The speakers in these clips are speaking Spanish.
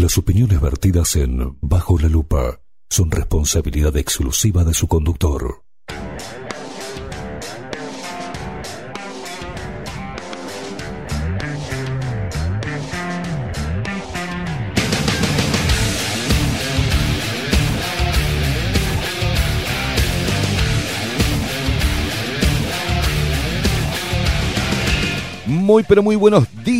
Las opiniones vertidas en Bajo la lupa son responsabilidad exclusiva de su conductor. Muy pero muy buenos días.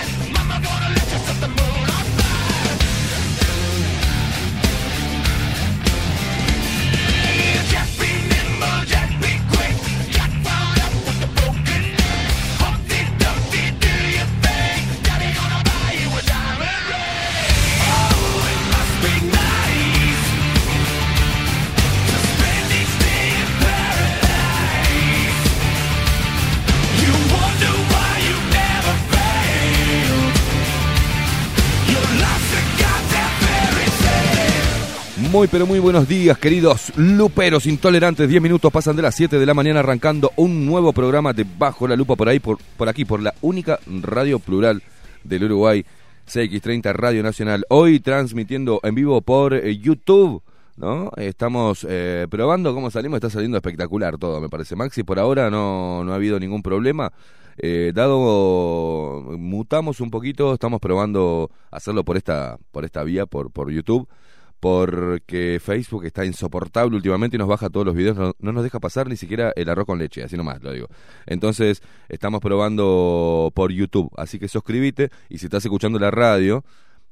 Muy pero muy buenos días, queridos luperos intolerantes. 10 minutos pasan de las 7 de la mañana arrancando un nuevo programa de Bajo la Lupa por ahí, por, por aquí, por la única radio plural del Uruguay, CX30 Radio Nacional. Hoy transmitiendo en vivo por eh, YouTube, ¿no? Estamos eh, probando cómo salimos, está saliendo espectacular todo, me parece. Maxi, por ahora no, no ha habido ningún problema. Eh, dado mutamos un poquito, estamos probando hacerlo por esta, por esta vía, por, por YouTube porque Facebook está insoportable últimamente y nos baja todos los videos, no, no, nos deja pasar ni siquiera el arroz con leche, así nomás lo digo. Entonces, estamos probando por YouTube, así que suscríbete y si estás escuchando la radio,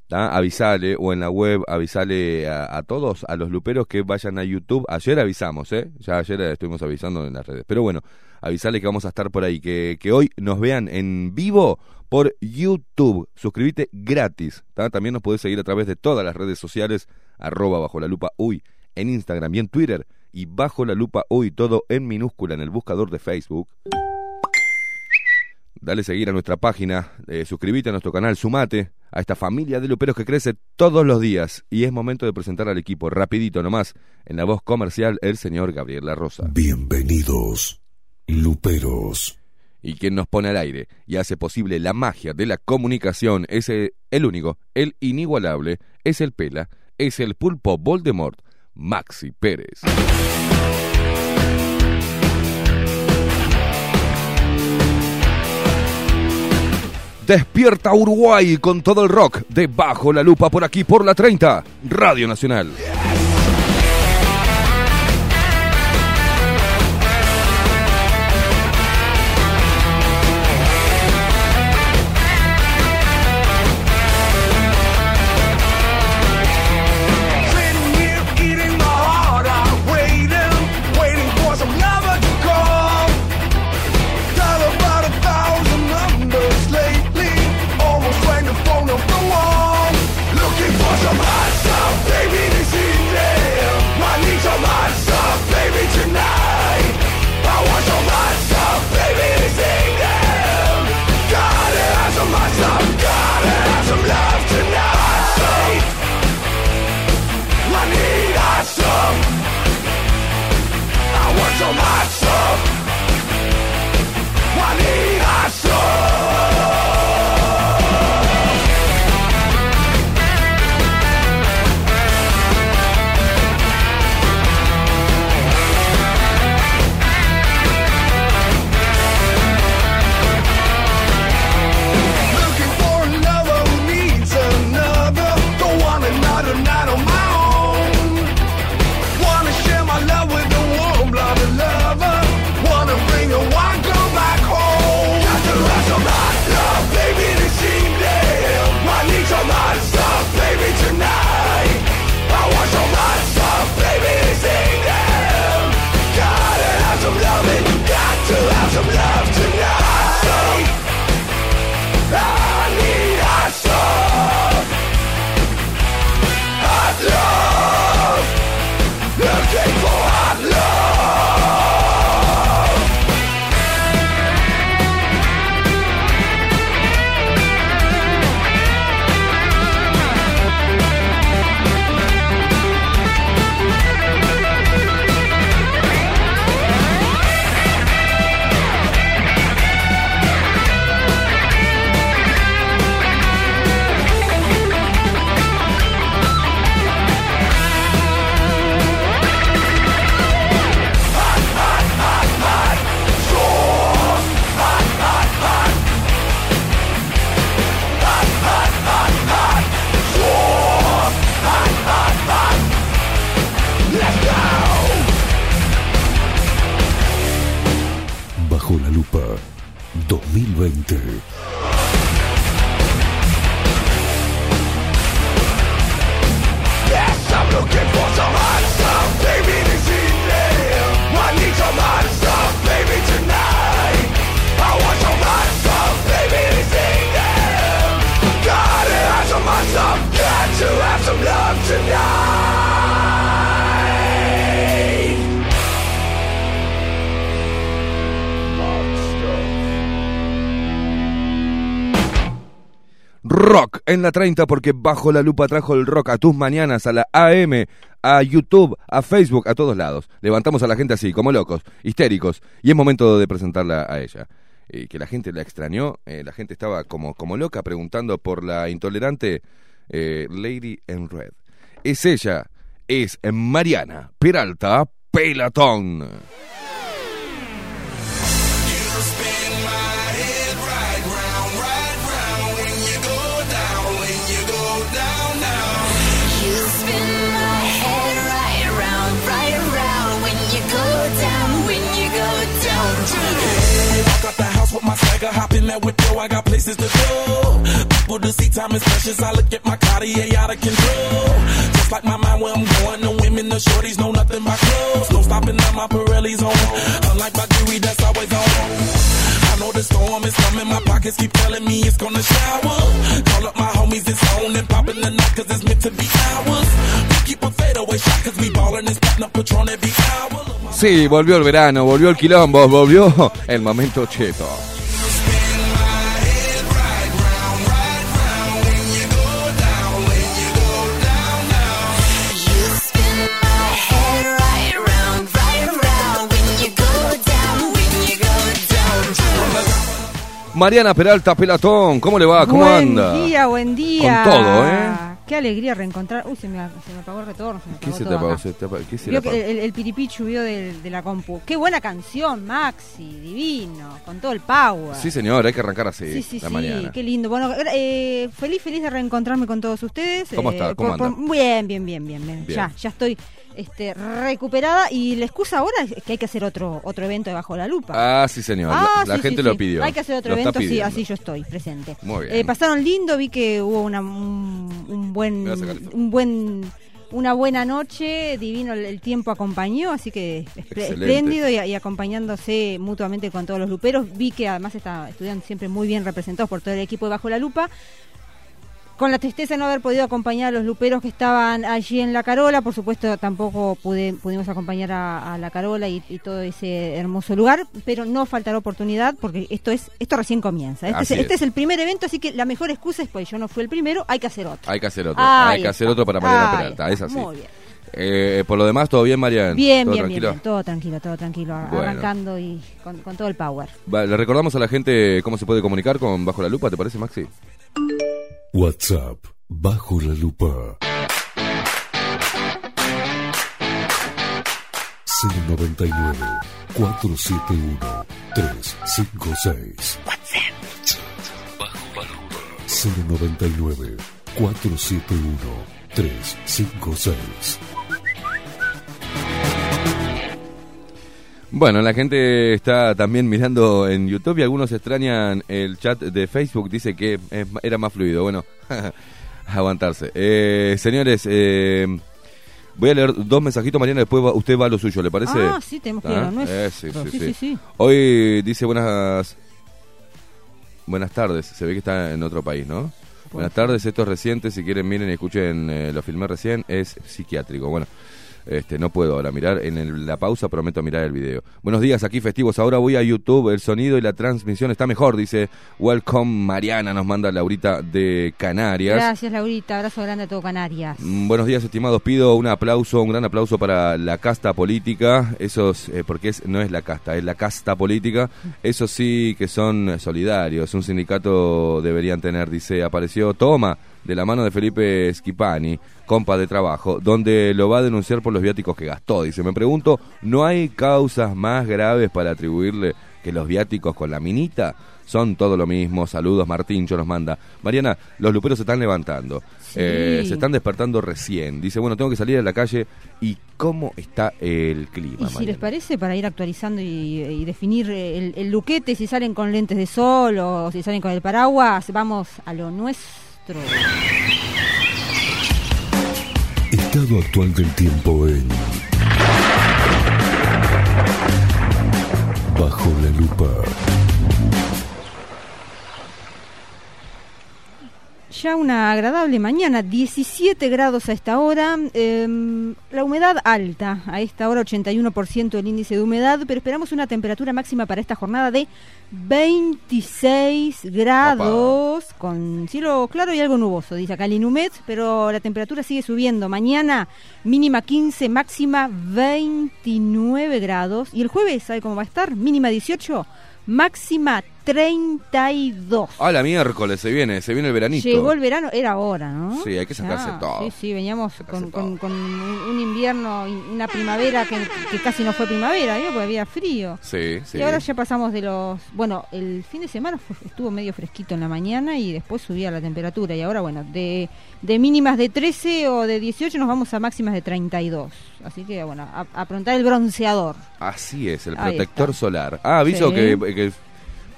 ¿tá? avisale o en la web, avisale a, a, todos, a los luperos que vayan a YouTube. Ayer avisamos, ¿eh? Ya ayer estuvimos avisando en las redes. Pero bueno, avisale que vamos a estar por ahí, que, que hoy nos vean en vivo por YouTube. Suscríbete gratis. También nos podés seguir a través de todas las redes sociales arroba bajo la lupa uy en Instagram y en Twitter y bajo la lupa uy todo en minúscula en el buscador de Facebook. Dale seguir a nuestra página, eh, suscríbete a nuestro canal, sumate a esta familia de luperos que crece todos los días. Y es momento de presentar al equipo rapidito nomás, en la voz comercial, el señor Gabriel La Rosa. Bienvenidos, luperos. Y quien nos pone al aire y hace posible la magia de la comunicación es el, el único, el inigualable, es el Pela, es el pulpo Voldemort, Maxi Pérez. Despierta Uruguay con todo el rock de Bajo la Lupa por aquí por la 30, Radio Nacional. En la 30 porque bajo la lupa trajo el rock a tus mañanas, a la AM, a YouTube, a Facebook, a todos lados. Levantamos a la gente así, como locos, histéricos, y es momento de presentarla a ella. Y que la gente la extrañó, eh, la gente estaba como, como loca preguntando por la intolerante eh, Lady en Red. Es ella, es Mariana Peralta Pelatón. Out the house with my swagger, hop in that window, I got places to go. People to see, time is precious. I look at my Cartier out of control. Just like my mind where I'm going, the women, the shorties know nothing but clothes. No stopping at my Pirelli's on. Unlike my jewelry, that's always on. Know. Sí, volvió el verano, volvió el quilombo, volvió el momento cheto. Mariana Peralta Pelatón, ¿cómo le va? ¿Cómo buen anda? día, buen día. Con todo, ¿eh? Qué alegría reencontrar. Uy, se me, se me apagó el retorno. Se me ¿Qué se te todo apagó? acá. Se te apagó- ¿Qué se el, el piripichu vio de, de la compu. Qué buena canción, Maxi, divino, con todo el power. Sí, señor, hay que arrancar así, Sí, sí, la sí, mañana. qué lindo. Bueno, eh, feliz, feliz de reencontrarme con todos ustedes. ¿Cómo Eh, está? ¿Cómo por- anda? por- bien, bien, bien, bien, bien. Bien. Ya, ya estoy este, recuperada y la excusa ahora es que hay que hacer otro otro evento de Bajo la Lupa. Ah, sí, señor. La- Ah, la sí, gente sí, lo sí. pidió. Hay que hacer otro Lo evento, sí, así yo estoy presente. Muy bien. Eh, pasaron lindo, vi que hubo una, un, un buen, un buen, una buena noche, divino el, tiempo acompañó, así que Excelente. espléndido y, y acompañándose mutuamente con todos los luperos. Vi que además está, estuvieron siempre muy bien representados por todo el equipo de Bajo la Lupa. Con la tristeza de no haber podido acompañar a los luperos que estaban allí en La Carola, por supuesto tampoco pude, pudimos acompañar a, a La Carola y, y todo ese hermoso lugar, pero no faltará oportunidad porque esto es esto recién comienza. Este, es, este es. el primer evento, así que la mejor excusa es pues yo no fui el primero, hay que hacer otro. Hay que hacer otro. Ahí hay que hacer otro para Mariana Ahí Peralta. está. Es así. Muy bien. Eh, por lo demás, ¿todo bien, Mariana? Bien, ¿Todo bien, bien, tranquilo? bien, todo tranquilo, todo tranquilo, Bueno. arrancando y con, con todo el power. Va, Le recordamos a la gente cómo se puede comunicar con Bajo la Lupa, ¿te parece, Maxi? WhatsApp bajo la lupa. 099 471 356 WhatsApp bajo la lupa 099 471 356 Bueno, la gente está también mirando en YouTube y algunos extrañan el chat de Facebook. Dice que es- era más fluido. Bueno, aguantarse. Eh, señores, eh, voy a leer dos mensajitos, Mariana, después va- usted va a lo suyo, ¿le parece? Ah, sí, tenemos que ir a lo Ah, eh, sí, sí, sí, sí. sí, sí. Hoy dice buenas buenas tardes. Se ve que está en otro país, ¿no? Buenas tardes, esto es reciente. Si quieren, miren y escuchen, eh, lo filmé recién. Es psiquiátrico. Bueno, este, no puedo ahora mirar. En el- la pausa prometo mirar el video. Buenos días, aquí festivos. Ahora voy a YouTube. El sonido y la transmisión está mejor, dice Welcome Mariana. Nos manda Laurita de Canarias. Gracias, Laurita. Abrazo grande a todo Canarias. Mm, Buenos días, estimados. Pido un aplauso, un gran aplauso para la casta política. Esos, eh, porque es, no es la casta, es la casta política. Esos sí que son solidarios. Un sindicato deberían tener, dice, apareció Toma, de la mano de Felipe Schipani, compa de trabajo, donde lo va a denunciar por los viáticos que gastó. Dice, me pregunto, ¿no hay causas más graves para atribuirle que los viáticos con la minita? son todo lo mismo. Saludos, Martíncho nos manda. Mariana, los luperos se están levantando. Sí. Eh, se están despertando recién. Dice, bueno, tengo que salir a la calle. ¿Y cómo está el clima, Y si Mariana? les parece, para ir actualizando y, y definir el, el luquete, si salen con lentes de sol o si salen con el paraguas, vamos a lo nuestro. Estado actual del tiempo en Bajo la lupa. Ya una agradable mañana, 17 grados a esta hora, em, la humedad alta, a esta hora 81% el índice de humedad, pero esperamos una temperatura máxima para esta jornada de 26 grados, con cielo claro y algo nuboso, dice acá el Inumet, pero la temperatura sigue subiendo. Mañana mínima 15, máxima 29 grados, y el jueves, ¿sabe cómo va a estar? Mínima 18, máxima 32. Ah, la miércoles se viene, se viene el veranito. Llegó el verano, era hora, ¿no? Sí, hay que sacarse todo. Sí, sí, veníamos con, con- todo. con un invierno una primavera que, que casi no fue primavera, ¿vio? porque había frío. Sí, sí. Y ahora ya pasamos de los... Bueno, el fin de semana fue- estuvo medio fresquito en la mañana y después subía la temperatura. Y ahora, bueno, de, de mínimas de 13 o de 18 nos vamos a máximas de 32. Así que, bueno, aprontar el bronceador. Así es, el protector solar. Ah, aviso Sí. que, que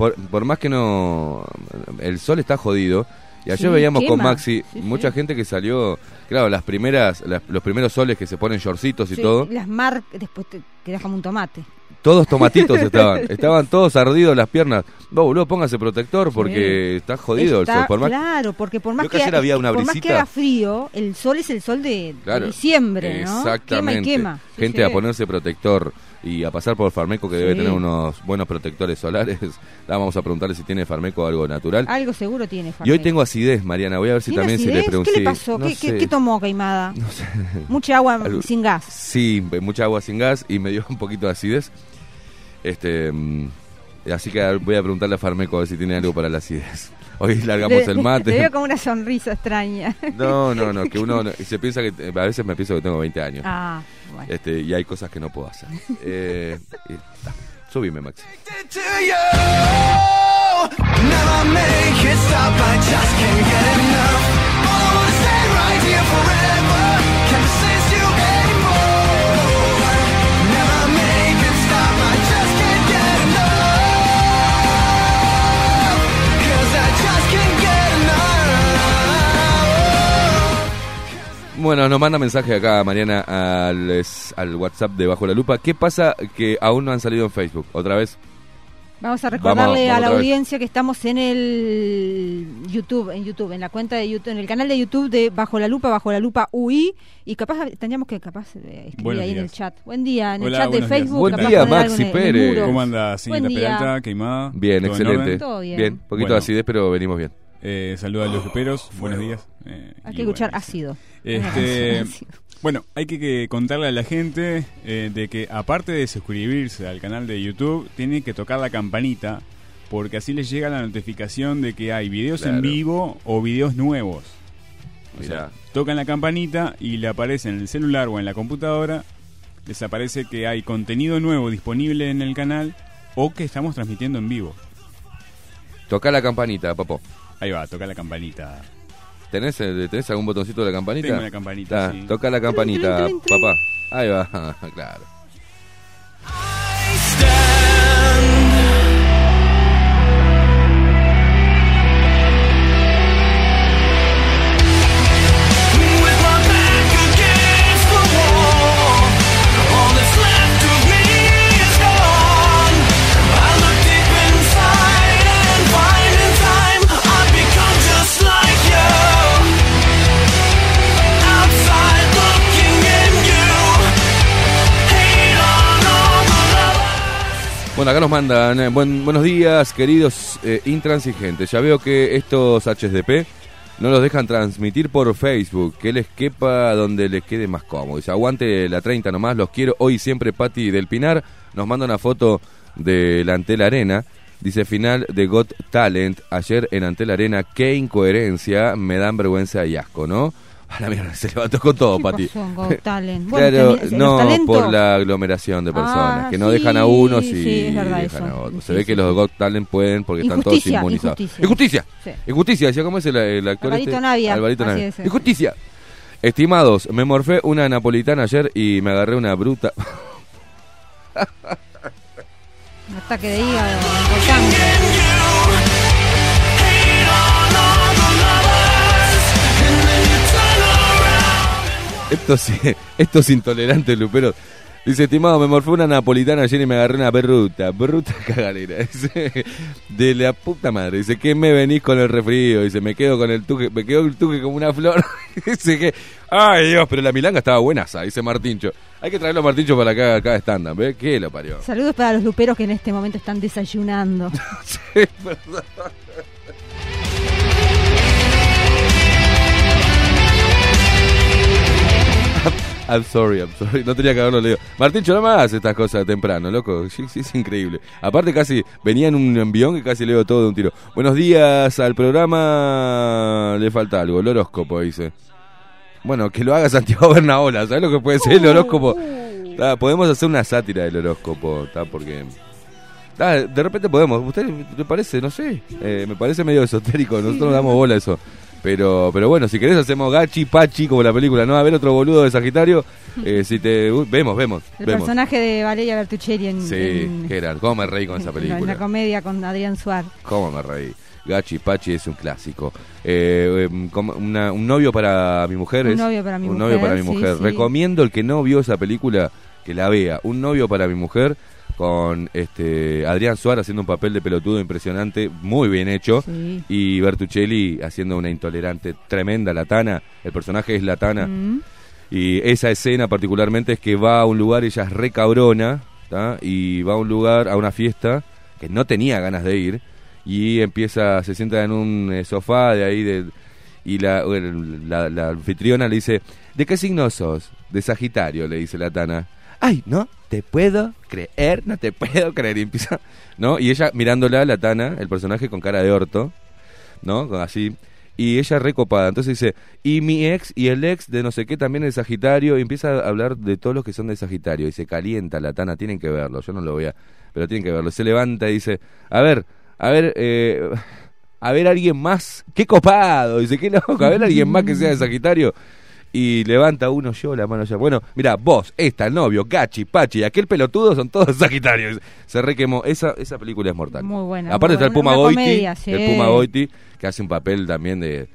por, por más que no... El sol está jodido. Y ayer Sí, veíamos con. Maxi Sí, mucha sí. gente que salió... Claro, las primeras, las- los primeros soles que se ponen shortcitos y todo. Las marcas, después te quedas como un tomate. Todos tomatitos estaban. Estaban todos ardidos las piernas. No, boludo, póngase protector porque está jodido el sol. Por más- Claro, porque por más que que, había una por más que haga frío, el sol es el sol de, de diciembre, ¿no? Exactamente. Quema y quema. Gente a ponerse protector y a pasar por Farmeco que debe tener unos buenos protectores solares. La vamos a preguntarle si tiene Farmeco algo natural. Algo seguro tiene, y hoy Farmeco. tengo acidez, Mariana. Voy a ver si ¿Tiene también si le acidez? pregunto. ¿Qué le pasó? No ¿Qué, qué- sé. qué tomó, Queimada? No sé. Mucha agua Algo- sin gas. Sí, mucha agua sin gas y me dio un poquito de acidez. Este, mm, así que voy a preguntarle a Farmeco a ver si tiene algo para la acidez. Hoy largamos Le- el mate. veo como una sonrisa extraña. No, no, no, que uno no- se piensa que a veces me pienso que tengo 20 años. ah, bueno. Este, y hay cosas que no puedo hacer. Eh, y. Subime, Maxi. Bueno, nos manda mensaje acá, Mariana, al, al WhatsApp de Bajo la Lupa. ¿Qué pasa que aún no han salido en Facebook? ¿Otra vez? Vamos a recordarle vamos a la vez. audiencia que estamos en el YouTube, en YouTube, en la cuenta de YouTube, en el canal de YouTube de Bajo la Lupa, Bajo la Lupa UI, y capaz tendríamos que capaz eh, escribir Buenos ahí en el chat. Buen día, en el chat de buenos días. Facebook. Buen capaz día, Maxi en en Pérez. ¿Cómo anda, señorita Buen día. Peralta? ¿Queimada? Bien, ¿Todo en excelente. Todo bien. Bien, poquito Bueno. de acidez, pero venimos bien. Eh, saluda a los luperos, buenos días. Eh, Hay que escuchar bueno, ácido. Este, bueno, hay que, que contarle a la gente eh, de que aparte de suscribirse al canal de YouTube, tienen que tocar la campanita porque así les llega la notificación de que hay videos Claro. en vivo o videos nuevos. O sea, tocan la campanita y le aparece en el celular o en la computadora, les aparece que hay contenido nuevo disponible en el canal o que estamos transmitiendo en vivo. Toca la campanita, papo. Ahí va, toca la campanita. ¿Tenés, eh, ¿Tenés algún botoncito de la campanita? Tengo la campanita, sí. Toca la campanita, Trin, trin, trin, papá. Ahí va, claro. Bueno, acá nos mandan, eh, buen- buenos días, queridos eh, intransigentes. Ya veo que estos HDP no los dejan transmitir por Facebook, que les quepa donde les quede más cómodo. Dice, aguante la 30 nomás, los quiero. Hoy siempre Pati del Pinar nos manda una foto de la Antel Arena. Dice, final de Got Talent, ayer en Antel Arena, qué incoherencia, me dan vergüenza y asco, ¿no? A la mierda, se levantó con todo, ¿Qué Pati. pasó no, por la aglomeración de personas, Ah, que no sí, dejan a unos y sí, es dejan eso. a otros. Se Sí, ve que los Got Talent pueden porque están todos inmunizados. injusticia. Injusticia. Injusticia, decía, ¿cómo es el, el actor Alvarito este? Navia, Alvarito Navia. es. Injusticia. Estimados, me morfé una napolitana ayer y me agarré una bruta. Un ataque de hígado Estos, estos intolerantes luperos. Dice, estimado, me morfé una napolitana ayer y me agarré una bruta, bruta cagalera. Dice, de la puta madre. Dice, ¿qué me venís con el refrío? Dice, me quedo con el tuque, me quedo el tuque como una flor. Dice que, ay Dios, pero la milanga estaba buenaza, dice Martincho. Hay que traerlo a Martincho para acá, acá stand-up, ¿ves? ¿Qué lo parió? Saludos para los luperos que en este momento están desayunando. Sí, perdón. I'm sorry, I'm sorry. No tenía que haberlo leído. Martincho, no me hagas estas cosas temprano, loco. Sí, sí, es increíble. Aparte, casi venía en un envión que casi leo todo de un tiro. Buenos días al programa. Le falta algo. El horóscopo, dice. Bueno, que lo haga Santiago Bernaola. ¿Sabes lo que puede ser el horóscopo? Ta, podemos hacer una sátira del horóscopo, ¿tá? Porque. ta, de repente podemos. ¿Usted le parece? No sé. Eh, me parece medio esotérico. Nosotros no damos bola a eso. Pero, pero bueno, si querés hacemos gachi, pachi, como la película, ¿no? A ver otro boludo de Sagitario. Eh, si te. uh, vemos, vemos. El vemos. personaje de Valeria Bertuccelli en, Sí, en- era. ¿Cómo me reí con esa en la- en la película? comedia con Adrián Suárez. ¿Cómo me reí? Gachi Pachi es un clásico. Eh, em, una- un novio para mi mujer. Un es- novio para mi un mujer, novio para mi sí, mujer. sí. Recomiendo el que no vio esa película que la vea. Un novio para mi mujer con este Adrián Suárez haciendo un papel de pelotudo impresionante, muy bien hecho. Sí. Y Bertuccelli haciendo una intolerante tremenda, Latana. El personaje es Latana. Mm. Y esa escena particularmente es que va a un lugar, ella es re cabrona, ¿tá? y va a un lugar, a una fiesta, que no tenía ganas de ir, y empieza, se sienta en un eh, sofá de ahí, de, y la, el- la, la anfitriona le dice, ¿de qué signo sos? De Sagitario, le dice la Tana. Ay, no te puedo creer, no te puedo creer. Y empieza, ¿no? Y ella mirándola, la Tana, el personaje con cara de orto, ¿no? Así. Y ella recopada. Entonces dice, y mi ex y el ex de no sé qué también es Sagitario. Y empieza a hablar de todos los que son de Sagitario. Y se calienta la Tana, tienen que verlo. Yo no lo voy a, pero tienen que verlo. Se levanta y dice, a ver, a ver, eh, a ver alguien más. ¡Qué copado! Dice, qué loco, a ver alguien más que sea de Sagitario. Y levanta uno yo la mano ya. Bueno, mira, vos, esta, el novio, Gachi, Pachi y aquel pelotudo son todos Sagitarios. Se requemó. Esa, esa película es mortal. Muy buena, Aparte muy está el Puma Goiti. comedia, sí. El Puma Goiti, que hace un papel también de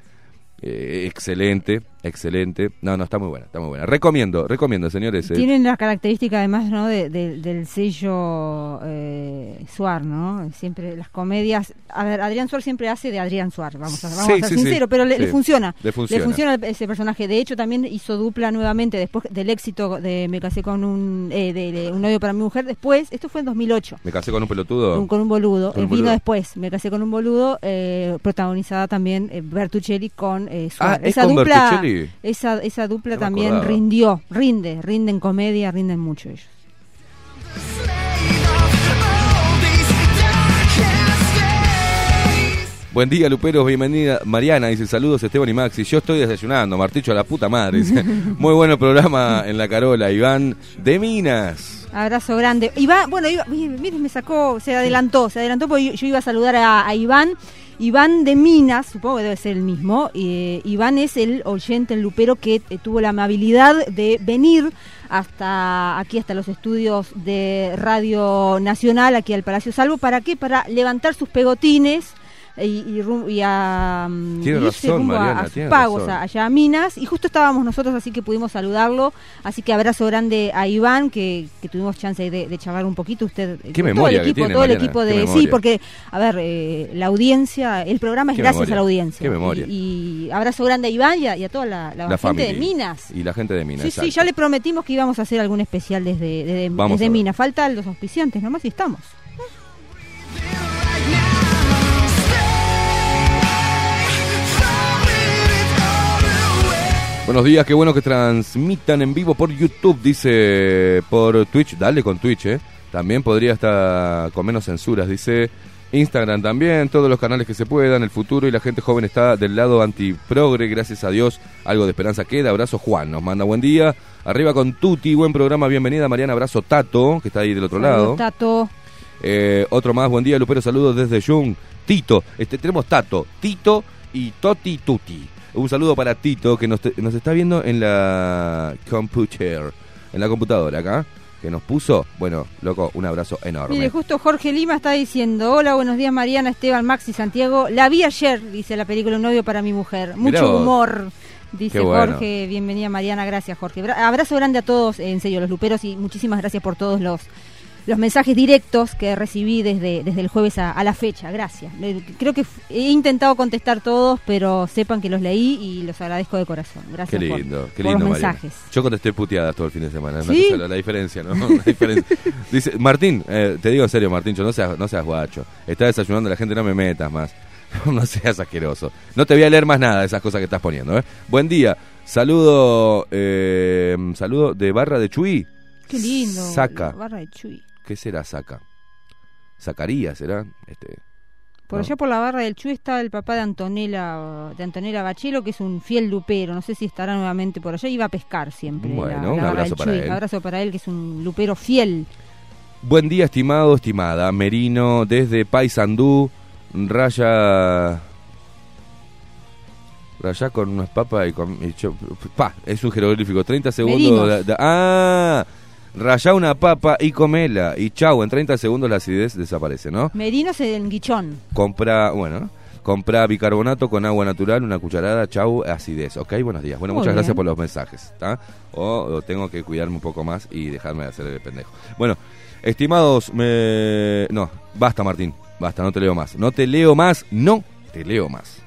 eh, excelente, excelente. No, no, está muy buena, está muy buena. Recomiendo, recomiendo, señores. eh. Tienen la característica además ¿no? de- de- del sello eh, Suar, ¿no? Siempre las comedias... A ver, Adrián Suar siempre hace de Adrián Suar, vamos a, vamos Sí, a ser sí, sí. sinceros, pero le, le Sí. funciona. Le funciona. ese personaje. De hecho, también hizo dupla nuevamente después del éxito de Me casé con un, eh, de, de un novio para mi mujer. Después, esto fue en 2008. Me casé con un pelotudo. Un- con un boludo. Con un vino después. Me casé con un boludo, eh, protagonizada también eh, Bertuccelli con Suar. Ah, ¿es con Bertuccelli? Esa, esa dupla también acordaba. rindió, rinde, rinden comedia, rinden mucho ellos. Buen día, Luperos, bienvenida. Mariana dice saludos, Esteban y Maxi. Yo estoy desayunando, Marticho a la puta madre. Dice. Muy bueno programa en la Carola. Iván de Minas. Abrazo grande. Iván, bueno, Iván, mire, me sacó, se adelantó, se adelantó porque yo, yo iba a saludar a, a Iván. Iván de Minas, supongo que debe ser el mismo. eh, Iván es el oyente, el lupero que eh, tuvo la amabilidad de venir hasta aquí, hasta los estudios de Radio Nacional, aquí al Palacio Salvo. ¿Para qué? Para levantar sus pegotines y, y, rum- y a mm, irse razón, rumbo a- Mariana, a, sus pagos razón. allá a Minas y justo estábamos nosotros así que pudimos saludarlo así que abrazo grande a Iván que, que tuvimos chance de, de charlar un poquito usted eh, Qué todo memoria el equipo tiene, todo el equipo de sí porque a ver eh, la audiencia el programa es gracias memoria, a la audiencia qué memoria. Y, y abrazo grande a Iván y a, y a toda la, la La gente familia. de Minas Y la gente de Minas. Sí, sí, ya le prometimos que íbamos a hacer algún especial desde, desde, desde. Minas. Faltan los auspiciantes nomás y estamos. Buenos días, qué bueno que transmitan en vivo por YouTube, dice por Twitch, dale con Twitch, ¿eh? También podría estar con menos censuras, dice Instagram también, todos los canales que se puedan, el futuro y la gente joven está del lado antiprogre, gracias a Dios, algo de esperanza queda. Abrazo Juan, nos manda buen día. Arriba con Tuti, buen programa, bienvenida Mariana, abrazo Tato, que está ahí del otro lado. Saludos, Tato. Eh, otro más, buen día, Lupero, saludos desde Jung. Tito, este, tenemos Tato, Tito y Toti Tuti. Un saludo para Tito, que nos, te- nos está viendo en la computer, en la computadora acá, que nos puso. Bueno, loco, un abrazo enorme. Mire, justo Jorge Lima está diciendo, hola, buenos días Mariana, Esteban, Maxi, Santiago. La vi ayer, dice la película Un novio para mi mujer. Mucho humor, dice bueno. Jorge. Bienvenida Mariana, gracias Jorge. Bra- abrazo grande a todos, en serio, los luperos, y muchísimas gracias por todos los los mensajes directos que recibí desde, desde el jueves a, a la fecha. Gracias. Creo que he intentado contestar todos, pero sepan que los leí y los agradezco de corazón. Qué Gracias por- lindo, qué por lindo, los Mariana. mensajes. Yo contesté puteadas todo el fin de semana. es ¿Sí? la, la diferencia, ¿no? La diferencia. Dice, Martín, eh, te digo en serio, Martín, yo no seas, no seas guacho. Está desayunando la gente, no me metas más. no seas asqueroso. No te voy a leer más nada de esas cosas que estás poniendo, ¿eh? Buen día. Saludo, eh, saludo de Barra de Chuy. Qué lindo. Saca. Barra de Chuy. ¿Qué será Saca? Zacarías, ¿será? Este, Por No. allá por la barra del Chuy está el papá de Antonella, de Antonella Bachelo, que es un fiel lupero. No sé si estará nuevamente por allá. Iba a pescar siempre. Bueno, la- la un barra abrazo para Chuy. él. Abrazo para él, que es un lupero fiel. Buen día, estimado, estimada. Merino, desde Paysandú, raya. Raya con unas papas y con. y pa, es un jeroglífico. 30 segundos. Da- da- ah, raya una papa y comela. Y chau, en 30 segundos la acidez desaparece, ¿no? Merinos en Guichón. Compra, bueno. Compra bicarbonato con agua natural, una cucharada, chau, acidez. Ok, buenos días. Bueno, Muy muchas gracias por los mensajes. ¿tá? O, o tengo que cuidarme un poco más y dejarme de hacer el pendejo. Bueno, estimados, me... no, basta Martín, basta, no te leo más. No te leo más, no te leo más.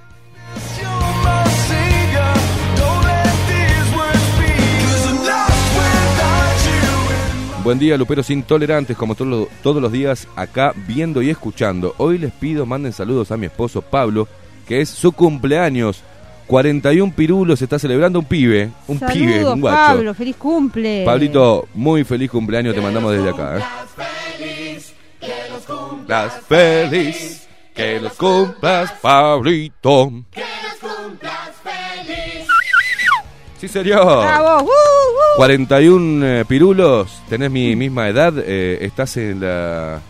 Buen día, Luperos Intolerantes, como todo todos los días, acá viendo y escuchando. Hoy les pido, manden saludos a mi esposo Pablo, que es su cumpleaños. 41 pirulos, está celebrando un pibe, un pibe, un guacho. Pablo. Feliz cumple. Pablito, muy feliz cumpleaños, te mandamos desde acá. ¿eh? Cumplas feliz, que los cumplas, Pablito. Sí, señor. ¡Bravo! ¡Uh, uh! 41 eh, pirulos, tenés mi misma edad, eh, estás en la,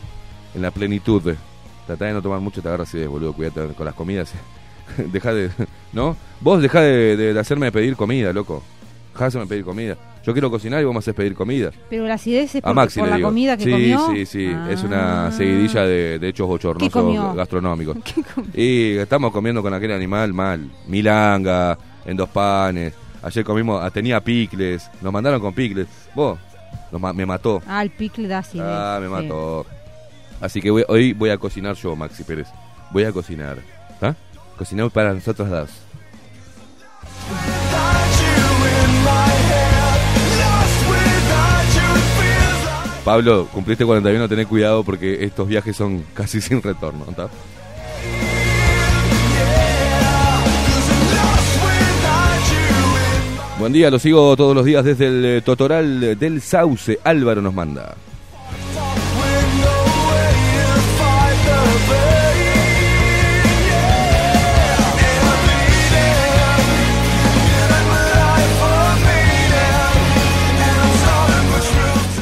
en la plenitud. Tratá de no tomar mucho, te agarras boludo, cuídate con las comidas. Deja de. ¿No? Vos dejá de, de- de hacerme pedir comida, loco. Dejá de hacerme pedir comida. Yo quiero cocinar y vos me haces pedir comida. Pero la acidez es Maxi por la digo. comida que sí, comió. Sí, sí, Ah. Es una seguidilla de, de hechos ¿Qué bochornosos gastronómicos. Y estamos comiendo con aquel animal mal. Milanga, en dos panes. Ayer comimos, ah, tenía picles. Nos mandaron con picles. Vos, nos me mató. Ah, el picle da acidez. Ah, me sí. mató. Así que voy- hoy voy a cocinar yo, Maxi Pérez. Voy a cocinar. ¿Ah? Cocinar para nosotros dos. Pablo, cumpliste 41, tenés cuidado porque estos viajes son casi sin retorno. ¿tá? Buen día, lo sigo todos los días desde el eh, Totoral del Sauce. Álvaro nos manda.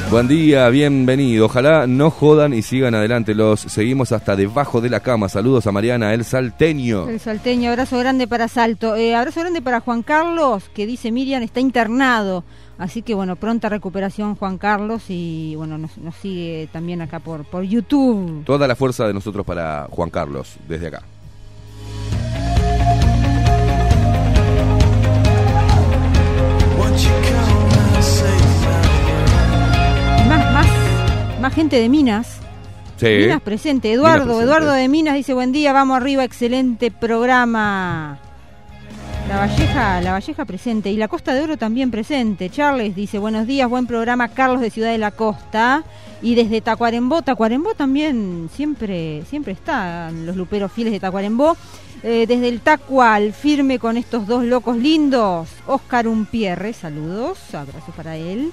Buen día, bienvenido. Ojalá no jodan y sigan adelante. Los seguimos hasta debajo de la cama. Saludos a Mariana, el salteño. El salteño, abrazo grande para Salto. Eh, abrazo grande para Juan Carlos, que dice Miriam está internado. Así que bueno, pronta recuperación Juan Carlos y bueno, nos, nos sigue también acá por, por YouTube. Toda la fuerza de nosotros para Juan Carlos, desde acá. Más gente de Minas. Sí. Minas presente. Eduardo, Minas presente. Eduardo de Minas dice buen día, vamos arriba, excelente programa. La Valleja, la Valleja presente y la Costa de Oro también presente. Charles dice buenos días, buen programa. Carlos de Ciudad de la Costa y desde Tacuarembó, Tacuarembó también siempre, siempre están los luperos fieles de Tacuarembó. Eh, desde el Tacual, firme con estos dos locos lindos. Oscar Umpierre, saludos, abrazos para él.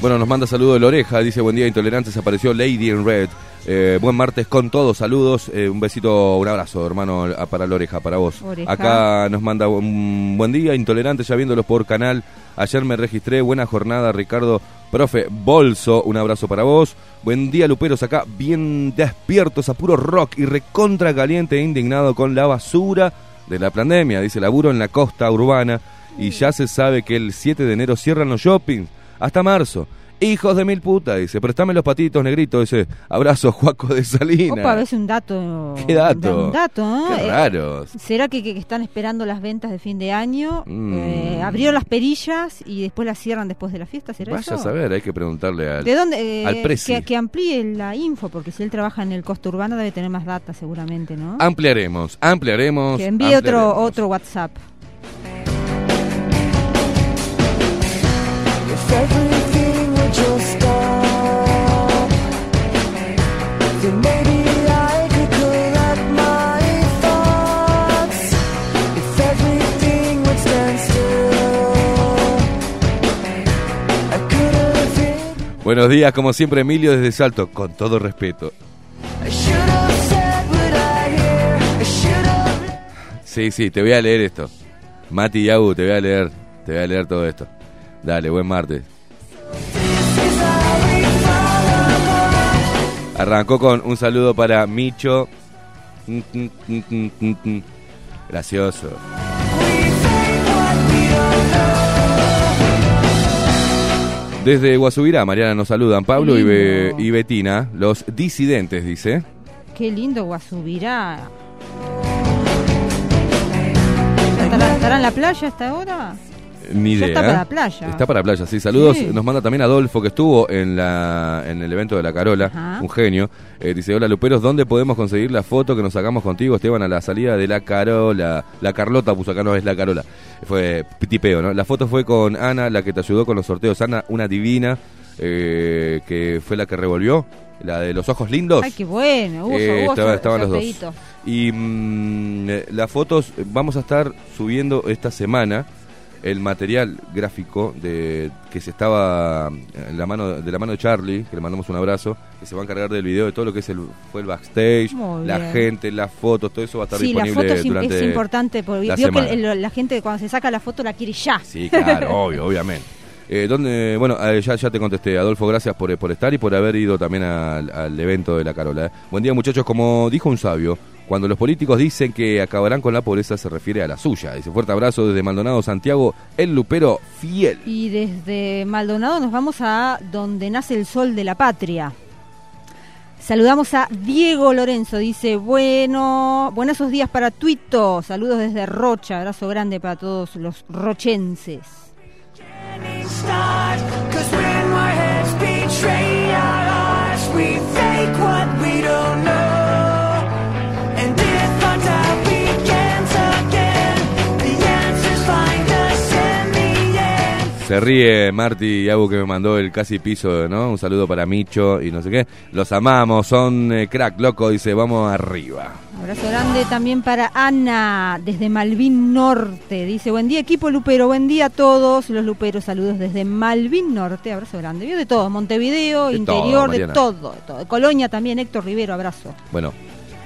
Bueno, nos manda saludo de la oreja, dice buen día intolerantes, apareció Lady in Red. Eh, buen martes con todos, saludos, eh, un besito, un abrazo hermano a- para la oreja, para vos. Oreja. Acá nos manda un buen día intolerantes, ya viéndolos por canal. Ayer me registré, buena jornada Ricardo, profe Bolso, un abrazo para vos. Buen día Luperos, acá bien despiertos a puro rock y recontra caliente e indignado con la basura de la pandemia, dice laburo en la costa urbana y ya se sabe que el 7 de enero cierran los shoppings hasta marzo. Hijos de mil putas, dice, préstame los patitos negritos, dice, abrazo Juaco de Salinas. Opa, ves un dato. ¿Qué dato? Un dato, ¿no? Qué Eh, raros. ¿Será que, que- están esperando las ventas de fin de año? Mm. Eh, abrieron las perillas y después las cierran después de la fiesta, ¿será Vaya eso? a saber, hay que preguntarle al... ¿De dónde? eh, al que, que amplíe la info, porque si él trabaja en el costo urbano debe tener más data seguramente, ¿no? Ampliaremos, ampliaremos. que envíe otro, otro WhatsApp. Buenos días, como siempre, Emilio desde Salto, con todo respeto. Sí, sí, te voy a leer esto. Mati y Agu, te voy a leer, te voy a leer todo esto. Dale, buen martes. Arrancó con un saludo para Micho. Gracioso. Desde Guasubirá, Mariana nos saludan Pablo y, Be- y Betina, los disidentes, dice. Qué lindo Guasubirá. ¿Ya ¿Estará, estará en la playa hasta ahora? Ni Ya idea. está para la playa. Está para playa, sí. Saludos. Sí. Nos manda también Adolfo, que estuvo en la en el evento de la Carola. Ajá. Un genio. Eh, dice, hola Luperos, ¿dónde podemos conseguir la foto que nos sacamos contigo, Esteban, a la salida de la Carola? La Carlota puso acá, no es la Carola. Fue tipeo, ¿no? La foto fue con Ana, la que te ayudó con los sorteos. Ana, una divina, eh, que fue la que revolvió. La de los ojos lindos. Ay, qué bueno. Eh, estaba- sor- estaban los dos. Y mm, eh, las fotos, eh, vamos a estar subiendo esta semana el material gráfico de que se estaba en la mano de la mano de Charlie, que le mandamos un abrazo, que se va a encargar del video de todo lo que es el fue el backstage, Muy la bien. gente, las fotos, todo eso va a estar Sí, la disponible foto es, im- durante es importante porque la vio que el- la gente cuando se saca la foto la quiere ya. Sí, claro, obvio, obviamente. Eh, ¿dónde, bueno, eh, ya, ya te contesté, Adolfo, gracias por, por estar y por haber ido también al, al evento de la Carola. eh. Buen día, muchachos. Como dijo un sabio, cuando los políticos dicen que acabarán con la pobreza, se refiere a la suya. Dice, fuerte abrazo desde Maldonado, Santiago, el lupero fiel. Y desde Maldonado nos vamos a donde nace el sol de la patria. Saludamos a Diego Lorenzo, dice, bueno, buenos esos días para Tuito, saludos desde Rocha, abrazo grande para todos los rochenses. Se ríe Marty y Abu que me mandó el casi piso, ¿no? Un saludo para Micho y no sé qué. Los amamos, son eh, crack, loco, dice, vamos arriba. Abrazo grande también para Ana, desde Malvin Norte. Dice, buen día equipo Lupero, buen día a todos los Luperos, saludos desde Malvin Norte, abrazo grande. Vio de todo, Montevideo, De interior, todo, de todo, de todo. Colonia también, Héctor Rivero, abrazo. Bueno,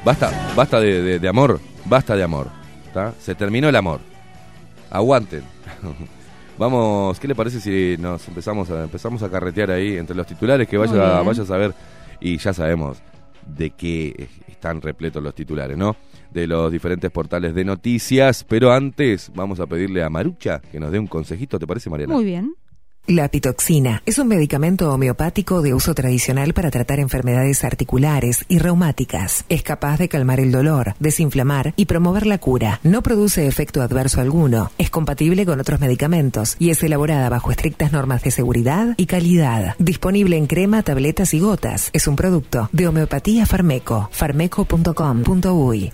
basta, basta de, de- de amor, basta de amor. ¿tá? Se terminó el amor. Aguanten. Vamos, ¿qué le parece si nos empezamos a empezamos a carretear ahí entre los titulares que vaya vaya a saber y ya sabemos de qué están repletos los titulares, ¿no? De los diferentes portales de noticias, pero antes vamos a pedirle a Marucha que nos dé un consejito, ¿te parece, Mariana? Muy bien. La pitoxina es un medicamento homeopático de uso tradicional para tratar enfermedades articulares y reumáticas. Es capaz de calmar el dolor, desinflamar y promover la cura. No produce efecto adverso alguno. Es compatible con otros medicamentos y es elaborada bajo estrictas normas de seguridad y calidad. Disponible en crema, tabletas y gotas. Es un producto de Homeopatía Farmeco. farmeco.com.uy.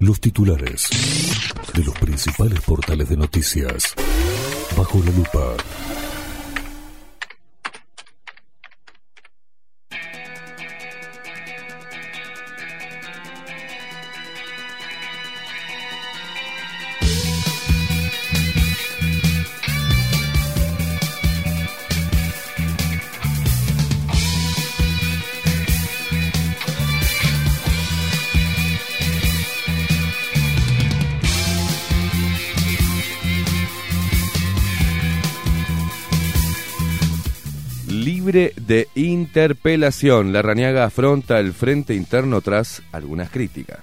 Los titulares de los principales portales de noticias. Bajo la lupa. De interpelación. La Raniaga afronta el frente interno tras algunas críticas.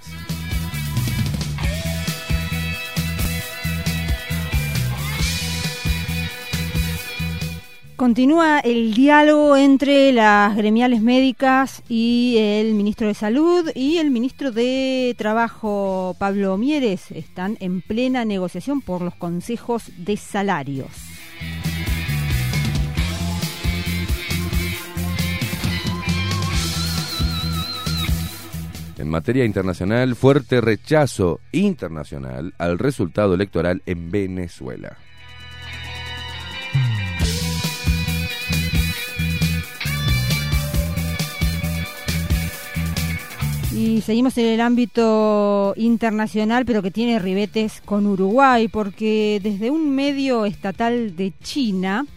Continúa el diálogo entre las gremiales médicas y el ministro de Salud y el ministro de Trabajo, Pablo Mieres. Están en plena negociación por los consejos de salarios. En materia internacional, fuerte rechazo internacional al resultado electoral en Venezuela. Y seguimos en el ámbito internacional, pero que tiene ribetes con Uruguay, porque desde un medio estatal de China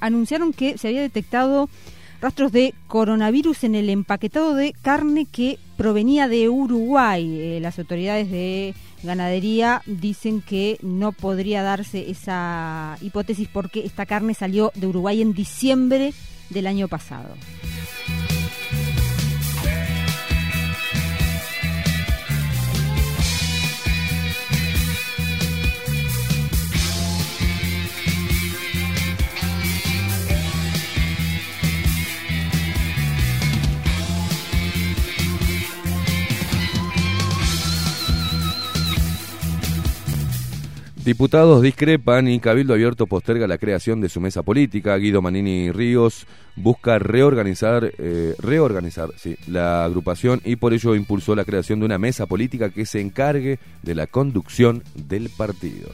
anunciaron que se había detectado rastros de coronavirus en el empaquetado de carne que provenía de Uruguay. Eh, las autoridades de ganadería dicen que no podría darse esa hipótesis porque esta carne salió de Uruguay en diciembre del año pasado. Diputados discrepan y Cabildo Abierto posterga la creación de su mesa política. Guido Manini Ríos busca reorganizar, eh, reorganizar la agrupación y por ello impulsó la creación de una mesa política que se encargue de la conducción del partido.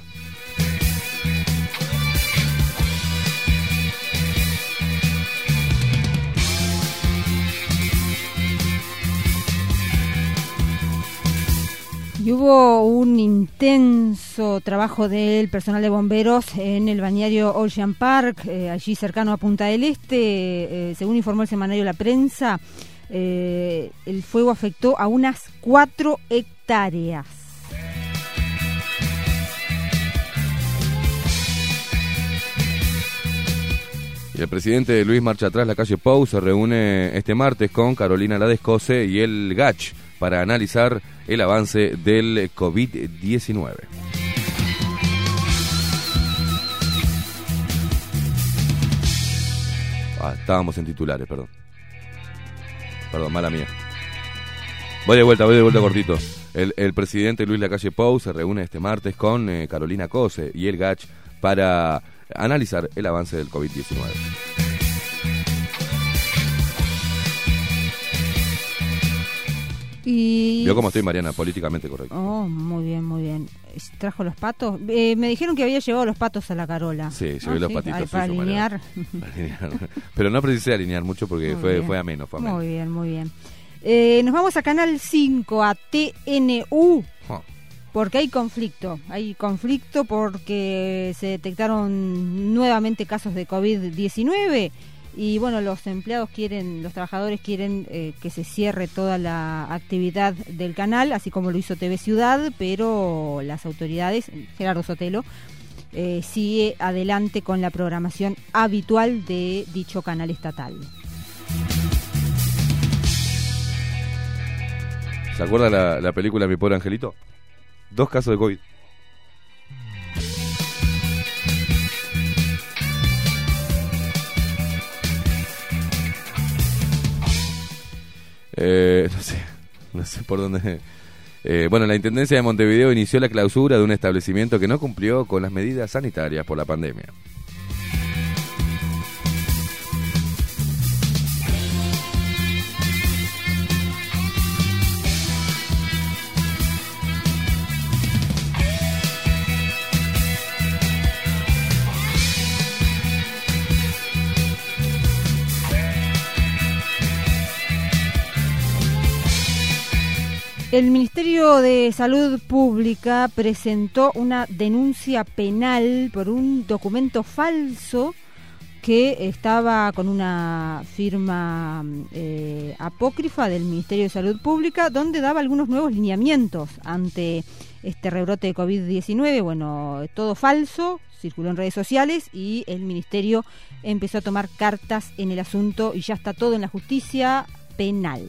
Y hubo un intenso trabajo del personal de bomberos en el bañario Ocean Park, eh, allí cercano a Punta del Este. Eh, según informó el semanario La Prensa, eh, el fuego afectó a unas cuatro hectáreas. Y el presidente Luis Marcha Atrás, la calle Pau, se reúne este martes con Carolina Ladescose y el GACH para analizar el avance del COVID-19. Ah, estábamos en titulares, perdón. Perdón, mala mía. Voy de vuelta, voy de vuelta cortito. El, presidente Luis Lacalle Pou se reúne este martes con eh, Carolina Cose y el GACH para analizar el avance del COVID-19. Y... Vio cómo estoy, Mariana, políticamente correcto. Oh, muy bien, muy bien. ¿Trajo los patos? Eh, me dijeron que había llevado los patos a la Carola. Sí, llevé Ah, los sí, patitos. ay, para alinear. Para alinear. Pero no precisé alinear mucho porque Muy fue, bien. fue ameno, fue ameno. Muy bien, muy bien. Eh, nos vamos a Canal 5, a TNU, Oh. porque hay conflicto. Hay conflicto porque se detectaron nuevamente casos de COVID-19 y bueno, los empleados quieren, los trabajadores quieren eh, que se cierre toda la actividad del canal, así como lo hizo TV Ciudad, pero las autoridades, Gerardo Sotelo, eh, sigue adelante con la programación habitual de dicho canal estatal. ¿Se acuerda la, la película Mi pobre angelito? Dos casos de COVID. Eh, no sé, no sé por dónde. Eh, bueno, la Intendencia de Montevideo inició la clausura de un establecimiento que no cumplió con las medidas sanitarias por la pandemia. El Ministerio de Salud Pública presentó una denuncia penal por un documento falso que estaba con una firma eh, apócrifa del Ministerio de Salud Pública donde daba algunos nuevos lineamientos ante este rebrote de COVID-19. Bueno, todo falso, circuló en redes sociales y el ministerio empezó a tomar cartas en el asunto y ya está todo en la justicia penal.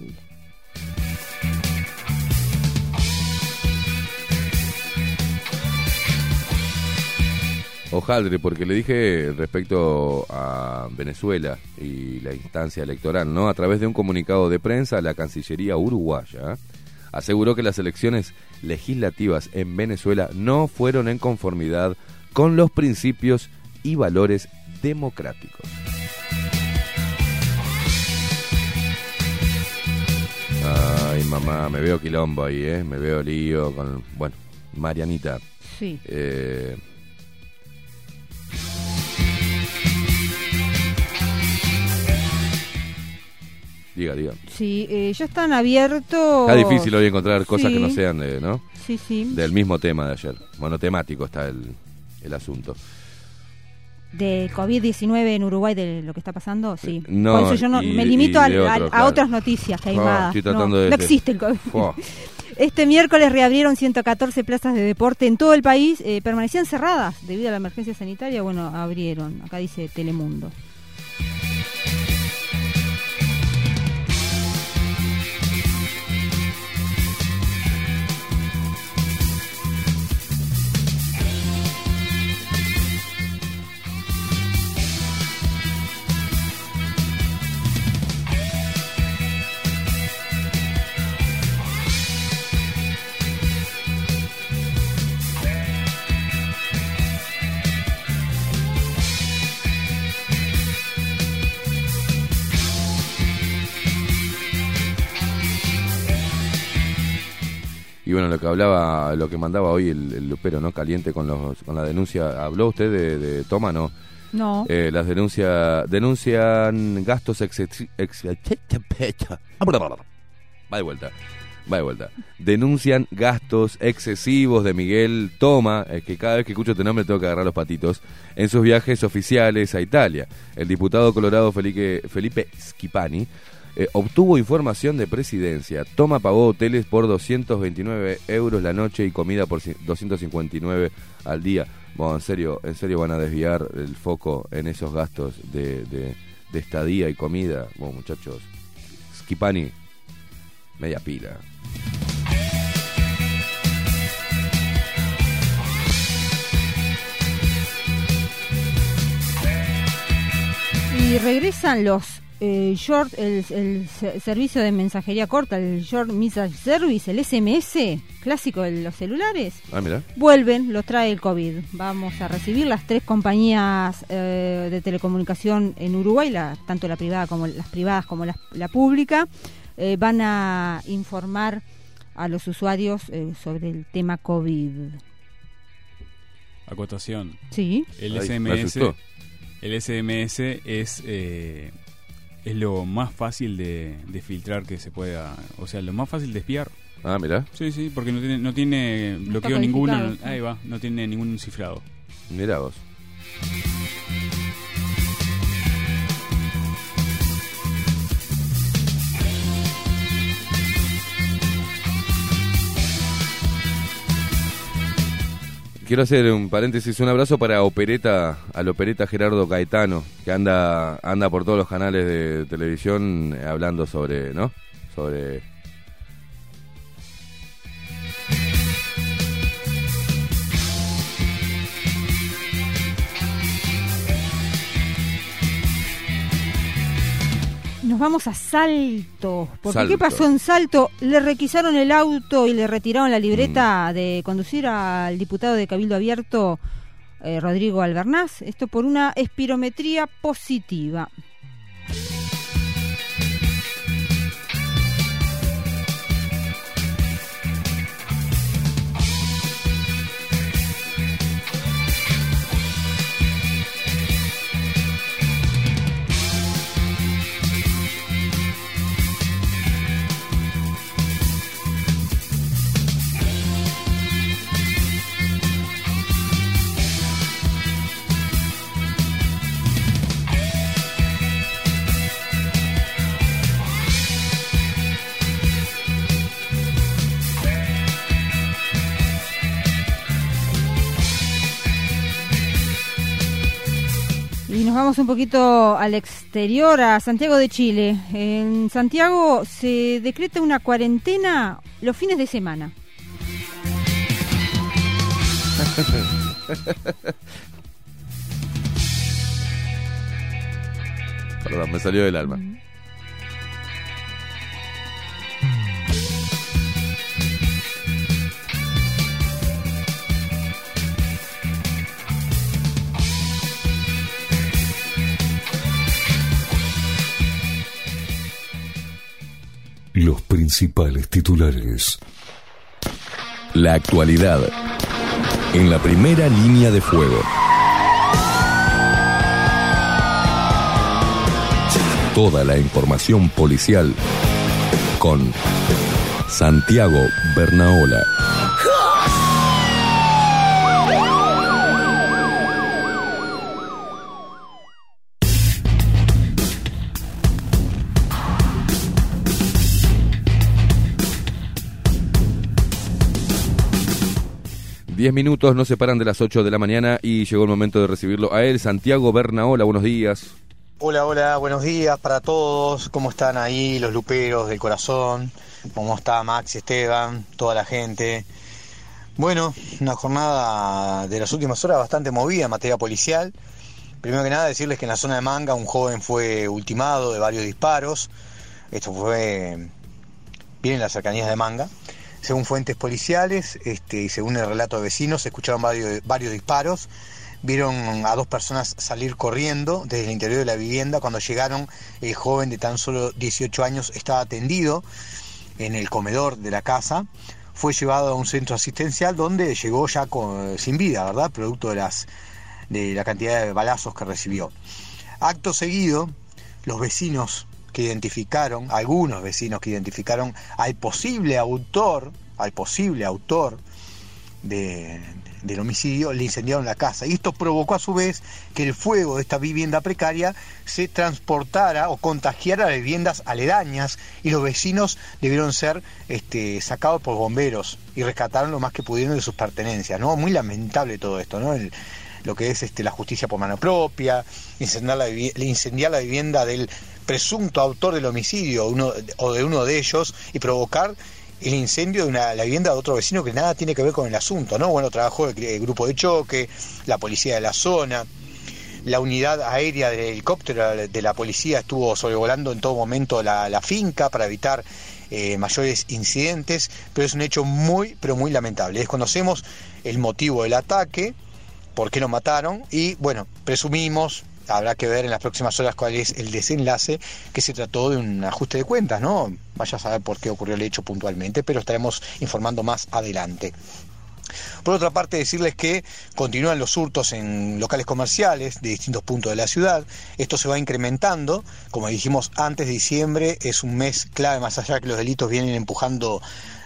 Ojaldre, porque le dije respecto a Venezuela y la instancia electoral, ¿no? A través de un comunicado de prensa, la Cancillería uruguaya aseguró que las elecciones legislativas en Venezuela no fueron en conformidad con los principios y valores democráticos. Ay, mamá, me veo quilombo ahí, ¿eh? Me veo lío con... Bueno, Marianita. Sí. Eh, diga, diga. Sí, eh, ya están abiertos. Está difícil hoy encontrar cosas Sí. que no sean de, ¿no? Sí, sí. del mismo tema de ayer. Monotemático está el, el asunto. De COVID-19 en Uruguay, de lo que está pasando, sí. No, Por eso yo no, y- me limito otro, a claro. otras noticias que hay Ah, más. estoy tratando no, de- no de- existe el COVID. Fua. Este miércoles reabrieron 114 plazas de deporte en todo el país. eh, permanecían cerradas debido a la emergencia sanitaria. Bueno, abrieron. Acá dice Telemundo. Bueno, lo que hablaba, lo que mandaba hoy el, el Lupero, ¿no? Caliente con los con la denuncia. ¿Habló usted de, de Toma, no? No. Eh, las denuncias denuncian gastos ex, ex- ex- va de vuelta va de vuelta denuncian gastos excesivos de Miguel Toma es que cada vez que escucho este nombre tengo que agarrar los patitos en sus viajes oficiales a Italia el diputado colorado Felipe Felipe Schipani eh, obtuvo información de presidencia Toma pagó hoteles por 229 euros la noche y comida por ci- 259 al día bueno, en serio, en serio van a desviar el foco en esos gastos de, de, de estadía y comida. Bueno, muchachos, Skipani, media pila. Y regresan los eh, short, el, el se- servicio de mensajería corta, el Short Message Service, el SMS, clásico de los celulares. Ah, mira. Vuelven, los trae el COVID. Vamos a recibir las tres compañías eh, de telecomunicación en Uruguay, la- tanto la privada como las privadas como la, la pública, eh, van a informar a los usuarios eh, sobre el tema COVID. Acotación. Sí. El Ay, SMS, el SMS es eh, es lo más fácil de, de filtrar que se pueda, o sea, lo más fácil de espiar. Ah, mira, Sí, sí, porque no tiene no tiene bloqueo ninguno, ahí va, no tiene ningún cifrado. mira vos. Quiero hacer un paréntesis, un abrazo para Opereta, al Opereta Gerardo Caetano, que anda anda por todos los canales de televisión eh, hablando sobre, ¿no? Sobre vamos a Salto. Porque Salto. ¿qué pasó en Salto? Le requisaron el auto y le retiraron la libreta Mm. de conducir al diputado de Cabildo Abierto, eh, Rodrigo Albernaz. Esto por una espirometría positiva. Nos vamos un poquito al exterior, a Santiago de Chile. En Santiago se decreta una cuarentena los fines de semana. Perdón, me salió del alma. Los principales titulares. La actualidad en la primera línea de fuego. Toda la información policial con Santiago Bernaola. Diez minutos nos separan de las 8 de la mañana y llegó el momento de recibirlo a él, Santiago Bernaola. Buenos días. Hola, hola, buenos días para todos. ¿Cómo están ahí los luperos del corazón? ¿Cómo está Max, Esteban, toda la gente? Bueno, una jornada de las últimas horas bastante movida en materia policial. Primero que nada decirles que en la zona de Manga un joven fue ultimado de varios disparos. Esto fue bien en las cercanías de Manga. Según fuentes policiales este, y según el relato de vecinos, se escucharon varios, varios disparos vieron a dos personas salir corriendo desde el interior de la vivienda. Cuando llegaron, el joven de tan solo 18 años estaba tendido en el comedor de la casa. Fue llevado a un centro asistencial donde llegó ya con- sin vida, ¿verdad? Producto de, las, de la cantidad de balazos que recibió. Acto seguido, los vecinos que identificaron, algunos vecinos que identificaron al posible autor, al posible autor de- del homicidio, le incendiaron la casa. Y esto provocó a su vez que el fuego de esta vivienda precaria se transportara o contagiara a viviendas aledañas y los vecinos debieron ser este, sacados por bomberos y rescataron lo más que pudieron de sus pertenencias. ¿no? Muy lamentable todo esto, ¿no? El- lo que es este, la justicia por mano propia, incendiar la, incendiar la vivienda del presunto autor del homicidio uno, o de uno de ellos y provocar el incendio de una, la vivienda de otro vecino que nada tiene que ver con el asunto, ¿no? Bueno, trabajó el, el grupo de choque, la policía de la zona, la unidad aérea del helicóptero de la policía estuvo sobrevolando en todo momento la, la finca para evitar eh, mayores incidentes, pero es un hecho muy, pero muy lamentable. Desconocemos el motivo del ataque, por qué lo mataron y bueno, presumimos, habrá que ver en las próximas horas cuál es el desenlace, que se trató de un ajuste de cuentas, ¿no? Vaya a saber por qué ocurrió el hecho puntualmente, pero estaremos informando más adelante. Por otra parte, decirles que continúan los hurtos en locales comerciales de distintos puntos de la ciudad. Esto se va incrementando. Como dijimos antes, diciembre es un mes clave, más allá que los delitos vienen empujando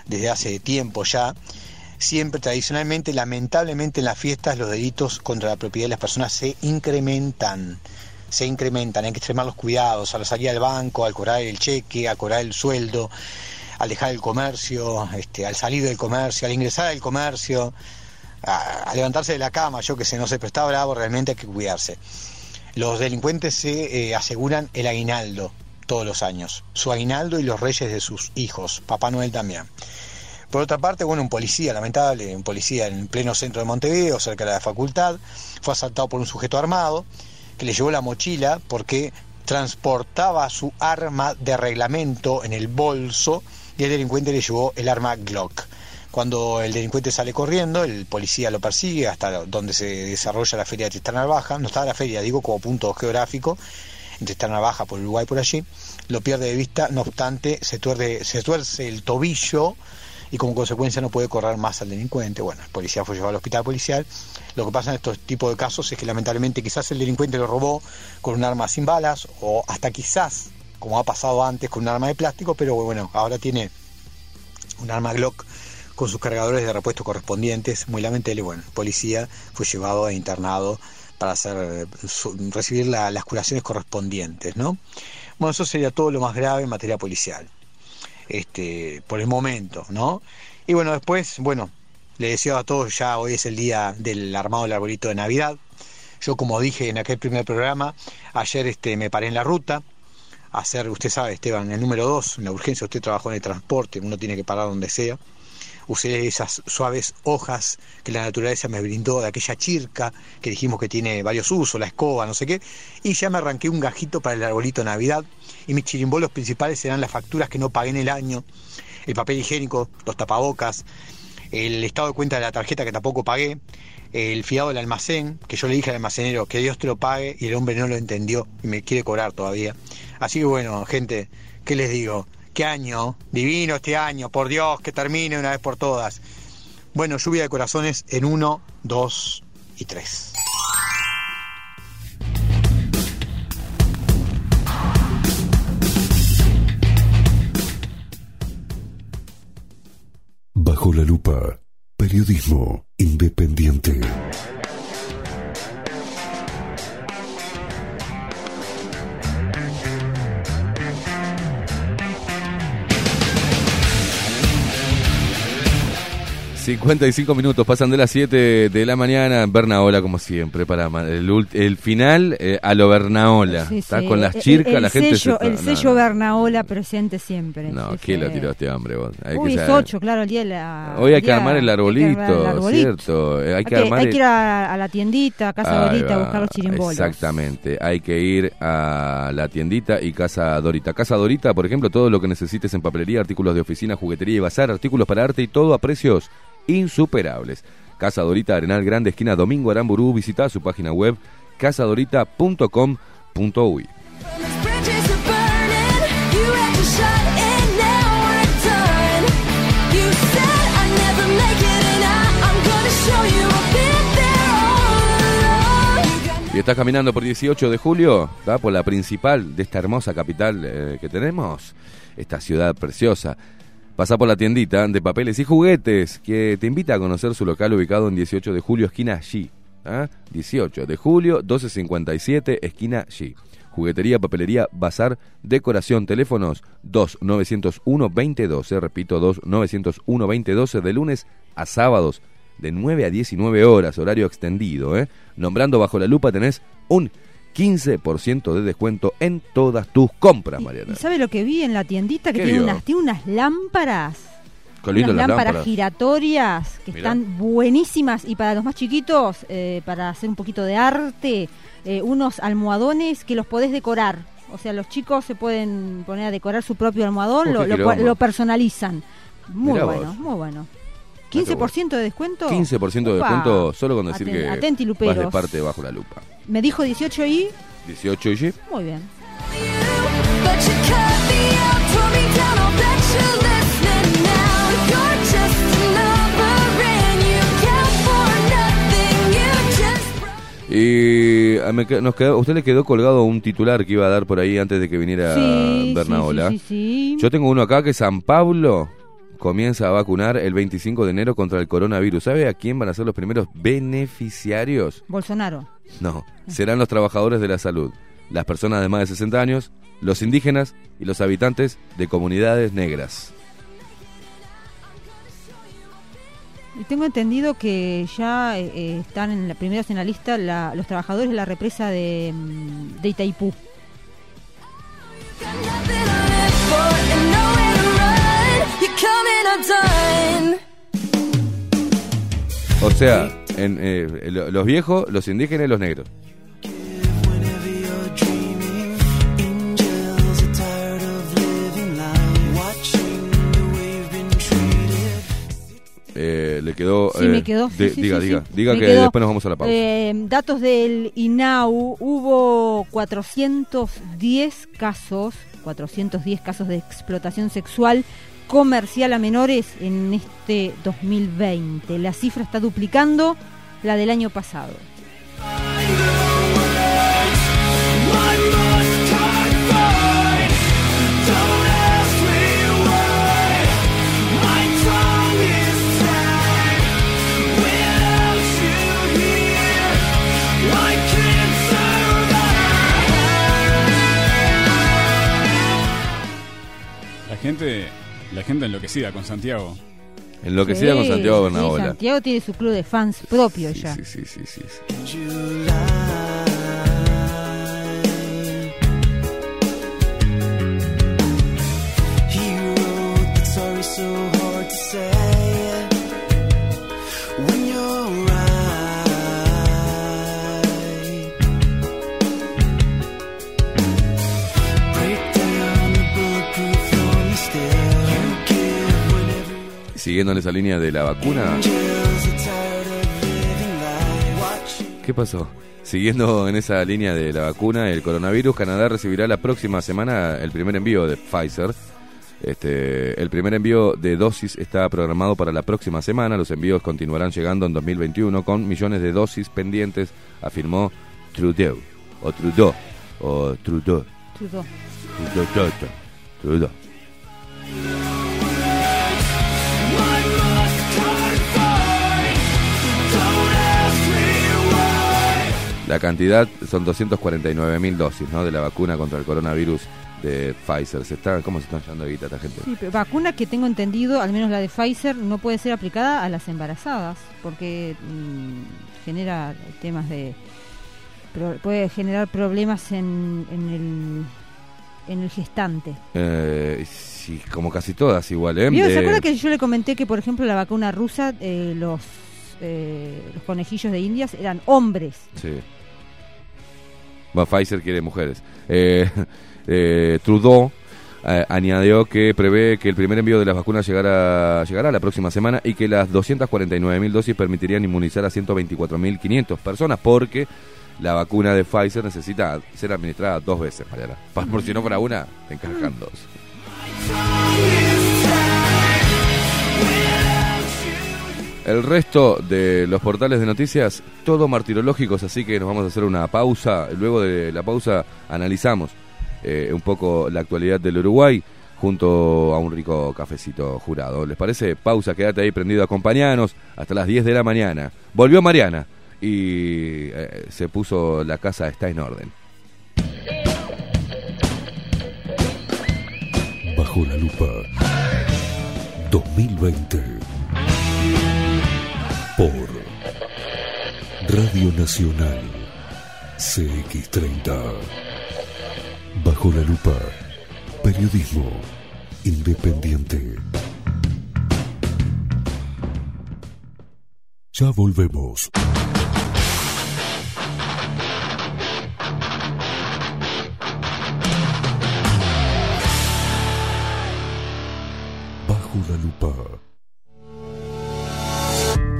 desde hace tiempo ya. Siempre, tradicionalmente, lamentablemente en las fiestas los delitos contra la propiedad de las personas se incrementan. Se incrementan, hay que extremar los cuidados al salir al banco, al cobrar el cheque, al cobrar el sueldo, al dejar el comercio, este, al salir del comercio, al ingresar al comercio, a, a levantarse de la cama, yo que sé, no sé, pero está bravo, realmente hay que cuidarse. Los delincuentes se eh, aseguran el aguinaldo todos los años, su aguinaldo y los reyes de sus hijos, Papá Noel también. Por otra parte, bueno, un policía, lamentable, un policía en pleno centro de Montevideo, cerca de la facultad, fue asaltado por un sujeto armado que le llevó la mochila porque transportaba su arma de reglamento en el bolso y el delincuente le llevó el arma Glock. Cuando el delincuente sale corriendo, el policía lo persigue hasta donde se desarrolla la feria de Tristana Baja, no estaba la feria, digo como punto geográfico, en Tristana Baja por Uruguay por allí, lo pierde de vista, no obstante, se, tuerde, se tuerce el tobillo y como consecuencia no puede correr más al delincuente. Bueno, el policía fue llevado al hospital policial. Lo que pasa en estos tipos de casos es que lamentablemente quizás el delincuente lo robó con un arma sin balas o hasta quizás, como ha pasado antes, con un arma de plástico, pero bueno, ahora tiene un arma Glock con sus cargadores de repuesto correspondientes. Muy lamentable, bueno, el policía fue llevado e internado para hacer recibir la- las curaciones correspondientes, ¿no? Bueno, eso sería todo lo más grave en materia policial este, por el momento, ¿no? Y bueno, después, bueno, le deseo a todos, ya hoy es el día del armado del arbolito de Navidad. Yo, como dije en aquel primer programa, ayer este, me paré en la ruta hacer, usted sabe, Esteban, el número dos, en la urgencia, usted trabajó en el transporte, uno tiene que parar donde sea. Usé esas suaves hojas que la naturaleza me brindó de aquella chirca que dijimos que tiene varios usos, la escoba, no sé qué, y ya me arranqué un gajito para el arbolito de Navidad. Y mis chirimbolos principales serán las facturas que no pagué en el año, el papel higiénico, los tapabocas, el estado de cuenta de la tarjeta que tampoco pagué, el fiado del almacén, que yo le dije al almacenero que Dios te lo pague y el hombre no lo entendió y me quiere cobrar todavía. Así que bueno, gente, ¿qué les digo? ¿Qué año? Divino este año, por Dios, que termine una vez por todas. Bueno, lluvia de corazones en uno, dos y tres. Bajo la lupa, periodismo independiente. 55 minutos, pasan de las 7 de la mañana. Bernaola, como siempre, para el, el final eh, a lo Bernaola. Sí, Está sí. con las El- chircas, el la gente sello, se. El no, sello no, Bernaola presente siempre. No, Sí, ¿quién sí. lo tiró este hambre vos? Hay Uy, que es saber. 8, claro, el día la. Hoy hay que armar el arbolito, el arbolito. ¿cierto? Eh, Hay Hay que armar hay el- que ir a, a la tiendita, a Casa Dorita, a buscar los chirimbolos. Exactamente, hay que ir a la tiendita y Casa Dorita. Casa Dorita, por ejemplo, todo lo que necesites en papelería, artículos de oficina, juguetería y bazar, artículos para arte y todo a precios insuperables. Casa Dorita, Arenal Grande, esquina Domingo Aramburú. Visita su página web casadorita.com.uy. Y estás caminando por 18 de julio, ¿tá? por la principal de esta hermosa capital eh, que tenemos, esta ciudad preciosa. Pasa por la tiendita de papeles y juguetes que te invita a conocer su local ubicado en 18 de julio, esquina G. ¿ah? 18 de julio, 1257, esquina G. Juguetería, papelería, bazar, decoración, teléfonos 2901-2012, repito, 2901-2012, de lunes a sábados, de 9 a 19 horas, horario extendido. ¿eh? Nombrando bajo la lupa tenés un 15% de descuento en todas tus compras, Mariana. ¿Y sabe lo que vi en la tiendita? Que ¿Qué tiene vio? unas, tiene unas lámparas. Qué lindo unas las lámparas, lámparas. giratorias que Mirá. están buenísimas y para los más chiquitos, eh, para hacer un poquito de arte, eh, unos almohadones que los podés decorar. O sea, los chicos se pueden poner a decorar su propio almohadón, Oh, lo, personalizan. Muy Mirá bueno, vos. muy bueno. Ah, qué 15% de descuento. 15% de descuento solo con decir que vas de parte bajo la lupa. Me dijo 18 y 18 y muy bien. Y ah, nos quedó, usted le quedó colgado un titular que iba a dar por ahí antes de que viniera Sí, Bernaola. sí, sí, sí, sí. Yo tengo uno acá que San Pablo comienza a vacunar el 25 de enero contra el coronavirus. ¿Sabe a quién van a ser los primeros beneficiarios? Bolsonaro. No, serán los trabajadores de la salud, las personas de más de 60 años, los indígenas y los habitantes de comunidades negras. Y tengo entendido que ya eh, eh, están en la, primeros en la lista la- los trabajadores de la represa de, mm, de Itaipú. O sea, en, eh, lo- los viejos, los indígenas y los negros. Eh, le quedó... Sí, eh, me quedó. de- sí, sí, diga, diga, diga Me que quedó. después nos vamos a la pausa. Eh, datos del INAU, hubo 410 casos, 410 casos de explotación sexual comercial a menores en este 2020. La cifra está duplicando la del año pasado. La gente, la gente enloquecida con Santiago. Enloquecida con Sí, Santiago sí, Bernabola. Santiago tiene su club de fans propio Sí, ya. sí, sí, sí, sí, Siguiendo en esa línea de la vacuna. ¿Qué pasó? Siguiendo en esa línea de la vacuna, del coronavirus, Canadá recibirá la próxima semana el primer envío de Pfizer. Este, el primer envío de dosis está programado para la próxima semana. Los envíos continuarán llegando en 2021 con millones de dosis pendientes, afirmó Trudeau. O Trudeau. O Trudeau. Trudeau. Trudeau. Trudeau. Trudeau. La cantidad son 249 mil dosis ¿no? de la vacuna contra el coronavirus de Pfizer. Se está, ¿Cómo se están llevando guita esta gente? Sí, pero vacuna que tengo entendido, al menos la de Pfizer, no puede ser aplicada a las embarazadas porque mm, genera temas de. pro- puede generar problemas en, en el, en el gestante. Eh, sí, como casi todas igual, ¿eh? ¿Se De- acuerda que yo le comenté que, por ejemplo, la vacuna rusa, eh, los, eh, los conejillos de indias eran hombres? Sí. Pfizer quiere mujeres. Eh, eh, Trudeau eh, añadió que prevé que el primer envío de las vacunas llegará, llegará la próxima semana y que las 249.000 dosis permitirían inmunizar a 124.500 personas porque la vacuna de Pfizer necesita ser administrada dos veces, Mariana. Por si no fuera una, te dos. El resto de los portales de noticias, todo martirológicos, así que nos vamos a hacer una pausa. Luego de la pausa analizamos eh, un poco la actualidad del Uruguay junto a un rico cafecito jurado. ¿Les parece? Pausa, quédate ahí prendido, acompañanos hasta las 10 de la mañana. Volvió Mariana y eh, se puso la casa está en orden. Bajo la lupa 2020 por Radio Nacional CX30 Bajo la lupa Periodismo independiente Ya volvemos. Bajo la lupa.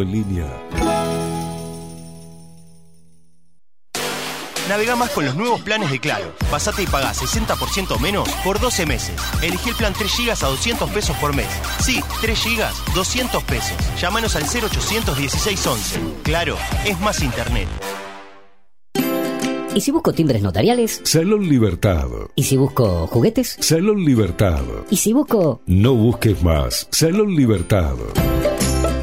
en línea. Navega más con los nuevos planes de Claro. Pasate y pagá 60% menos por 12 meses. Elegí el plan 3 GB a 200 pesos por mes. Sí, 3 GB, 200 pesos. Llámanos al 0800 1611. Claro, es más internet. ¿Y si busco timbres notariales? Salón Libertad. ¿Y si busco juguetes? Salón Libertad. ¿Y si busco... No busques más. Salón Libertad.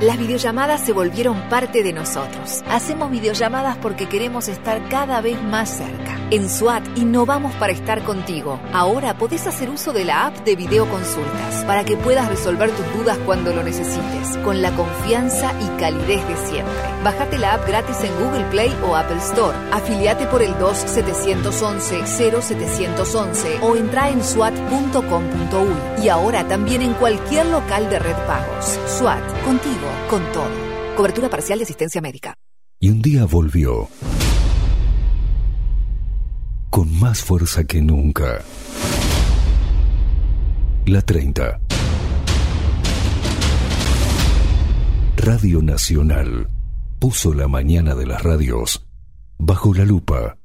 Las videollamadas se volvieron parte de nosotros. Hacemos videollamadas porque queremos estar cada vez más cerca. En SWAT innovamos para estar contigo. Ahora podés hacer uso de la app de videoconsultas para que puedas resolver tus dudas cuando lo necesites, con la confianza y calidez de siempre. Bajate la app gratis en Google Play o Apple Store. Afiliate por el 2711-0711 o entra en swat.com.uy. Y ahora también en cualquier local de red pagos. SWAT, contigo, con todo. Cobertura parcial de asistencia médica. Y un día volvió. Con más fuerza que nunca. La 30. Radio Nacional puso la mañana de las radios bajo la lupa.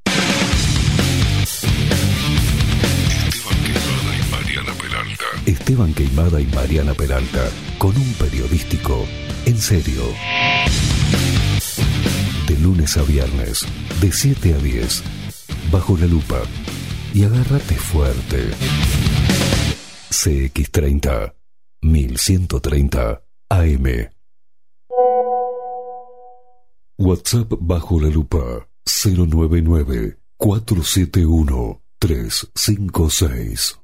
Esteban Queimada y Mariana Peralta con un periodístico en serio. De lunes a viernes, de 7 a 10, bajo la lupa. Y agárrate fuerte. CX30, 1130 AM. WhatsApp bajo la lupa 099 471 356.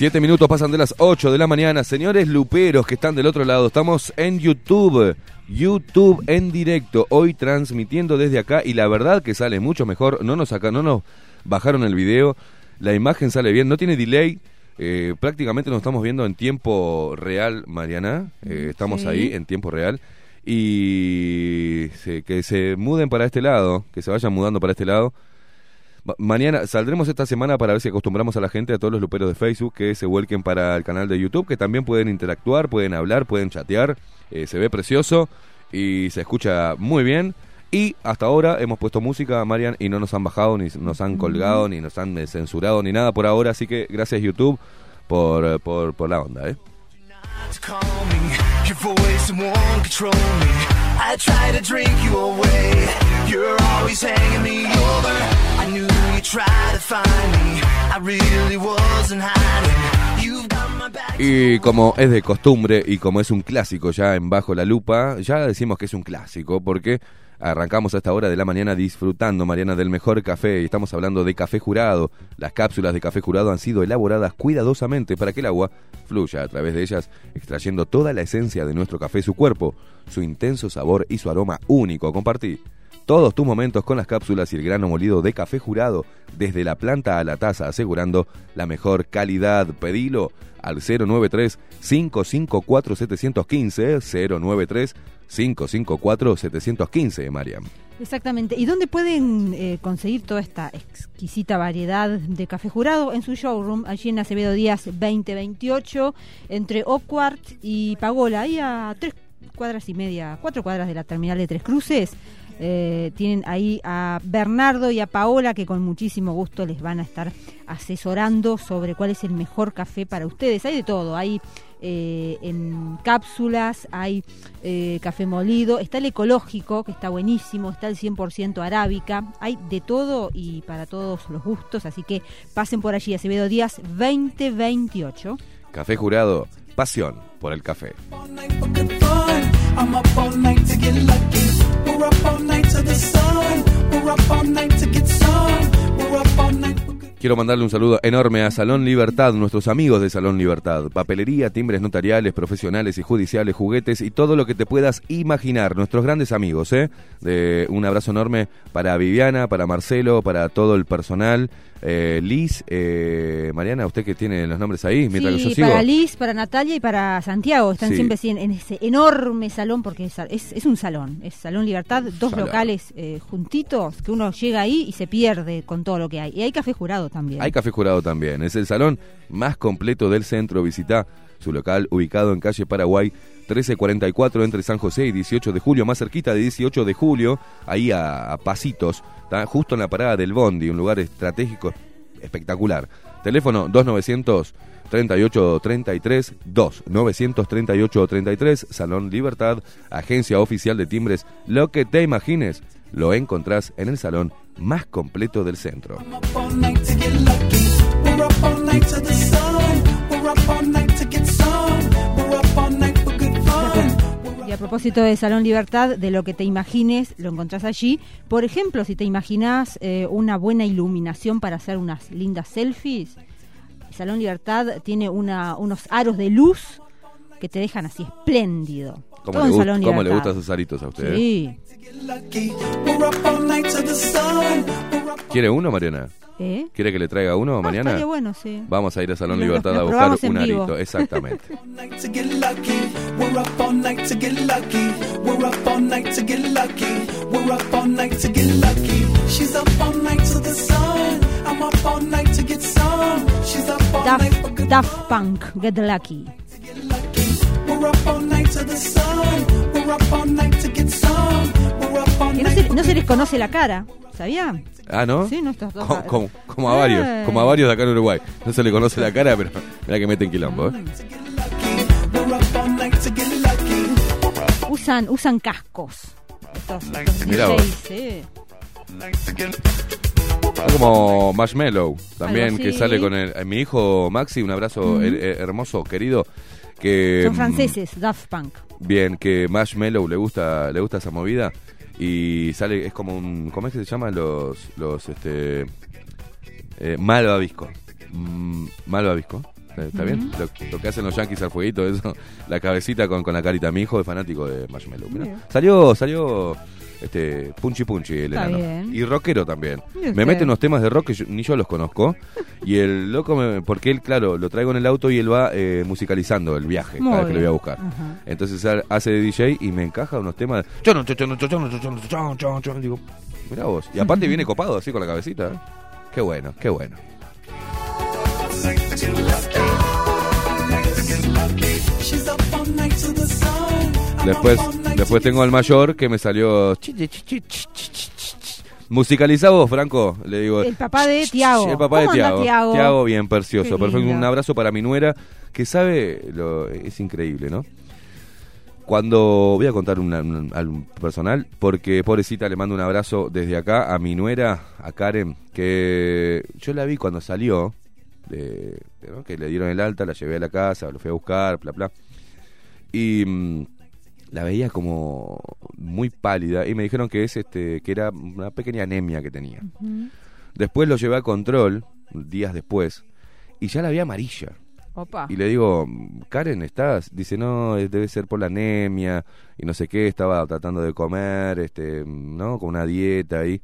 Siete minutos pasan de las 8 de la mañana. Señores luperos que están del otro lado, estamos en YouTube. YouTube en directo, hoy transmitiendo desde acá y la verdad que sale mucho mejor. No nos acá, no nos bajaron el video. La imagen sale bien, no tiene delay. eh, prácticamente nos estamos viendo en tiempo real, Mariana. eh, estamos Sí. ahí en tiempo real. Y se- que se muden para este lado, que se vayan mudando para este lado. Ma- Mañana saldremos esta semana para ver si acostumbramos a la gente, a todos los luperos de Facebook, que se vuelquen para el canal de YouTube, que también pueden interactuar, pueden hablar, pueden chatear. eh, se ve precioso y se escucha muy bien. Y hasta ahora hemos puesto música, Marian, y no nos han bajado, ni nos han colgado, ni nos han eh, censurado, ni nada por ahora. Así que gracias YouTube por, por, por la onda, ¿eh? call me. Your voice won't control me. I try to drink you away. You're always hanging me over. Y como es de costumbre y como es un clásico ya en Bajo la Lupa, ya decimos que es un clásico porque arrancamos a esta hora de la mañana disfrutando, Mariana, del mejor café. Y estamos hablando de café jurado. Las cápsulas de café jurado han sido elaboradas cuidadosamente para que el agua fluya a través de ellas, extrayendo toda la esencia de nuestro café, su cuerpo, su intenso sabor y su aroma único. Compartí todos tus momentos con las cápsulas y el grano molido de café jurado, desde la planta a la taza, asegurando la mejor calidad. Pedilo al 093-554-715, 093-554-715, Mariam. Exactamente. ¿Y dónde pueden eh, conseguir toda esta exquisita variedad de café jurado? En su showroom, allí en Acevedo Díaz 2028, entre Opquart y Pagola, ahí a tres cuadras y media, cuatro cuadras de la terminal de Tres Cruces. Eh, tienen ahí a Bernardo y a Paola que con muchísimo gusto les van a estar asesorando sobre cuál es el mejor café para ustedes. Hay de todo, hay eh, en cápsulas, hay eh, café molido, está el ecológico que está buenísimo, está el 100% arábica, hay de todo y para todos los gustos, así que pasen por allí, Acevedo Díaz 2028. Café Jurado, pasión por el café. Quiero mandarle un saludo enorme a Salón Libertad, nuestros amigos de Salón Libertad. Papelería, timbres notariales, profesionales y judiciales, juguetes y todo lo que te puedas imaginar. Nuestros grandes amigos, ¿eh? De, un abrazo enorme para Viviana, para Marcelo, para todo el personal. Eh, Liz, eh, Mariana, usted que tiene los nombres ahí, mientras que yo Sí, sigo. para Liz, para Natalia y para Santiago. Están Sí. siempre así en, en ese enorme salón, porque es, es- es un salón. Es Salón Libertad, dos Salón. locales eh, juntitos, que uno llega ahí y se pierde con todo lo que hay. Y hay café jurado también. Hay café jurado también. Es el salón más completo del centro. Visita su local ubicado en calle Paraguay 1344 entre San José y 18 de julio, más cerquita de 18 de julio, ahí a, a pasitos, está justo en la parada del Bondi, un lugar estratégico espectacular. Teléfono 2900 38 33 2 938 33 Salón Libertad, agencia oficial de timbres. Lo que te imagines lo encontrás en el salón más completo del centro. Propósito de Salón Libertad, de lo que te imagines, lo encontrás allí. Por ejemplo, si te imaginas eh, una buena iluminación para hacer unas lindas selfies, Salón Libertad tiene una, unos aros de luz que te dejan así espléndido. ¿Cómo, Todo le, en gust- Salón cómo le Libertad. gustan esos aritos a usted? Sí. Lucky. We're up all night to the sun. We're up ¿Quiere uno, Mariana? ¿Eh? ¿Quiere que le traiga uno no, mañana? Estaría bueno, sí. Vamos a ir a Salón lo, Libertad lo, a buscar un vivo. arito, exactamente. Daft, Punk, Get Lucky. No se, no se les conoce la cara. ¿Sabía? Ah, ¿no? Sí, nuestros dos. Como, como- como a varios, Eh. como a varios de acá en Uruguay. No se le conoce la cara, pero mira que meten quilombo. ¿eh? Usan, usan cascos. Estos, estos Mirá DJs, vos. sí. Es como Marshmello, también Algo que así. sale con el, eh, mi hijo Maxi, un abrazo her- hermoso, querido. Que, Son mm, franceses, Daft Punk. Bien, que Marshmello le gusta, le gusta esa movida y sale, es como un, ¿cómo es que se llaman los, los, este, eh, malvavisco? Mm, malvavisco, ¿está está bien? Lo, lo que hacen los yankees al fueguito, eso, la cabecita con, con la carita. Mi hijo es fanático de Marshmello. mirá. Bien. Salió, salió, este, punchi punchi el Está enano. bien. Y rockero también. ¿Y Me mete unos temas de rock que yo- ni yo los conozco. Y el loco, me- porque él, claro, lo traigo en el auto y él va eh, musicalizando el viaje Muy cada vez que lo voy a bien. buscar. Ajá. Entonces ha- hace de DJ y me encaja unos temas. de- Chon, chon, chon, chon, chon, chon, chon, chon, chon, chon. Digo, mirá vos. Y aparte viene copado así con la cabecita. ¿eh? Qué bueno, qué bueno. Después, después tengo al mayor que me salió. Musicaliza vos, Franco. Le digo. El papá de Tiago. El papá de ¿Cómo anda Tiago. Tiago? Bien, precioso. Perfecto. Un abrazo para mi nuera, que sabe, lo, es increíble, ¿no? Cuando voy a contar un- personal, porque pobrecita le mando un abrazo desde acá a mi nuera, a Karen, que yo la vi cuando salió, de, de- ¿no? que le dieron el alta, la llevé a la casa, lo fui a buscar, bla, bla. Y mm, la veía como muy pálida y me dijeron que es este que era una pequeña anemia que tenía. Después lo llevé a control, días después, y ya la vi amarilla. Opa. Y le digo, Karen, ¿estás? Dice, no, debe ser por la anemia y no sé qué, estaba tratando de comer, este, ¿no? Con una dieta ahí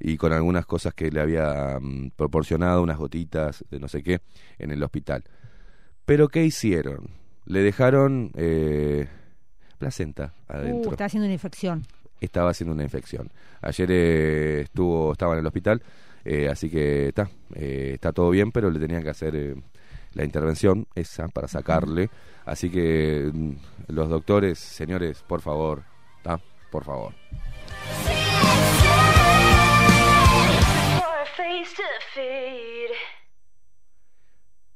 y con algunas cosas que le había mm, proporcionado, unas gotitas de no sé qué, en el hospital. Pero ¿qué hicieron? Le dejaron eh, placenta adentro. Uh, está haciendo una infección. Estaba haciendo una infección. Ayer eh, estuvo, estaba en el hospital, eh, así que está, eh, está todo bien, pero le tenían que hacer la intervención esa para sacarle. Así que mm, los doctores, señores, por favor, por favor.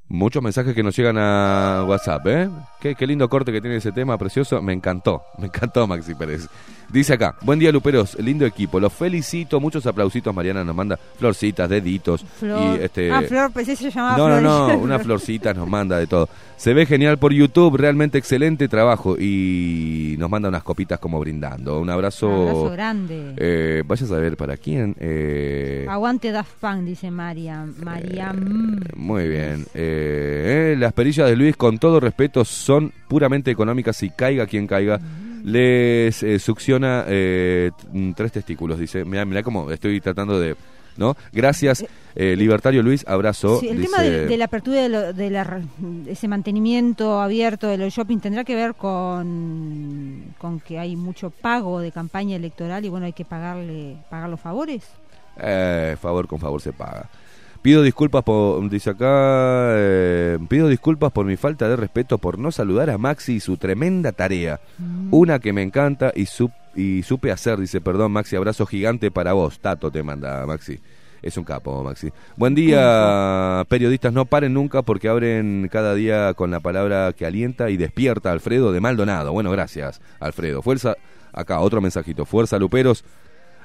Muchos mensajes que nos llegan a WhatsApp, ¿eh? Qué, qué lindo corte que tiene ese tema, precioso. Me encantó, me encantó Maxi Pérez. Dice acá, buen día Luperos, lindo equipo, los felicito, muchos aplausitos, Mariana nos manda florcitas, deditos. Flor. Y este... Ah, Flor, pensé que se llamaba No, no, Flor. no, una florcita nos manda de todo. Se ve genial por YouTube, realmente excelente trabajo. Y nos manda unas copitas como brindando. Un abrazo. Un abrazo grande. Eh, vaya a saber para quién. Eh, Aguante Daft Punk, dice María. María. mm. muy bien. Eh, eh, las perillas de Luis, con todo respeto, son puramente económicas y caiga quien caiga. Les eh, succiona eh, tres testículos, dice. Mira, mira cómo estoy tratando de... ¿No? Gracias, eh, Libertario Luis, abrazo. Sí, el dice- tema de, de la apertura de, lo- de la re- ese mantenimiento abierto de los shopping tendrá que ver con, con que hay mucho pago de campaña electoral y bueno, hay que pagarle pagar los favores. Eh, favor con favor se paga. Pido disculpas por, dice acá, eh, pido disculpas por mi falta de respeto por no saludar a Maxi y su tremenda tarea. Una que me encanta y, sup- y supe hacer, dice, perdón Maxi, abrazo gigante para vos. Tato te manda Maxi. Es un capo, Maxi. Buen día, periodistas, no paren nunca porque abren cada día con la palabra que alienta y despierta Alfredo de Maldonado. Bueno, gracias, Alfredo. Fuerza, acá otro mensajito. Fuerza, Luperos.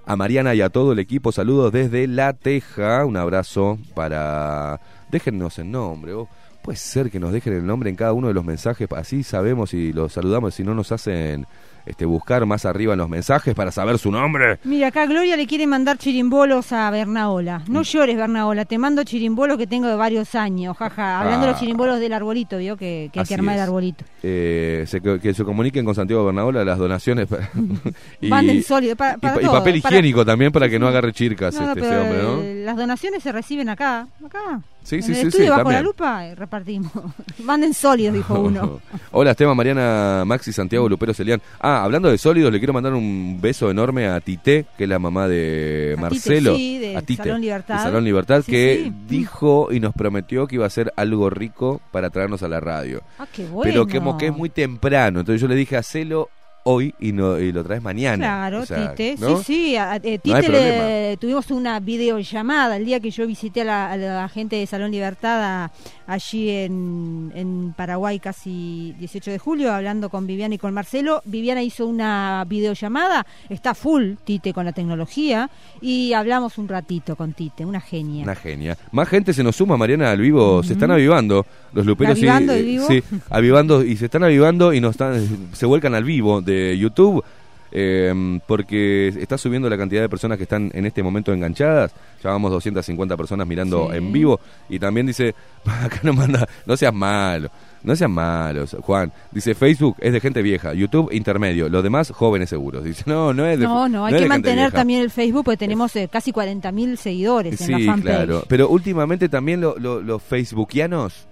A Mariana y a todo el equipo, saludos desde La Teja. Un abrazo para. Déjennos el nombre. oh. Puede ser que nos dejen el nombre en cada uno de los mensajes, así sabemos y los saludamos. Si no nos hacen este, buscar más arriba en los mensajes para saber su nombre. Mira, acá Gloria le quiere mandar chirimbolos a Bernaola. Mm. No llores, Bernaola, te mando chirimbolos que tengo de varios años, jaja. Hablando de Ah. los chirimbolos del arbolito, vio que, que hay que armar el arbolito. Eh, se- que, se comuniquen con Santiago Bernabola las donaciones. para- y, Manden sólido, para, y para pa- y todo, papel para- higiénico también para que no agarre chircas No, no, este, pero hombre, ¿no? las donaciones se reciben acá, acá. Sí, en sí, el sí, estudio sí, bajo la también. lupa eh, repartimos. Manden sólidos, dijo uno. Hola Esteban, Mariana, Maxi, Santiago, Lupero, Celian. Ah, hablando de sólidos, le quiero mandar un beso enorme a Tite, que es la mamá de A Marcelo. Tite, sí, de a Tite, Salón Libertad. de Salón Libertad, Sí, que dijo y nos prometió que iba a hacer algo rico para traernos a la radio. Ah, qué bueno. Pero como que es muy temprano, entonces yo le dije, hacelo hoy y, no, y lo traes mañana. Claro, O sea, Tite. ¿no? Sí, sí. A, eh, Tite le, tuvimos una videollamada el día que yo visité a la, a la gente de Salón Libertad allí en, en Paraguay, casi 18 de julio, hablando con Viviana y con Marcelo. Viviana hizo una videollamada, está full Tite con la tecnología y hablamos un ratito con Tite, una genia. Una genia. Más gente se nos suma, Mariana, al vivo. Se están avivando los luperos. sí, ¿Avivando el eh, vivo? Sí, avivando. Y se están avivando y nos están, se vuelcan al vivo de YouTube. eh, porque está subiendo la cantidad de personas que están en este momento enganchadas. Ya vamos 250 personas mirando Sí. en vivo. Y también dice, acá nos manda, no seas malo, no seas malos, Juan. Dice, Facebook es de gente vieja, YouTube intermedio, los demás jóvenes seguros. Dice, no, no es de No, no, hay que mantener también el Facebook porque tenemos eh, casi 40.000 seguidores en la Sí, fanpage. claro. Pero últimamente también lo- lo- los facebookianos,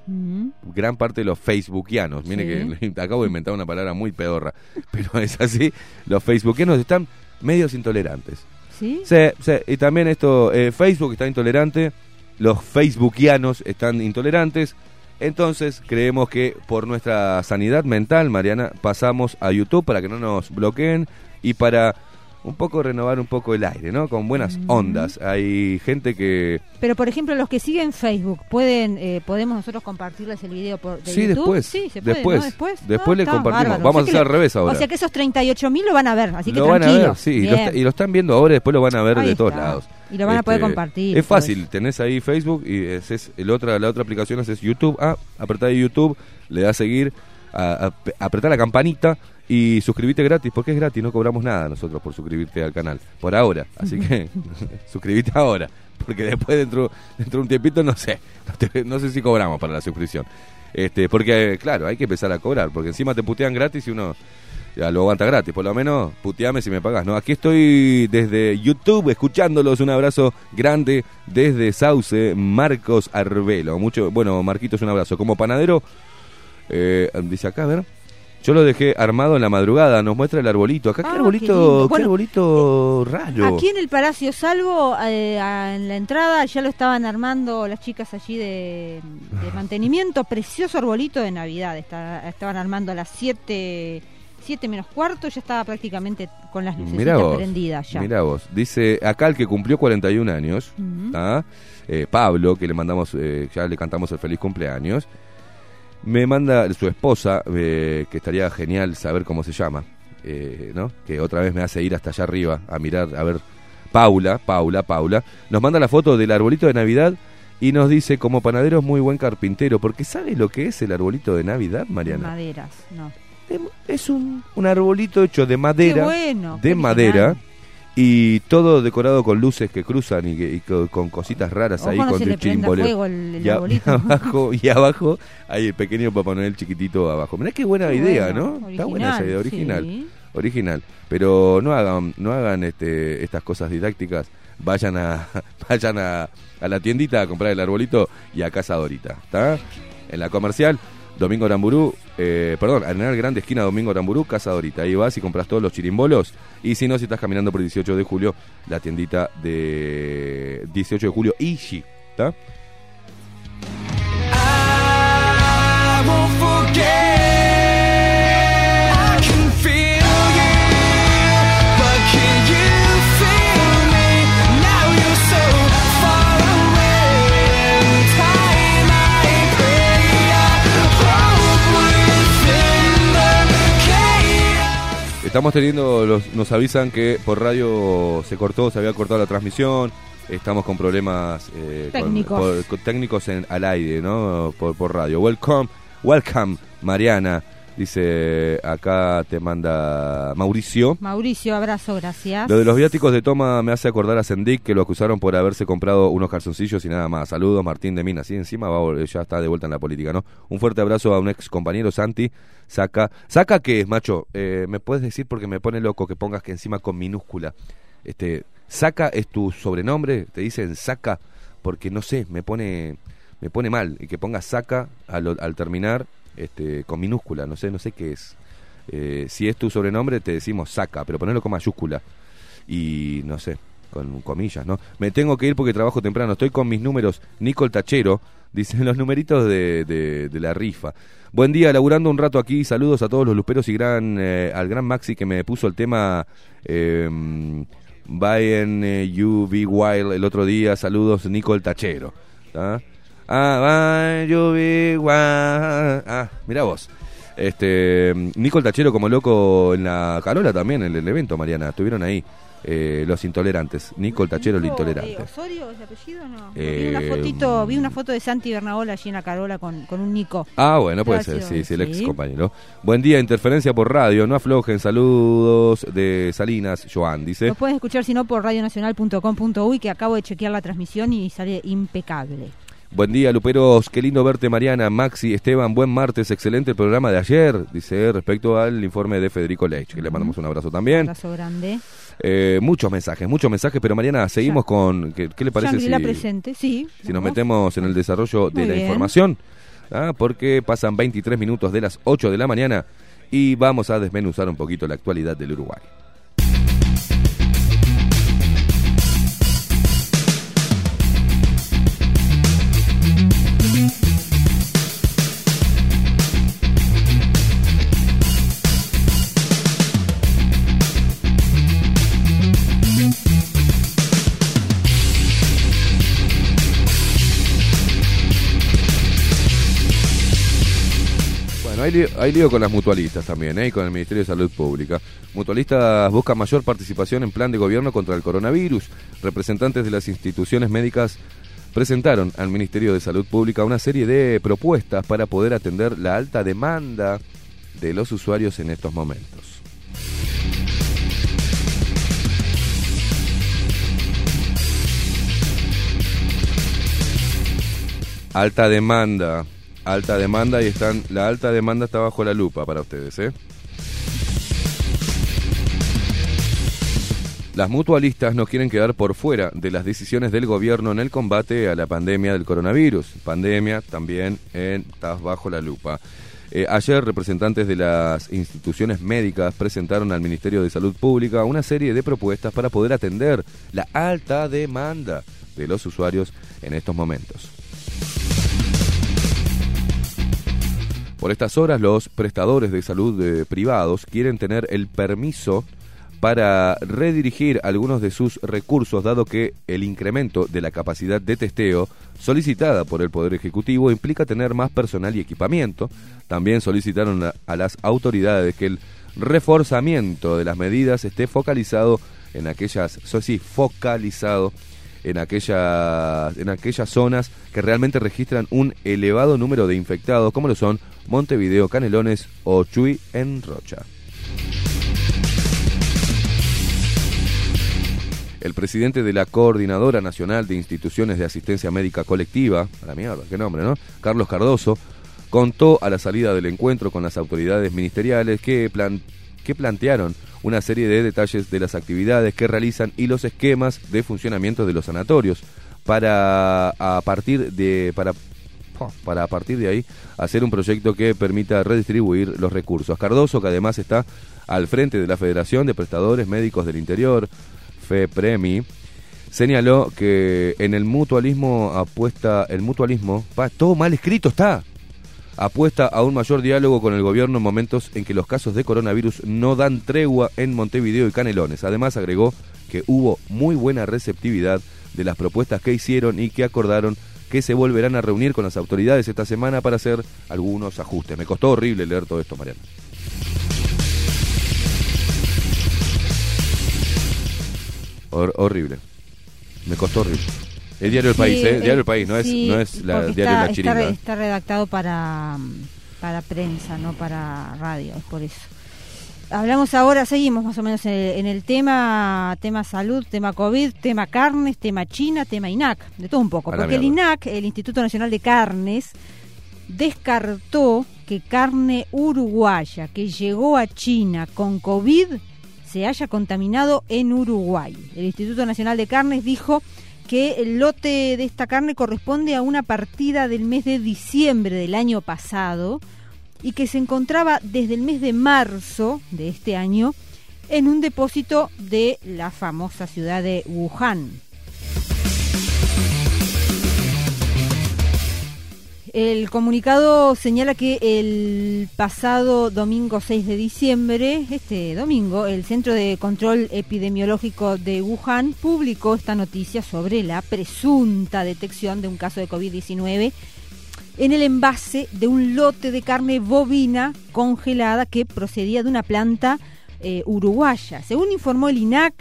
gran parte de los facebookianos, mire que acabo de inventar una palabra muy pedorra, pero es así, los facebookianos están medios intolerantes. ¿Sí? Sí, sí, y también esto, eh, Facebook está intolerante, los facebookianos están intolerantes, entonces creemos que por nuestra sanidad mental, Mariana, pasamos a YouTube para que no nos bloqueen y para un poco renovar un poco el aire, ¿no? Con buenas ondas. Hay gente que... Pero por ejemplo, los que siguen Facebook, pueden eh, podemos nosotros compartirles el video por de Sí, YouTube? después. Sí, se puede, Después. ¿no? Después, Después le compartimos. bárbaro. Vamos O a hacer al revés ahora. O sea que esos 38.000 lo van a ver, así que lo van a ver, sí, y lo, está- y lo están viendo ahora y después lo van a ver Ahí de todos lados. Este, Y lo van a poder compartir, Es fácil, tenés ahí Facebook y es, es el otra, la otra aplicación es, YouTube. Ah, apretá YouTube, le das a seguir, a, a- apretá la campanita y suscribite gratis, porque es gratis, no cobramos nada nosotros por suscribirte al canal, por ahora. Así que suscribite ahora, porque después dentro, dentro de un tiempito no sé, no, sé si cobramos para la suscripción. Este, porque claro, hay que empezar a cobrar, porque encima te putean gratis y uno ya lo aguanta gratis, por lo menos puteame si me pagas, ¿no? Aquí estoy desde YouTube escuchándolos, un abrazo grande desde Sauce, Marcos Arbelo. Mucho, bueno, Marquitos, un abrazo. Como panadero, eh, dice acá, a ver. Yo lo dejé armado en la madrugada, nos muestra el arbolito. Acá, Ah, qué qué arbolito, qué Bueno, arbolito raro. Aquí en el Palacio Salvo, eh, a- en la entrada, ya lo estaban armando las chicas allí de, de mantenimiento. Precioso arbolito de Navidad. Está- estaban armando a las 7 7 menos cuarto ya estaba prácticamente con las luces prendidas ya. mirá vos. Dice acá el que cumplió 41 años, Ujú. ¿tá? Eh, Pablo, que le mandamos, eh, ya le cantamos el feliz cumpleaños, me manda su esposa, eh, que estaría genial saber cómo se llama, eh, ¿no? Que otra vez me hace ir hasta allá arriba a mirar, a ver, Paula, Paula, Paula, nos manda la foto del arbolito de Navidad y nos dice, como panadero es muy buen carpintero, porque ¿sabe lo que es el arbolito de Navidad, Mariana? Maderas, no. Es un, un arbolito hecho de madera. Qué bueno, de qué madera. Y todo decorado con luces que cruzan y, que- y co- con cositas raras Ojo, ahí no con se fuego el- el y, a- abajo, y abajo hay el pequeño Papá Noel chiquitito abajo. Mirá qué buena Qué idea, bueno, ¿no? Está buena esa idea, original, original. sí. Original. Pero no hagan, no hagan este, estas cosas didácticas. Vayan a, vayan a, a la tiendita a comprar el arbolito y a Casa Dorita. ¿Está? En la comercial, Domingo Aramburú, eh, perdón, Arenal Grande, esquina Domingo Aramburú, Casa Dorita. Ahí vas y compras todos los chirimbolos. Y si no, si estás caminando por el 18 de julio, la tiendita de 18 de julio, Ishi. ¿Está? Estamos teniendo, los, nos avisan que por radio se cortó, se había cortado la transmisión. Estamos con problemas eh, con- Técnicos. por- con técnicos en, al aire, ¿no? Por, por radio. Welcome, welcome, Mariana. Dice acá te manda Mauricio. Mauricio, abrazo, gracias. Lo de los viáticos de toma me hace acordar a Sendik que lo acusaron por haberse comprado unos calzoncillos y nada más. Saludos, Martín de Minas. Y encima va ya está de vuelta en la política, ¿no? Un fuerte abrazo a un ex compañero, Santi. Saca. ¿Saca qué es, macho? Eh, ¿Me puedes decir porque me pone loco que pongas que encima con minúscula? Este, Saca es tu sobrenombre, te dicen Saca, porque no sé, me pone me pone mal. Y que pongas Saca al, al terminar este, con minúscula, no sé, no sé qué es. Eh, si es tu sobrenombre, te decimos Saca, pero ponelo con mayúscula y no sé, con comillas, ¿no? Me tengo que ir porque trabajo temprano, estoy con mis números, Nicol Tachero, dicen los numeritos de, de- la rifa. Buen día, laburando un rato aquí, saludos a todos los luperos y gran eh, al gran Maxi que me puso el tema eh, Bayern eh, You Be Wild el otro día, saludos Nicol Tachero. ¿tá? Ah, Be Wild. Ah, mira vos. Este, Nicol Tachero como loco en la Carola también, en el evento, Mariana. Estuvieron ahí eh, los intolerantes. Nicol Tachero, el intolerante. eh, ¿Osorio es el apellido o no? Eh, vi, una fotito, vi una foto de Santi Bernabola allí en la Carola con, con un Nico. Ah, bueno, puede ser, sí, sí, el ex compañero. Buen día, interferencia por radio, no aflojen, saludos de Salinas, Joan, dice. Lo puedes escuchar si no por radionacional.com.uy que acabo de chequear la transmisión y sale impecable. Buen día, Luperos, qué lindo verte, Mariana, Maxi, Esteban, buen martes, excelente el programa de ayer, dice, respecto al informe de Federico Leich, que le mandamos un abrazo también. Abrazo grande. Eh, muchos mensajes, muchos mensajes, pero Mariana, seguimos con, ¿qué, qué le parece si, presente, sí. si nos metemos en el desarrollo de la bien. información? Ah, Porque pasan 23 minutos de las 8 de la mañana y vamos a desmenuzar un poquito la actualidad del Uruguay. Bueno, hay lío, con las mutualistas también, ¿eh? y con el Ministerio de Salud Pública. Mutualistas buscan mayor participación en plan de gobierno contra el coronavirus. Representantes de las instituciones médicas presentaron al Ministerio de Salud Pública una serie de propuestas para poder atender la alta demanda de los usuarios en estos momentos. Alta demanda, alta demanda y están la alta demanda está bajo la lupa para ustedes, ¿eh? Las mutualistas no quieren quedar por fuera de las decisiones del gobierno en el combate a la pandemia del coronavirus. Pandemia también en, está bajo la lupa. Eh, ayer representantes de las instituciones médicas presentaron al Ministerio de Salud Pública una serie de propuestas para poder atender la alta demanda de los usuarios en estos momentos. Por estas horas, los prestadores de salud eh, privados quieren tener el permiso para redirigir algunos de sus recursos, dado que el incremento de la capacidad de testeo solicitada por el Poder Ejecutivo implica tener más personal y equipamiento. También solicitaron a, las autoridades que el reforzamiento de las medidas esté focalizado en aquellas, sí, focalizado en aquellas, en aquellas zonas que realmente registran un elevado número de infectados, como lo son Montevideo, Canelones o Chuy en Rocha. El presidente de la Coordinadora Nacional de Instituciones de Asistencia Médica Colectiva, a la mierda, qué nombre, ¿no? Carlos Cardoso, contó a la salida del encuentro con las autoridades ministeriales que, plan- que plantearon una serie de detalles de las actividades que realizan y los esquemas de funcionamiento de los sanatorios para a partir de para para a partir de ahí hacer un proyecto que permita redistribuir los recursos. Cardoso, que además está al frente de la Federación de Prestadores Médicos del Interior, FEPREMI, señaló que en el mutualismo apuesta el mutualismo, todo mal escrito está. Apuesta a un mayor diálogo con el gobierno en momentos en que los casos de coronavirus no dan tregua en Montevideo y Canelones. Además agregó que hubo muy buena receptividad de las propuestas que hicieron y que acordaron que se volverán a reunir con las autoridades esta semana para hacer algunos ajustes. Me costó horrible leer todo esto, Mariano. Hor- horrible. Me costó horrible. El diario El País, Sí, ¿eh? El diario eh, El País, no es, no es la diario está, La está Chiringa. re- está redactado para, para prensa, no para radio, es por eso. Hablamos ahora, seguimos más o menos en el, en el tema, tema salud, tema COVID, tema carnes, tema China, tema INAC, de todo un poco. Porque el. INAC, el Instituto Nacional de Carnes, descartó que carne uruguaya que llegó a China con COVID se haya contaminado en Uruguay. El Instituto Nacional de Carnes dijo que el lote de esta carne corresponde a una partida del mes de diciembre del año pasado y que se encontraba desde el mes de marzo de este año en un depósito de la famosa ciudad de Wuhan. El comunicado señala que el pasado domingo 6 de diciembre, este domingo, el Centro de Control Epidemiológico de Wuhan publicó esta noticia sobre la presunta detección de un caso de COVID-19 en el envase de un lote de carne bovina congelada que procedía de una planta eh, uruguaya. Según informó el INAC,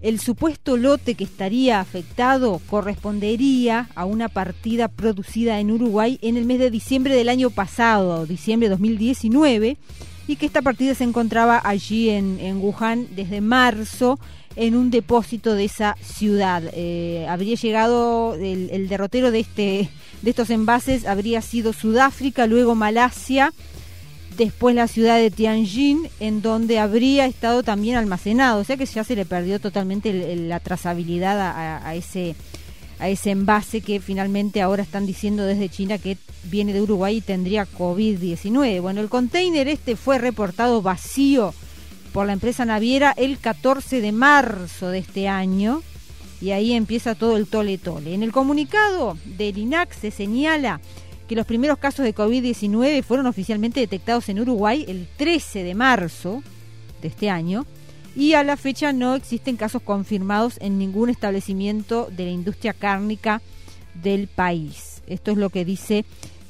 el supuesto lote que estaría afectado correspondería a una partida producida en Uruguay en el mes de diciembre del año pasado, diciembre de 2019, y que esta partida se encontraba allí en, en Wuhan desde marzo en un depósito de esa ciudad. Eh, habría llegado el, derrotero de este de estos envases habría sido Sudáfrica, luego Malasia, después la ciudad de Tianjin, en donde habría estado también almacenado. O sea que ya se le perdió totalmente la trazabilidad a ese a ese envase que finalmente ahora están diciendo desde China que viene de Uruguay y tendría COVID-19. Bueno, el container este fue reportado vacío por la empresa naviera el 14 de marzo de este año y ahí empieza todo el tole tole. En el comunicado del INAC se señala que los primeros casos de COVID-19 fueron oficialmente detectados en Uruguay el 13 de marzo de este año y a la fecha no existen casos confirmados en ningún establecimiento de la industria cárnica del país. Esto es lo que dice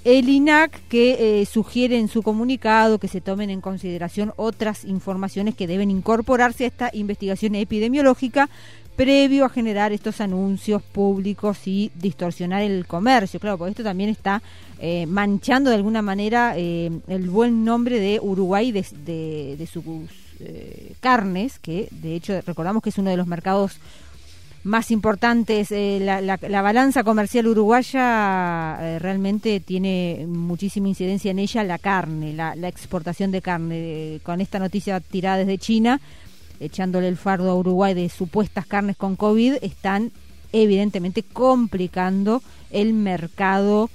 el INAC que eh, sugiere en su comunicado que se tomen en consideración otras informaciones que deben incorporarse a esta investigación epidemiológica previo a generar estos anuncios públicos y distorsionar el comercio. Claro, porque esto también está eh, manchando de alguna manera eh, el buen nombre de Uruguay de, de- sus carnes, que de hecho recordamos que es uno de los mercados más importantes. eh, la, la- la balanza comercial uruguaya eh, realmente tiene muchísima incidencia en ella la carne, la, exportación de carne. Eh, con esta noticia tirada desde China, echándole el fardo a Uruguay de supuestas carnes con COVID, están evidentemente complicando el mercado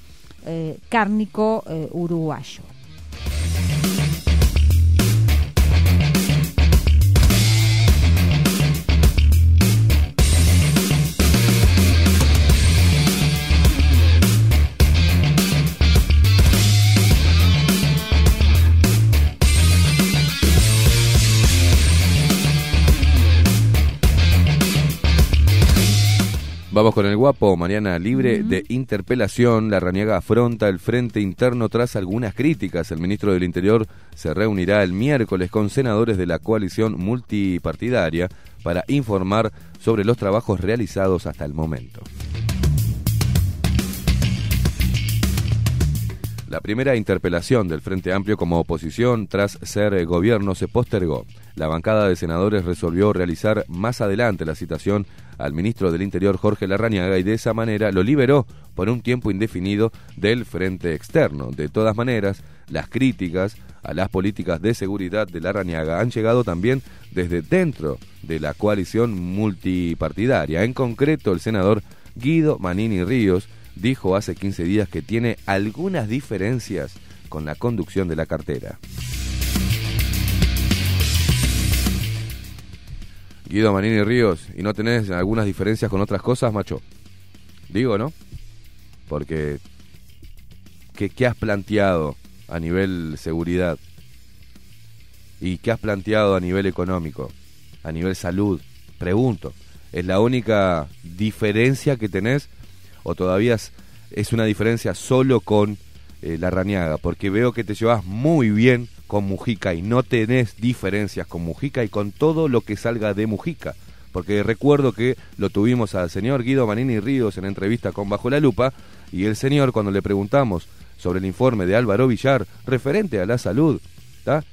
eh, cárnico uruguayo. Vamos con el guapo, Mariana, libre de interpelación. La Raniaga afronta el frente interno tras algunas críticas. El ministro del Interior se reunirá el miércoles con senadores de la coalición multipartidaria para informar sobre los trabajos realizados hasta el momento. La primera interpelación del Frente Amplio como oposición tras ser eh, gobierno se postergó. La bancada de senadores resolvió realizar más adelante la citación al ministro del Interior Jorge Larrañaga y de esa manera lo liberó por un tiempo indefinido del frente externo. De todas maneras, las críticas a las políticas de seguridad de Larrañaga han llegado también desde dentro de la coalición multipartidaria. En concreto, el senador Guido Manini Ríos dijo hace 15 días que tiene algunas diferencias con la conducción de la cartera. Guido Manini Ríos, ¿y no tenés algunas diferencias con otras cosas, macho? Digo, ¿no? Porque, ¿qué, has planteado a nivel seguridad? ¿Y qué has planteado a nivel económico? ¿A nivel salud? Pregunto, ¿es la única diferencia que tenés o todavía es, es una diferencia solo con eh, la Rañaga? Porque veo que te llevas muy bien con Mujica y no tenés diferencias con Mujica y con todo lo que salga de Mujica. Porque recuerdo que lo tuvimos al señor Guido Manini Ríos en entrevista con Bajo la Lupa y el señor cuando le preguntamos sobre el informe de Álvaro Villar referente a la salud,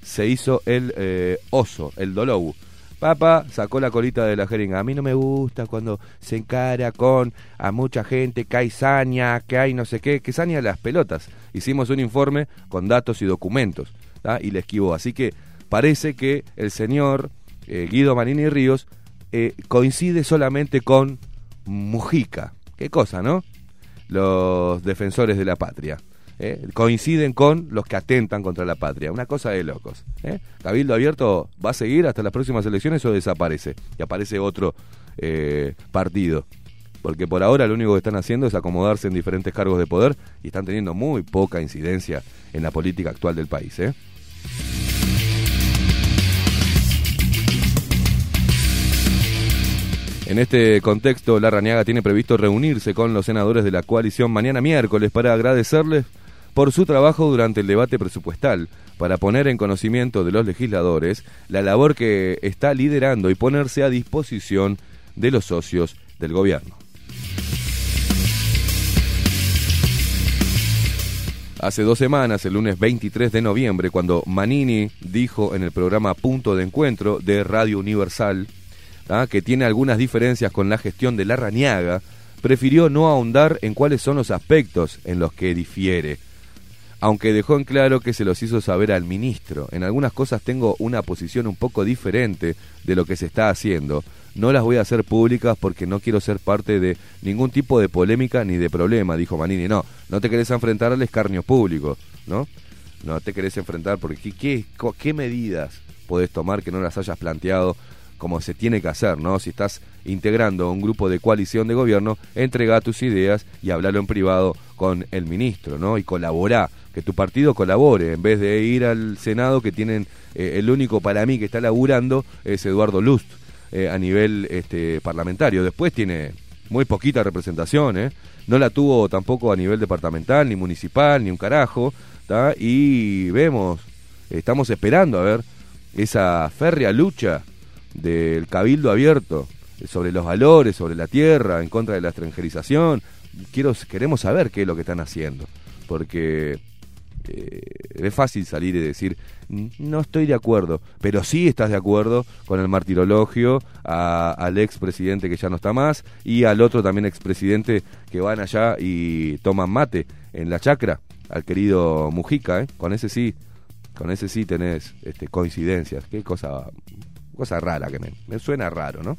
se hizo el eh, oso, el dolou. Papá sacó la colita de la jeringa. A mí no me gusta cuando se encara con a mucha gente que hay saña, que hay no sé qué, que saña las pelotas. Hicimos un informe con datos y documentos y le esquivó. Así que parece que el señor eh, Guido Manini Ríos eh, coincide solamente con Mujica. Qué cosa, ¿no? Los defensores de la patria. ¿eh? coinciden con los que atentan contra la patria. Una cosa de locos. ¿eh? Cabildo Abierto va a seguir hasta las próximas elecciones o desaparece. Y aparece otro partido. Porque por ahora lo único que están haciendo es acomodarse en diferentes cargos de poder y están teniendo muy poca incidencia en la política actual del país. ¿eh? En este contexto, la Raniaga tiene previsto reunirse con los senadores de la coalición mañana miércoles para agradecerles por su trabajo durante el debate presupuestal, para poner en conocimiento de los legisladores la labor que está liderando y ponerse a disposición de los socios del gobierno. Hace dos semanas, el lunes 23 de noviembre, cuando Manini dijo en el programa Punto de Encuentro de Radio Universal ¿ah? que tiene algunas diferencias con la gestión de la Rañaga, prefirió no ahondar en cuáles son los aspectos en los que difiere, aunque dejó en claro que se los hizo saber al ministro. En algunas cosas tengo una posición un poco diferente de lo que se está haciendo. No las voy a hacer públicas porque no quiero ser parte de ningún tipo de polémica ni de problema, dijo Manini. No, no te querés enfrentar al escarnio público, ¿no? No te querés enfrentar porque ¿qué, qué, qué medidas podés tomar que no las hayas planteado como se tiene que hacer, ¿no? Si estás integrando un grupo de coalición de gobierno, entrega tus ideas y hablalo en privado con el ministro, ¿no? Y colabora, que tu partido colabore, en vez de ir al Senado que tienen, eh, el único para mí que está laburando es Eduardo Lust eh, a nivel este, parlamentario. Después tiene muy poquita representación, ¿eh? No la tuvo tampoco a nivel departamental, ni municipal, ni un carajo, ¿tá? Y vemos, estamos esperando a ver esa férrea lucha del cabildo abierto sobre los valores, sobre la tierra, en contra de la extranjerización. Quiero, queremos saber qué es lo que están haciendo, porque eh, es fácil salir y decir, "Mm, no estoy de acuerdo, pero sí estás de acuerdo con el martirologio, a- al expresidente que ya no está más y al otro también expresidente que van allá y toman mate en la chacra, al querido Mujica, ¿eh? con ese sí, con ese sí tenés este, coincidencias, qué cosa, cosa rara que me, me suena raro, ¿no?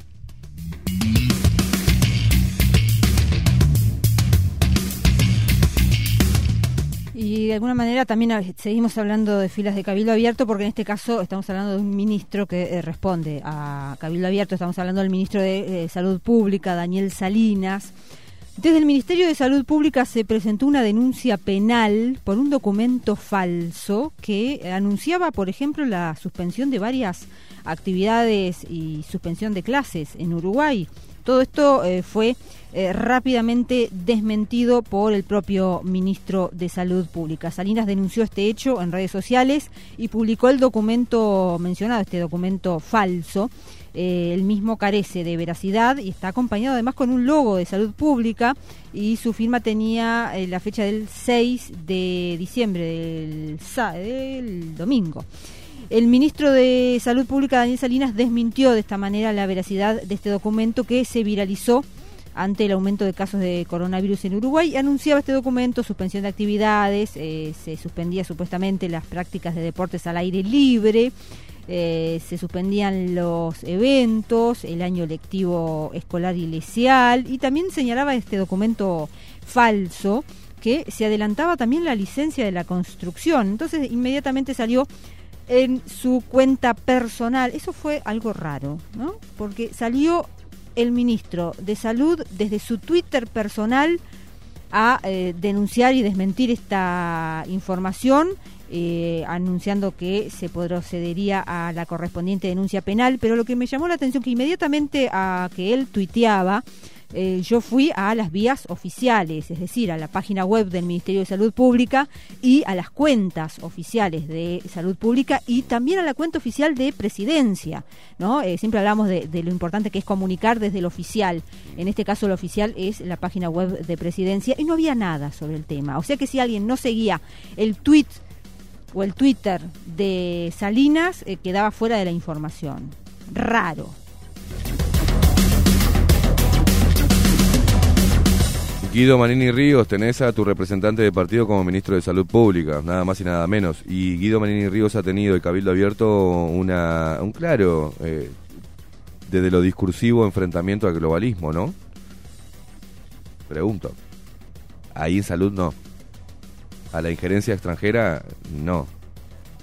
Y de alguna manera también seguimos hablando de filas de Cabildo Abierto, porque en este caso estamos hablando de un ministro que eh, responde a Cabildo Abierto, estamos hablando del ministro de eh, Salud Pública, Daniel Salinas. Desde el Ministerio de Salud Pública se presentó una denuncia penal por un documento falso que anunciaba, por ejemplo, la suspensión de varias actividades y suspensión de clases en Uruguay. Todo esto eh, fue eh, rápidamente desmentido por el propio ministro de Salud Pública. Salinas denunció este hecho en redes sociales y publicó el documento mencionado, este documento falso. Eh, el mismo carece de veracidad y está acompañado además con un logo de salud pública y su firma tenía eh, la fecha del 6 de diciembre, del, domingo. El ministro de Salud Pública, Daniel Salinas, desmintió de esta manera la veracidad de este documento que se viralizó ante el aumento de casos de coronavirus en Uruguay. Anunciaba este documento suspensión de actividades, eh, se suspendía supuestamente las prácticas de deportes al aire libre, eh, se suspendían los eventos, el año lectivo escolar y lesial, y también señalaba este documento falso que se adelantaba también la licencia de la construcción. Entonces inmediatamente salió en su cuenta personal. Eso fue algo raro, ¿no? Porque salió el ministro de Salud desde su Twitter personal a eh, denunciar y desmentir esta información, eh, anunciando que se procedería a la correspondiente denuncia penal. Pero lo que me llamó la atención que inmediatamente a que él tuiteaba, eh, yo fui a las vías oficiales, es decir, a la página web del Ministerio de Salud Pública y a las cuentas oficiales de Salud Pública y también a la cuenta oficial de Presidencia. ¿no? Eh, siempre hablamos de, lo importante que es comunicar desde el oficial. En este caso, lo oficial es la página web de Presidencia y no había nada sobre el tema. O sea que si alguien no seguía el tweet o el Twitter de Salinas, eh, quedaba fuera de la información. Raro. Guido Manini Ríos, tenés a tu representante de partido como ministro de Salud Pública, nada más y nada menos. Y Guido Manini Ríos ha tenido el Cabildo Abierto una, un claro, eh, desde lo discursivo, enfrentamiento al globalismo, ¿no? Pregunto. Ahí en salud no. A la injerencia extranjera, no.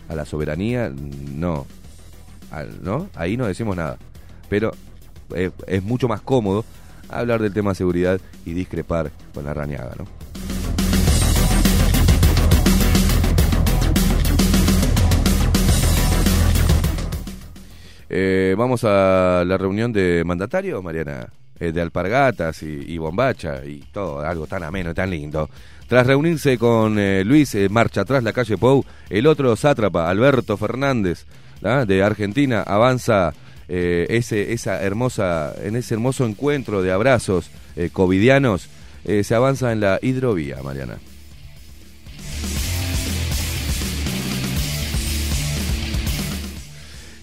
A la soberanía, no. ¿No? Ahí no decimos nada. Pero eh, es mucho más cómodo hablar del tema seguridad y discrepar con la rañaga, ¿no? Eh, vamos a la reunión de mandatarios, Mariana, eh, de alpargatas y, y bombacha y todo, algo tan ameno y tan lindo. Tras reunirse con eh, Luis Marcha Atrás, la calle Pou, el otro sátrapa, Alberto Fernández, ¿ah? de Argentina, avanza eh, ese, esa hermosa, en ese hermoso encuentro de abrazos eh, covidianos, eh, se avanza en la hidrovía, Mariana.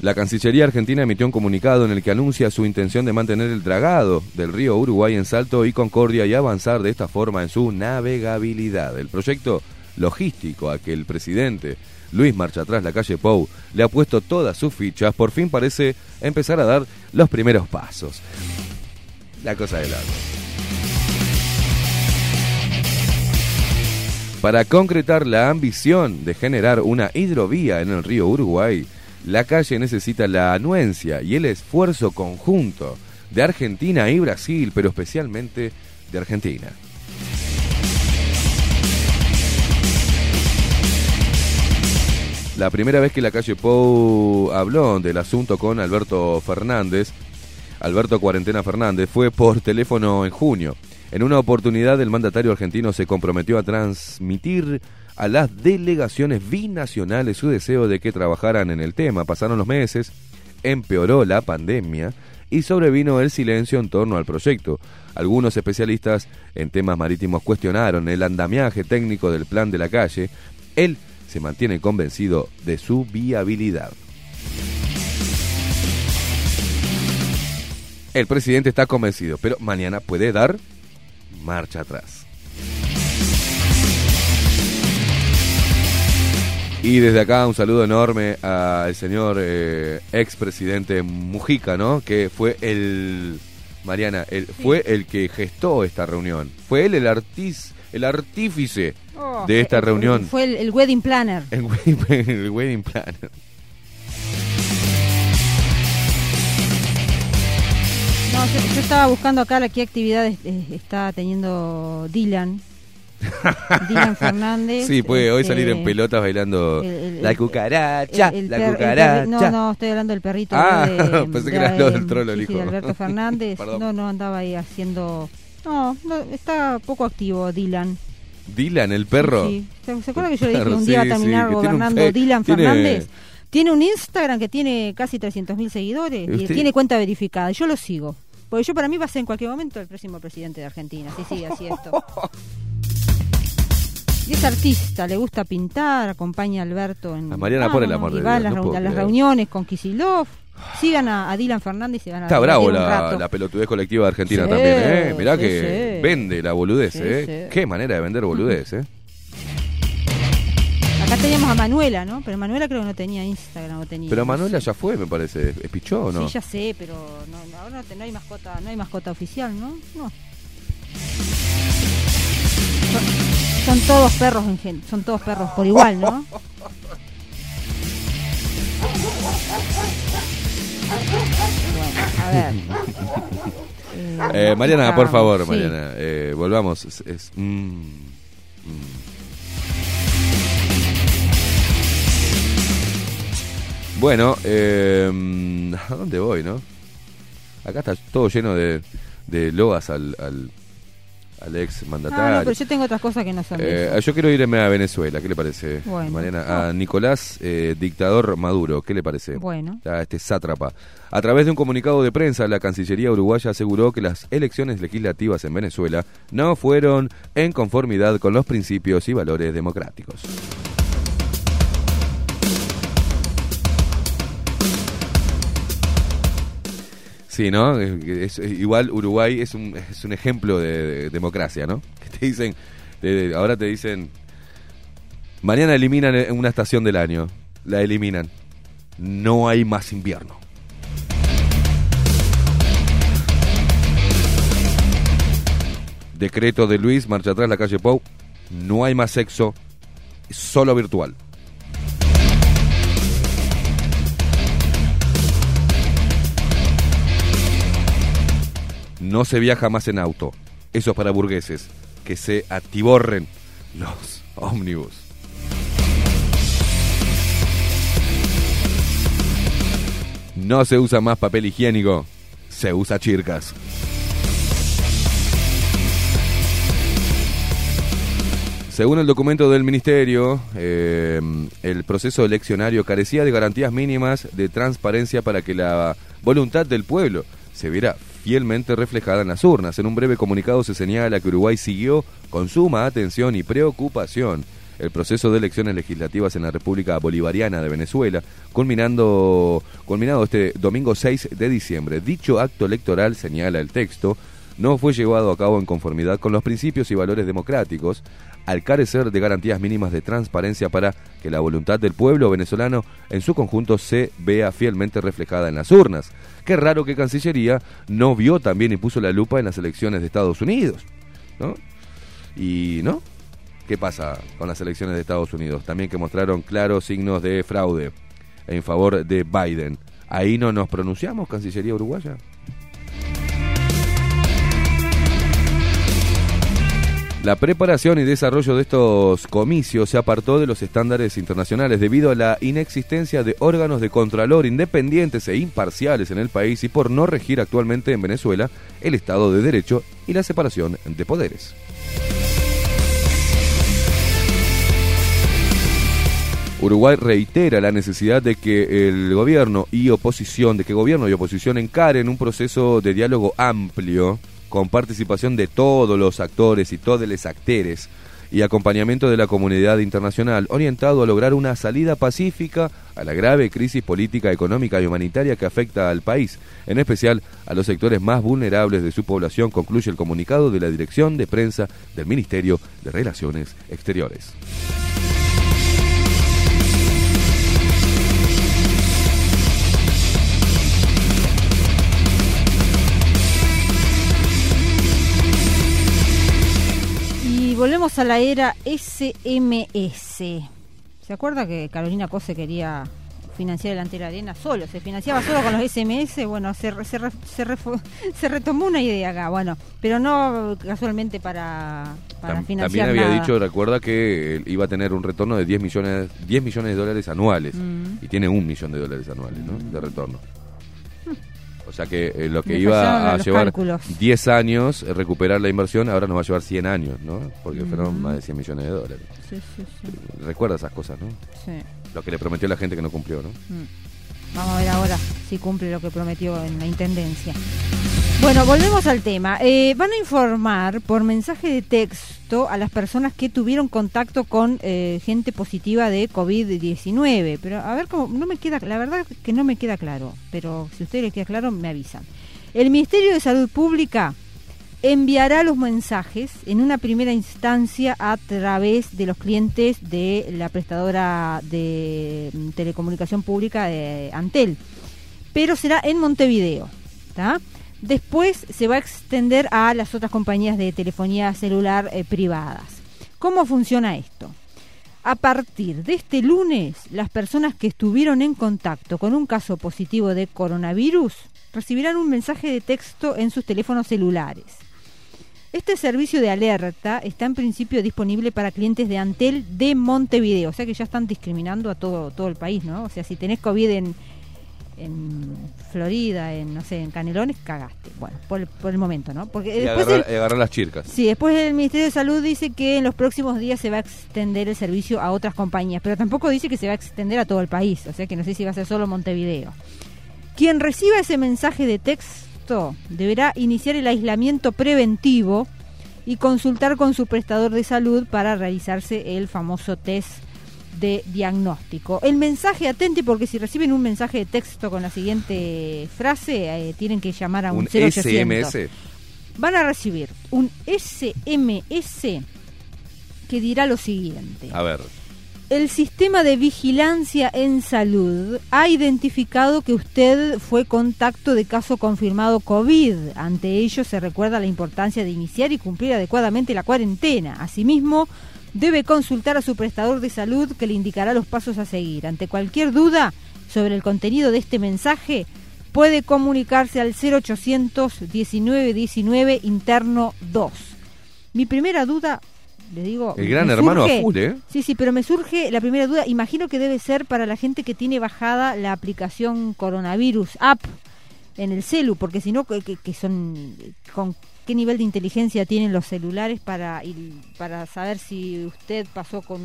La Cancillería Argentina emitió un comunicado en el que anuncia su intención de mantener el dragado del río Uruguay en Salto y Concordia y avanzar de esta forma en su navegabilidad. El proyecto logístico a que el presidente Luis Marcha Atrás, la calle Pou, le ha puesto todas sus fichas, por fin parece empezar a dar los primeros pasos. La cosa de largo. Para concretar la ambición de generar una hidrovía en el río Uruguay, la calle necesita la anuencia y el esfuerzo conjunto de Argentina y Brasil, pero especialmente de Argentina. La primera vez que la calle Pou habló del asunto con Alberto Fernández, Alberto Cuarentena Fernández, fue por teléfono en junio. En una oportunidad, el mandatario argentino se comprometió a transmitir a las delegaciones binacionales su deseo de que trabajaran en el tema. Pasaron los meses, empeoró la pandemia y sobrevino el silencio en torno al proyecto. Algunos especialistas en temas marítimos cuestionaron el andamiaje técnico del plan de la calle. Él se mantiene convencido de su viabilidad. El presidente está convencido, pero mañana puede dar marcha atrás. Y desde acá un saludo enorme al señor eh, expresidente Mujica, ¿no? Que fue el Mariana, el, fue el que gestó esta reunión. Fue él el artis, el artífice Oh, de esta eh, reunión. Fue el, el wedding planner. El wedding, el wedding planner. No, yo, yo estaba buscando acá la qué actividades eh, está teniendo Dylan Dylan Fernández. Sí, puede hoy este, salir en pelotas bailando el- el- la cucaracha, el- la cucaracha. no, no, estoy hablando del perrito. Ah, de, pensé que era lo del de- trolo, el sí, sí, hijo. de Alberto Fernández. No, no, andaba ahí haciendo... No, no, está poco activo Dylan. Dylan, el perro. Sí, ¿Se, se acuerda que yo le dije Perro, un día sí, va a terminar sí, que tiene un gobernando Dylan tiene- Fernández? Tiene un Instagram que tiene casi 300.000 seguidores y tiene cuenta verificada. Yo lo sigo. Porque yo para mí va a ser en cualquier momento el próximo presidente de Argentina. Si sigue así esto. Y es artista, le gusta pintar, acompaña a Alberto en. A Mariana, por el amor y de va a Dios, las, no reu- puedo a las reuniones con Kisilov. Sigan a, a Dylan Fernández y van a Está bravo la, pelotudez colectiva de Argentina Sí, también, ¿eh? Mirá sí, que sí. vende la boludez, ¿eh? Qué manera de vender boludez, ¿eh? Acá teníamos a Manuela, ¿no? Pero Manuela creo que no tenía Instagram. o tenía, Pero no Manuela ya fue, me parece. ¿Es pichó o no? Sí, ya sé, pero no, no, ahora no, no hay mascota, no hay mascota oficial, ¿no? No. Son, son todos perros, en gen- son todos perros por igual, ¿no? Bueno, a ver. Eh, Mariana, por favor, Sí. Mariana, eh, volvamos. Es, es- mm, mm. Bueno, eh, ¿a dónde voy, no? Acá está todo lleno de, de loas al, al, al ex mandatario. no, pero yo tengo otras cosas que no son Eh, yo quiero irme a Venezuela, ¿qué le parece, Bueno. Mariana? A Nicolás, eh, dictador Maduro, ¿qué le parece? Bueno. A este sátrapa. A través de un comunicado de prensa, la Cancillería uruguaya aseguró que las elecciones legislativas en Venezuela no fueron en conformidad con los principios y valores democráticos. Sí, ¿no? Igual Uruguay es un, es un ejemplo de, de democracia, ¿no? Que te dicen, te- ahora te dicen, mañana eliminan una estación del año, la eliminan, no hay más invierno. Decreto de Luis, marcha atrás la calle Pou, no hay más sexo, solo virtual. No se viaja más en auto. Eso es para burgueses. Que se atiborren los ómnibus. No se usa más papel higiénico. Se usa chircas. Según el documento del ministerio, eh, el proceso eleccionario carecía de garantías mínimas de transparencia para que la voluntad del pueblo se viera fielmente reflejada en las urnas. En un breve comunicado se señala que Uruguay siguió con suma atención y preocupación el proceso de elecciones legislativas en la República Bolivariana de Venezuela, culminando, culminado este domingo 6 de diciembre. Dicho acto electoral, señala el texto, no fue llevado a cabo en conformidad con los principios y valores democráticos, al carecer de garantías mínimas de transparencia para que la voluntad del pueblo venezolano en su conjunto se vea fielmente reflejada en las urnas. Qué raro que Cancillería no vio también y puso la lupa en las elecciones de Estados Unidos, ¿no? Y, ¿no? ¿Qué pasa con las elecciones de Estados Unidos? También que mostraron claros signos de fraude en favor de Biden. Ahí no nos pronunciamos, Cancillería Uruguaya. La preparación y desarrollo de estos comicios se apartó de los estándares internacionales debido a la inexistencia de órganos de contralor independientes e imparciales en el país y por no regir actualmente en Venezuela el Estado de Derecho y la separación de poderes. Uruguay reitera la necesidad de que el gobierno y oposición, de que gobierno y oposición encaren un proceso de diálogo amplio con participación de todos los actores y todos los actores y acompañamiento de la comunidad internacional orientado a lograr una salida pacífica a la grave crisis política, económica y humanitaria que afecta al país, en especial a los sectores más vulnerables de su población, concluye el comunicado de la Dirección de Prensa del Ministerio de Relaciones Exteriores. Volvemos a la era SMS. ¿Se acuerda que Carolina Cose quería financiar el Antero Arena solo, se financiaba solo con los SMS, bueno, se, se, re- se, se retomó una idea acá, bueno, pero no casualmente para, para Tam- financiar También había nada. dicho, recuerda que eh, iba a tener un retorno de 10 millones, 10 millones de dólares anuales. Mm. Y tiene un millón de dólares anuales, ¿no? De retorno. O sea que eh, lo que Me iba a llevar cálculos. 10 años eh, recuperar la inversión, ahora nos va a llevar 100 años, ¿no? Porque fueron Mm. más de 100 millones de dólares. Sí, sí, sí. Recuerda esas cosas, ¿no? sí. Lo que le prometió la gente que no cumplió, ¿no? Mm. Vamos a ver ahora si cumple lo que prometió en la intendencia. Bueno, volvemos al tema. Eh, van a informar por mensaje de texto a las personas que tuvieron contacto con eh, gente positiva de COVID-19. Pero a ver cómo, no me queda, la verdad que no me queda claro. Pero si a ustedes les queda claro, me avisan. El Ministerio de Salud Pública enviará los mensajes en una primera instancia a través de los clientes de la prestadora de mm, telecomunicación pública de Antel, pero será en Montevideo. ¿tá? Después se va a extender a las otras compañías de telefonía celular eh, privadas. ¿Cómo funciona esto? A partir de este lunes, las personas que estuvieron en contacto con un caso positivo de coronavirus recibirán un mensaje de texto en sus teléfonos celulares. Este servicio de alerta está en principio disponible para clientes de Antel de Montevideo, o sea que ya están discriminando a todo, todo el país, ¿no? O sea, si tenés COVID en, en Florida, en, no sé, en Canelones, cagaste. Bueno, por, el- por el momento, ¿no? Porque Y después agarrar, el- agarrar las chircas. Sí, después el Ministerio de Salud dice que en los próximos días se va a extender el servicio a otras compañías, pero tampoco dice que se va a extender a todo el país, o sea que no sé si va a ser solo Montevideo. Quien reciba ese mensaje de texto deberá iniciar el aislamiento preventivo y consultar con su prestador de salud para realizarse el famoso test de diagnóstico. El mensaje, atente porque si reciben un mensaje de texto con la siguiente frase, eh, tienen que llamar a un, Un 0800 SMS. van a recibir un SMS que dirá lo siguiente. A ver. El sistema de vigilancia en salud ha identificado que usted fue contacto de caso confirmado COVID. Ante ello se recuerda la importancia de iniciar y cumplir adecuadamente la cuarentena. Asimismo, debe consultar a su prestador de salud que le indicará los pasos a seguir. Ante cualquier duda sobre el contenido de este mensaje, puede comunicarse al 0800 1919 interno 2. Mi primera duda, le digo... El gran hermano surge- full, ¿eh? Sí, sí, pero me surge la primera duda, imagino que debe ser para la gente que tiene bajada la aplicación Coronavirus App en el celu, porque si no, que- que son con qué nivel de inteligencia tienen los celulares para para saber si usted pasó con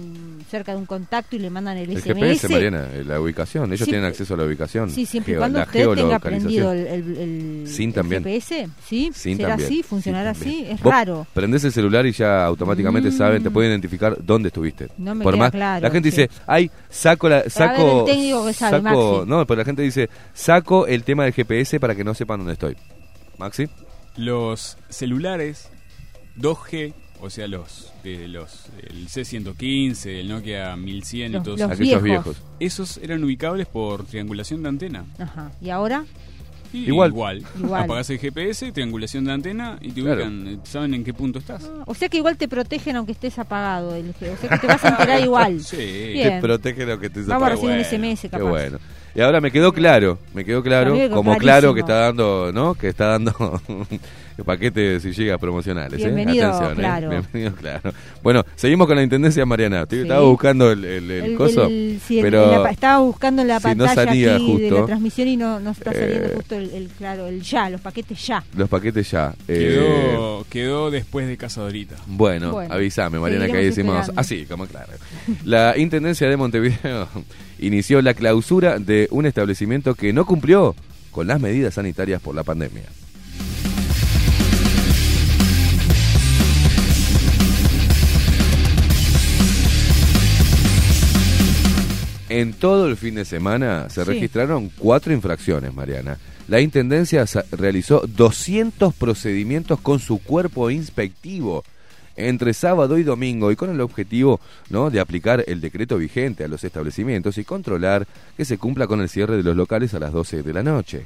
cerca de un contacto y le mandan el, El SMS. GPS, Mariana, eh, la ubicación. Ellos tienen acceso a la ubicación. Sí, siempre y cuando la usted tenga geolocalización. prendido el, el- el- Sin el también. GPS, ¿sí? Sin ¿Será también. así? ¿Funcionará Sin así? también. Es Vos raro. Prendés el celular y ya automáticamente Mm. saben, te puede identificar dónde estuviste. No me Por queda más, claro, la gente sí. dice, ay, saco la, saco, el técnico que sabe, saco, Maxi. no, pero la gente dice, saco el tema del GPS para que no sepan dónde estoy. Maxi, Los celulares 2G, o sea, los de los el C115, el Nokia 1100 Los- y todos los esos, aquellos viejos. esos eran ubicables por triangulación de antena. Ajá. ¿Y ahora? Y Igual. igual. Igual. Apagás el GPS, triangulación de antena y te Claro. ubican, eh, saben en qué punto estás. O sea que igual te protegen aunque estés apagado. El, o sea que te vas a enterar igual. Sí. Bien. te protege lo que te Vamos a recibir un SMS Qué capaz. bueno. Y ahora me quedó claro, me quedó claro, como clarísimo. claro que está dando, ¿no? Que está dando paquetes y gigas promocionales. ¿eh? ¿eh? claro. Bienvenido, claro. Bueno, seguimos con la intendencia Mariana. Estoy- Sí. Estaba buscando el, el, el El- coso, el- sí, pero la pa- estaba buscando en la si no pantalla salía aquí de la transmisión y no, no está saliendo eh, justo el, el- claro, el ya, los paquetes ya. los paquetes ya. eh, Quedó, quedó después de Cazadorita. Bueno, Bueno, avísame, Mariana, que ahí decimos así, como claro. La Intendencia de Montevideo inició la clausura de un establecimiento que no cumplió con las medidas sanitarias por la pandemia. En todo el fin de semana se Sí. registraron cuatro infracciones, Mariana. La Intendencia realizó 200 procedimientos con su cuerpo inspectivo entre sábado y domingo y con el objetivo ¿no? de aplicar el decreto vigente a los establecimientos y controlar que se cumpla con el cierre de los locales a las 12 de la noche.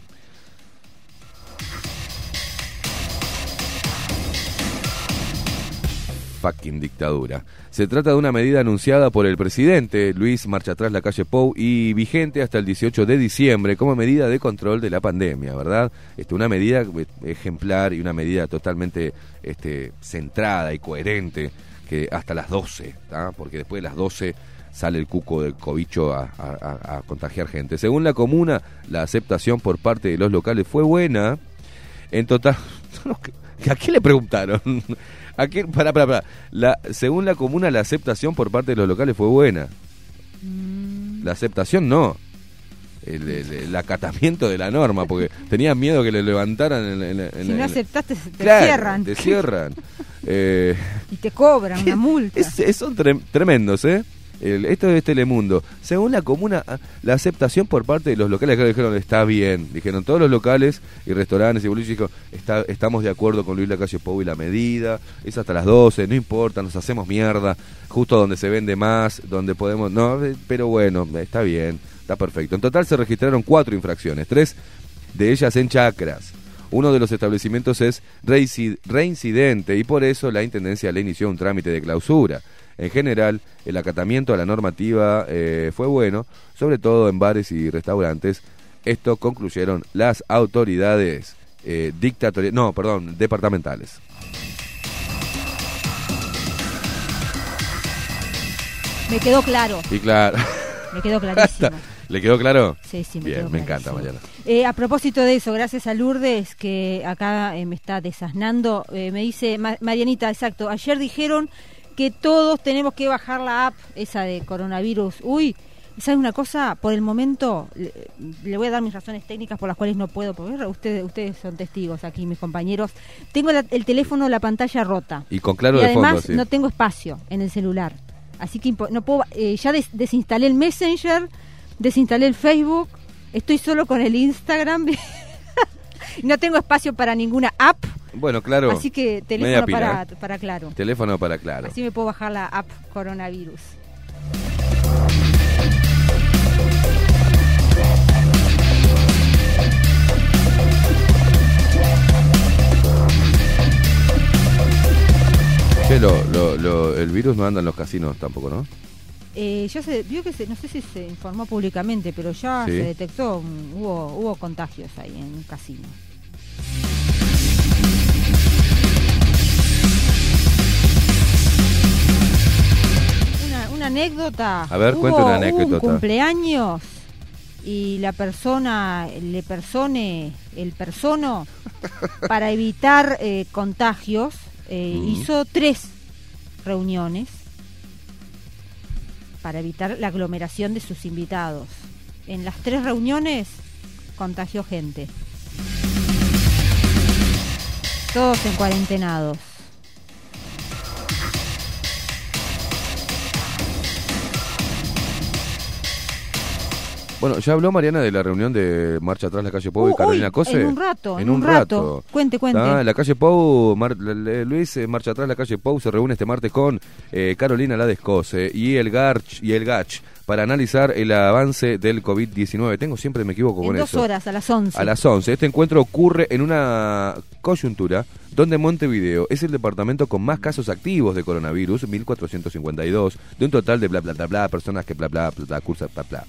Dictadura. Se trata de una medida anunciada por el presidente Luis Marcha Atrás la calle Pou y vigente hasta el 18 de diciembre como medida de control de la pandemia, ¿verdad? Este, una medida ejemplar y una medida totalmente este, centrada y coherente que hasta las 12, ¿tá? porque después de las 12 sale el cuco del cobicho a- a contagiar gente. Según la comuna, la aceptación por parte de los locales fue buena. En total, ¿a qué le preguntaron? ¿A qué? Pará, pará, pará. La, según la comuna, la aceptación por parte de los locales fue buena. La aceptación no. El, el- el acatamiento de la norma, porque tenían miedo que le levantaran en, en- en- Si no aceptaste, te Claro, cierran. Te cierran. Eh, Y te cobran una multa. es- es- son tre- tremendos, ¿eh? El- esto es Telemundo. Según la comuna, la aceptación por parte de los locales, claro, dijeron, está bien. Dijeron todos los locales y restaurantes y boliches, dijo, está, estamos de acuerdo con Luis Lacalle Pou y la medida, es hasta las 12, no importa, nos hacemos mierda, justo donde se vende más, donde podemos, no, pero bueno, está bien, está perfecto. En total se registraron cuatro infracciones, tres de ellas en chacras. Uno de los establecimientos es reinci- reincidente y por eso la Intendencia le inició un trámite de clausura. En general, el acatamiento a la normativa eh, fue bueno, sobre todo en bares y restaurantes. Esto concluyeron las autoridades eh, dictatoriales, no, perdón, departamentales. Me quedó claro. Y claro, Me quedó clarísimo. ¿le quedó claro? Sí, sí, me Bien, quedó me encanta. Mariana. Eh, a propósito de eso, gracias a Lourdes que acá eh, me está desasnando, eh, me dice Ma- Marianita, exacto, ayer dijeron que todos tenemos que bajar la app esa de coronavirus. Uy, ¿sabes una cosa? Por el momento le, le voy a dar mis razones técnicas por las cuales no puedo, porque ustedes, ustedes son testigos aquí, mis compañeros. Tengo la- el teléfono, la pantalla rota. Y con claro y de además fondo, sí. no tengo espacio en el celular. Así que no puedo, eh, ya des- desinstalé el Messenger, desinstalé el Facebook, estoy solo con el Instagram. no tengo espacio para ninguna app, Bueno, claro. así que teléfono pila, para, ¿eh? para Claro. Teléfono para claro. Así me puedo bajar la app coronavirus. Che, lo- lo- lo- el virus no anda en los casinos tampoco, ¿no? Eh, ya se vio que se, no sé si se informó públicamente, pero ya Sí. se detectó, un- hubo, hubo contagios ahí en un casino. Una, anécdota. A ver, Hubo cuente una un cumpleaños y la persona, le persone, el persono, para evitar eh, contagios, eh, Mm. hizo tres reuniones para evitar la aglomeración de sus invitados. En las tres reuniones contagió gente. Todos en cuarentenados. Bueno, ya habló Mariana de la reunión de Marcha Atrás la calle Pou y Uh, Carolina uy, Cose. en un rato, en un rato. Cuente, cuente. Ah, la calle Pou, Mar- Luis eh, Marcha Atrás la calle Pou se reúne este martes con eh, Carolina La Descose y el Garch y el Gach para analizar el avance del COVID-19. Tengo siempre me equivoco En con dos eso. horas, a las 11. A las 11. Este encuentro ocurre en una coyuntura donde Montevideo es el departamento con más casos activos de coronavirus, 1452, de un total de bla bla bla bla, personas que bla bla bla, bla cursa bla bla.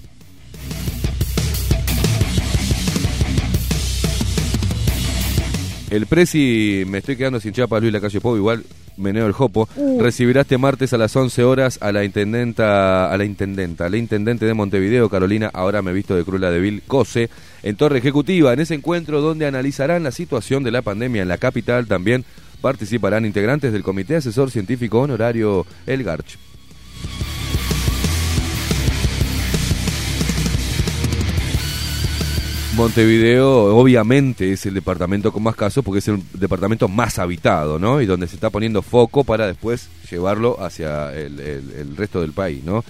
El Prezi, me estoy quedando sin chapa, Luis la calle igual meneo el jopo, Uh. recibirá este martes a las 11 horas a la intendenta, a la intendenta, a la intendente de Montevideo, Carolina, ahora me he visto de Crula de Vil, Cose, en Torre Ejecutiva, en ese encuentro donde analizarán la situación de la pandemia en la capital, también participarán integrantes del Comité Asesor Científico Honorario El Garch. Montevideo obviamente es el departamento con más casos porque es el departamento más habitado, ¿no? Y donde se está poniendo foco para después llevarlo hacia el, resto del país, ¿no?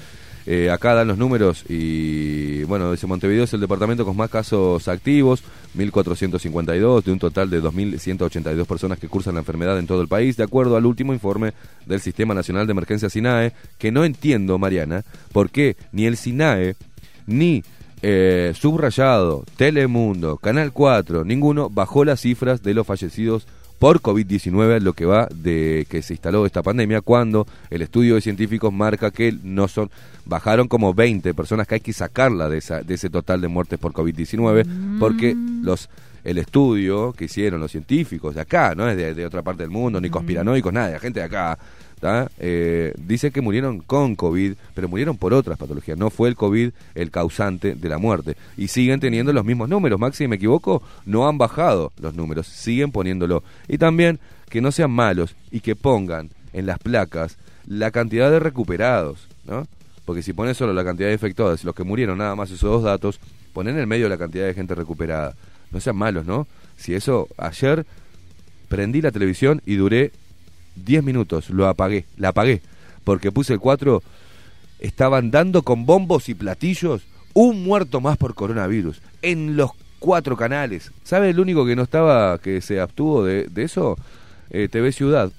Eh, acá dan los números y, bueno, dice Montevideo es el departamento con más casos activos, 1.452, de un total de 2.182 personas que cursan la enfermedad en todo el país, de acuerdo al último informe del Sistema Nacional de Emergencia SINAE, que no entiendo, Mariana, por qué ni el SINAE ni eh, Subrayado, Telemundo, Canal 4, ninguno bajó las cifras de los fallecidos por COVID-19 lo que va de que se instaló esta pandemia cuando el estudio de científicos marca que no son bajaron como 20 personas que hay que sacarla de esa de ese total de muertes por COVID-19 porque los el estudio que hicieron los científicos de acá, no es de, de otra parte del mundo, ni conspiranoicos, nada, de gente de acá. Eh, dice que murieron con COVID, pero murieron por otras patologías. No fue el COVID el causante de la muerte. Y siguen teniendo los mismos números. Maxi, si me equivoco, no han bajado los números, siguen poniéndolo. Y también que no sean malos y que pongan en las placas la cantidad de recuperados, ¿no? Porque si pones solo la cantidad de infectados, los que murieron, nada más esos dos datos, ponen en el medio la cantidad de gente recuperada. No sean malos, ¿no? Si eso, ayer prendí la televisión y duré 10 minutos, lo apagué, la apagué, porque puse el 4, estaban dando con bombos y platillos un muerto más por coronavirus en los cuatro canales. ¿Sabe el único que no estaba, que se abstuvo de, eso? Eh, TV Ciudad,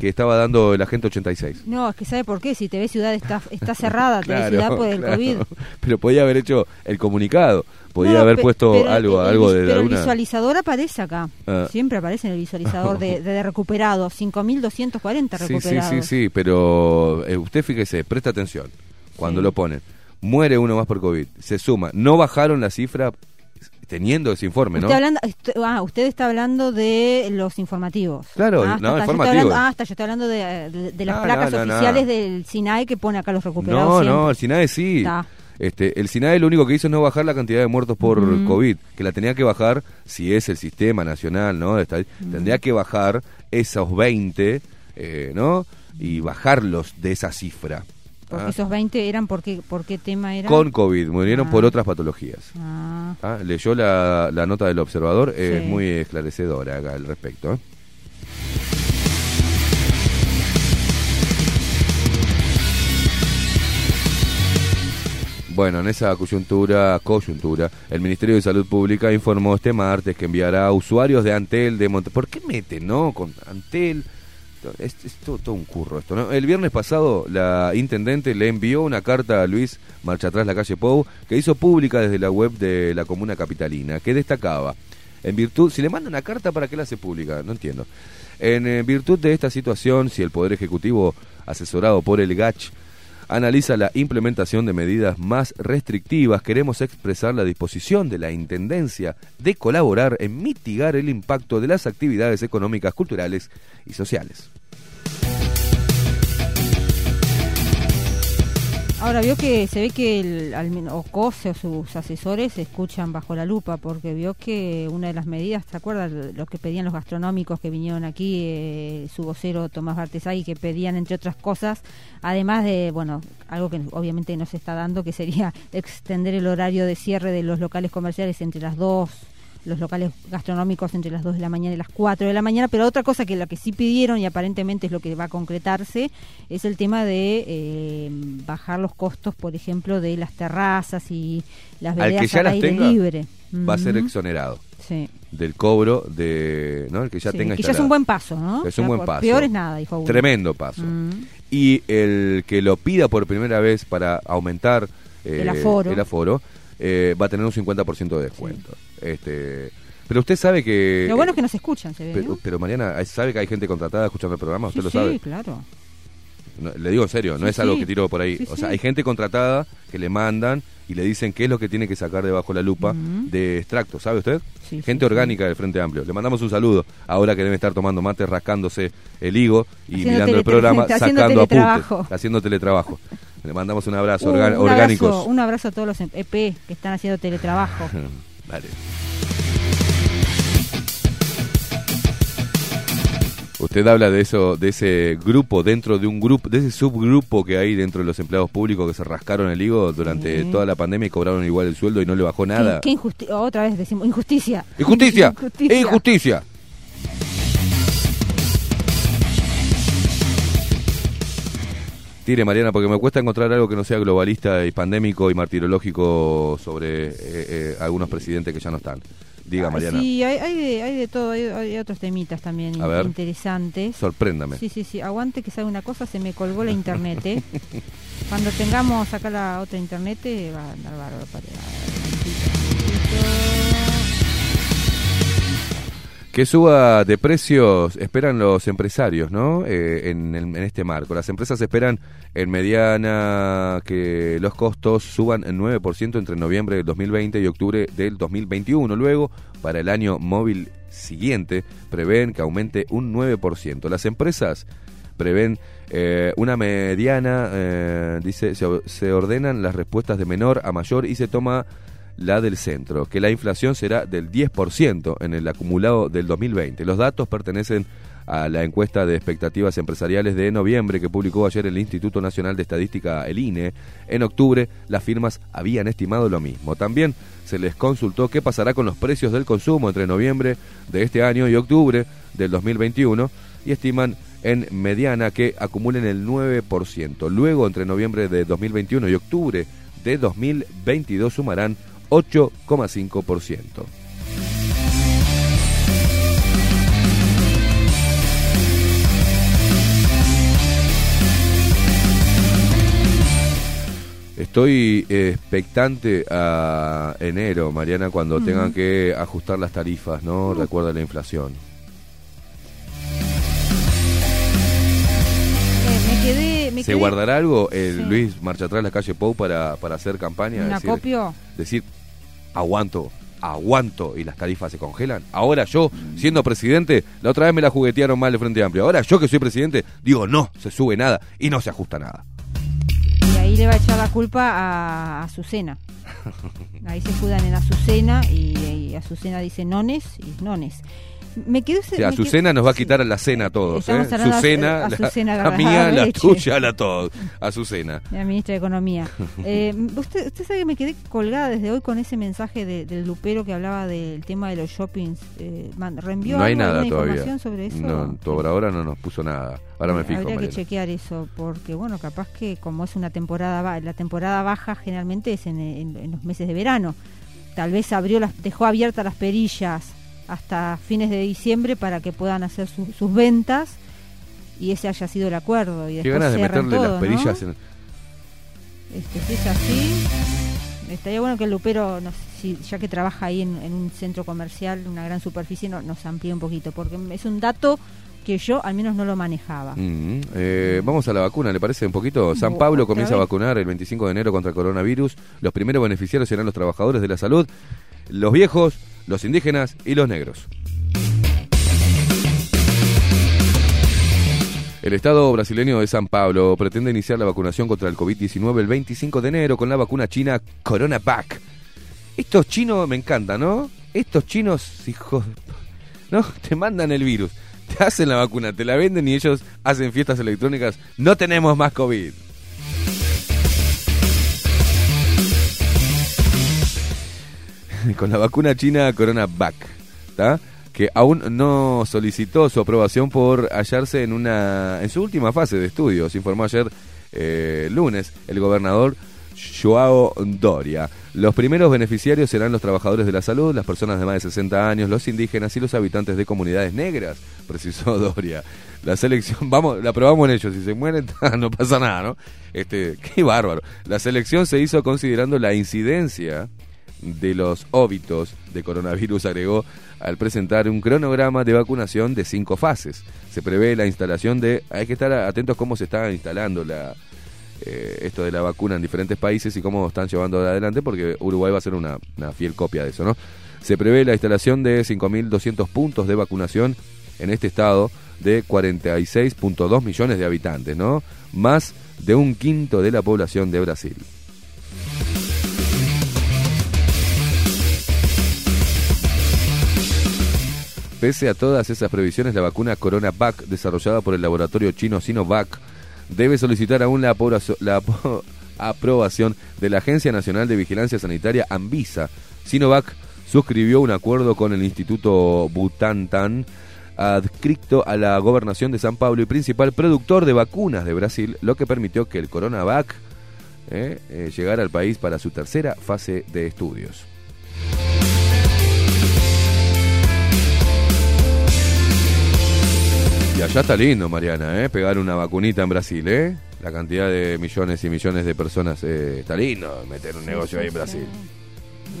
que estaba dando el agente 86. No, es que ¿sabe por qué? Si TV Ciudad está, está cerrada, TV Claro, Ciudad por el claro. COVID. Pero podía haber hecho el comunicado, podía No, haber pe- puesto pero algo, el- algo de Pero el visualizador aparece acá. Ah. Siempre aparece en el visualizador de, de recuperados. 5.240 Sí, sí, recuperados. sí, sí, pero eh, usted fíjese, presta atención cuando Sí. lo ponen. Muere uno más por COVID, se suma. No bajaron la cifra teniendo ese informe, ¿no? Usted, hablando, est- ah, usted está hablando de los informativos. Claro, Ah, no, está, está, yo estoy informativos. hablando- ah, está, yo estoy hablando de, de- de las No, placas no, no, no. oficiales del SINAE que pone acá los recuperados. No, siempre. no, el SINAE sí. Está. Este, el SINAE lo único que hizo es no bajar la cantidad de muertos por. COVID, que la tenía que bajar, si es el sistema nacional, ¿no? de estad- Tendría que bajar esos 20, eh, ¿no? Y bajarlos de esa cifra. Porque ¿ah? esos 20 eran, ¿por qué, por qué tema era? Con COVID, murieron Ah. por otras patologías. Ah, Ah, Leyó la, la nota del observador, es muy esclarecedora acá al respecto. ¿eh? Bueno, en esa coyuntura, coyuntura, el Ministerio de Salud Pública informó este martes que enviará a usuarios de Antel de Monte... ¿Por qué mete, no? Con Antel... Es, es todo, un curro esto, ¿no? El viernes pasado la intendente le envió una carta a Luis Marcha Atrás la calle Pou que hizo pública desde la web de la comuna capitalina, que destacaba, en virtud, si le manda una carta, ¿para qué la hace pública? No entiendo. En eh, virtud de esta situación, si el Poder Ejecutivo, asesorado por el GACH, analiza la implementación de medidas más restrictivas, queremos expresar la disposición de la Intendencia de colaborar en mitigar el impacto de las actividades económicas, culturales y sociales. Ahora vio que se ve que el, al men- o COSE o sus asesores se escuchan bajo la lupa porque vio que una de las medidas, ¿te acuerdas? Lo que pedían los gastronómicos que vinieron aquí, eh, su vocero Tomás Bartesay, que pedían entre otras cosas, además de, bueno, algo que obviamente no se está dando, que sería extender el horario de cierre de los locales comerciales entre las dos los locales gastronómicos entre las 2 de la mañana y las 4 de la mañana, pero otra cosa que lo que sí pidieron y aparentemente es lo que va a concretarse es el tema de eh, bajar los costos, por ejemplo, de las terrazas y las Al que veredas ya al las aire tenga, libre. va a ser exonerado Sí. del cobro de... ¿no? El que ya Sí, tenga que ya es instalado. un buen paso, ¿no? Es un buen paso. Peor es nada, dijo uno. Tremendo paso. Mm. Y el que lo pida por primera vez para aumentar eh, El aforo. el aforo, eh, va a tener un 50% de descuento. Este, pero usted sabe que... Lo bueno es que nos escuchan, se ve. Pero, ¿no? pero Mariana, ¿sabe que hay gente contratada escuchando el programa? ¿Usted Sí, lo sí, sabe? claro. No, le digo en serio, no Sí, es algo sí. que tiro por ahí. Sí, o sea, sí. hay gente contratada que le mandan y le dicen qué es lo que tiene que sacar debajo la lupa de extracto, ¿sabe usted? Sí, gente orgánica del Frente Amplio. Le mandamos un saludo ahora que deben estar tomando mate, rascándose el higo y Haciendo mirando el programa, sacando teletrabajo. apuntes, haciendo teletrabajo. Le mandamos un abrazo, Uh, un, orgánicos. abrazo, un abrazo a todos los EP que están haciendo teletrabajo. Dale. Usted habla de eso, de ese grupo dentro de un grupo, de ese subgrupo que hay dentro de los empleados públicos que se rascaron el higo durante Sí. toda la pandemia y cobraron igual el sueldo y no le bajó nada. ¿Qué, qué injusti- Otra vez decimos, injusticia. ¡Injusticia! Injusticia. ¡Injusticia! Tire, Mariana, porque me cuesta encontrar algo que no sea globalista y pandémico y martirológico sobre eh, eh, algunos presidentes que ya no están. Diga, Ah, Mariana. Sí, hay, hay, de, hay de todo, hay, hay otros temitas también A ver. interesantes. Sorpréndame. Sí, sí, sí, aguante que sabe una cosa, se me colgó la internet. ¿eh? Cuando tengamos acá la otra internet, va a andar bárbaro. para- Que suba de precios esperan los empresarios, ¿no? Eh, en, en este marco. Las empresas esperan en mediana que los costos suban en 9% entre noviembre del 2020 y octubre del 2021. Luego, para el año móvil siguiente, prevén que aumente un 9%. Las empresas prevén eh, una mediana, eh, dice, se, se ordenan las respuestas de menor a mayor y se toma la del centro, que la inflación será del 10% en el acumulado del 2020. Los datos pertenecen a la encuesta de expectativas empresariales de noviembre que publicó ayer el Instituto Nacional de Estadística, el INE. En octubre, las firmas habían estimado lo mismo. También se les consultó qué pasará con los precios del consumo entre noviembre de este año y octubre del 2021 y estiman en mediana que acumulen el 9%. Luego, entre noviembre de 2021 y octubre de 2022 sumarán 8,5%. Estoy eh, expectante a enero, Mariana, cuando tengan que ajustar las tarifas, ¿no? Recuerda la inflación. Eh, me quedé. Me ¿Se quedé- guardará algo el Sí. Luis marcha atrás la calle Pou para, para hacer campaña? ¿Un Decir- acopio? decir, aguanto, aguanto y las tarifas se congelan. Ahora yo, siendo presidente, la otra vez me la juguetearon mal de Frente Amplio. Ahora yo que soy presidente, digo, no, se sube nada y no se ajusta nada. Y ahí le va a echar la culpa a Azucena. Ahí se escudan en Azucena y, y Azucena dice nones y nones. Me quedo O sea, Azucena nos va a quitar la cena a todos. ¿eh? Estamos hablando de Azucena, Azu- Azucena la, la mía, la tuya, la todos. Azucena. La ministra de Economía. Eh, usted, usted sabe que me quedé colgada desde hoy con ese mensaje de- del Lupero que hablaba del tema de los shoppings. Eh, man- ¿Reenvió No hay algo, nada todavía. información sobre eso? No, por ahora no nos puso nada. Ahora me Eh, fijo, Habría que chequear eso, porque bueno, capaz que como es una temporada, la temporada baja generalmente es en, en- en los meses de verano. Tal vez abrió las, dejó abiertas las perillas hasta fines de diciembre para que puedan hacer su- sus ventas y ese haya sido el acuerdo. Y Qué ganas de meterle todo, las perillas ¿no? en... Este, si es así, estaría bueno que el Lupero, si, ya que trabaja ahí en, en un centro comercial, una gran superficie, no- nos amplíe un poquito, porque es un dato que yo al menos no lo manejaba. Mm, eh, vamos a la vacuna, ¿le parece un poquito? San Pablo comienza a vacunar el 25 de enero contra el coronavirus. Los primeros beneficiarios serán los trabajadores de la salud, los viejos, los indígenas y los negros. El Estado brasileño de San Pablo pretende iniciar la vacunación contra el COVID-19 el 25 de enero con la vacuna china CoronaVac. Estos chinos me encantan, ¿no? Estos chinos, hijos... ¿No? Te mandan el virus, te hacen la vacuna, te la venden y ellos hacen fiestas electrónicas. No tenemos más COVID. Con la vacuna china CoronaVac, ¿tá? que aún no solicitó su aprobación por hallarse en una en su última fase de estudios, informó ayer eh, lunes el gobernador Joao Doria. Los primeros beneficiarios serán los trabajadores de la salud, las personas de más de 60 años, los indígenas y los habitantes de comunidades negras, precisó Doria. La selección, vamos, la probamos en ellos, si se mueren no pasa nada, ¿no? Este, qué bárbaro. La selección se hizo considerando la incidencia de los óbitos de coronavirus, agregó al presentar un cronograma de vacunación de cinco fases. Se prevé la instalación de... Hay que estar atentos cómo se está instalando la, eh, esto de la vacuna en diferentes países y cómo están llevando adelante, porque Uruguay va a ser una, una fiel copia de eso, ¿no? Se prevé la instalación de 5.200 puntos de vacunación en este estado de 46.2 millones de habitantes, ¿no? Más de un quinto de la población de Brasil. Pese a todas esas previsiones, la vacuna CoronaVac, desarrollada por el laboratorio chino Sinovac, debe solicitar aún la, aprobación de la Agencia Nacional de Vigilancia Sanitaria, ANVISA. Sinovac suscribió un acuerdo con el Instituto Butantan, adscrito a la gobernación de San Pablo y principal productor de vacunas de Brasil, lo que permitió que el CoronaVac eh, eh, llegara al país para su tercera fase de estudios. Y allá está lindo, Mariana, ¿eh? Pegar una vacunita en Brasil, ¿eh? La cantidad de millones y millones de personas, eh, está lindo meter un negocio ahí en Brasil.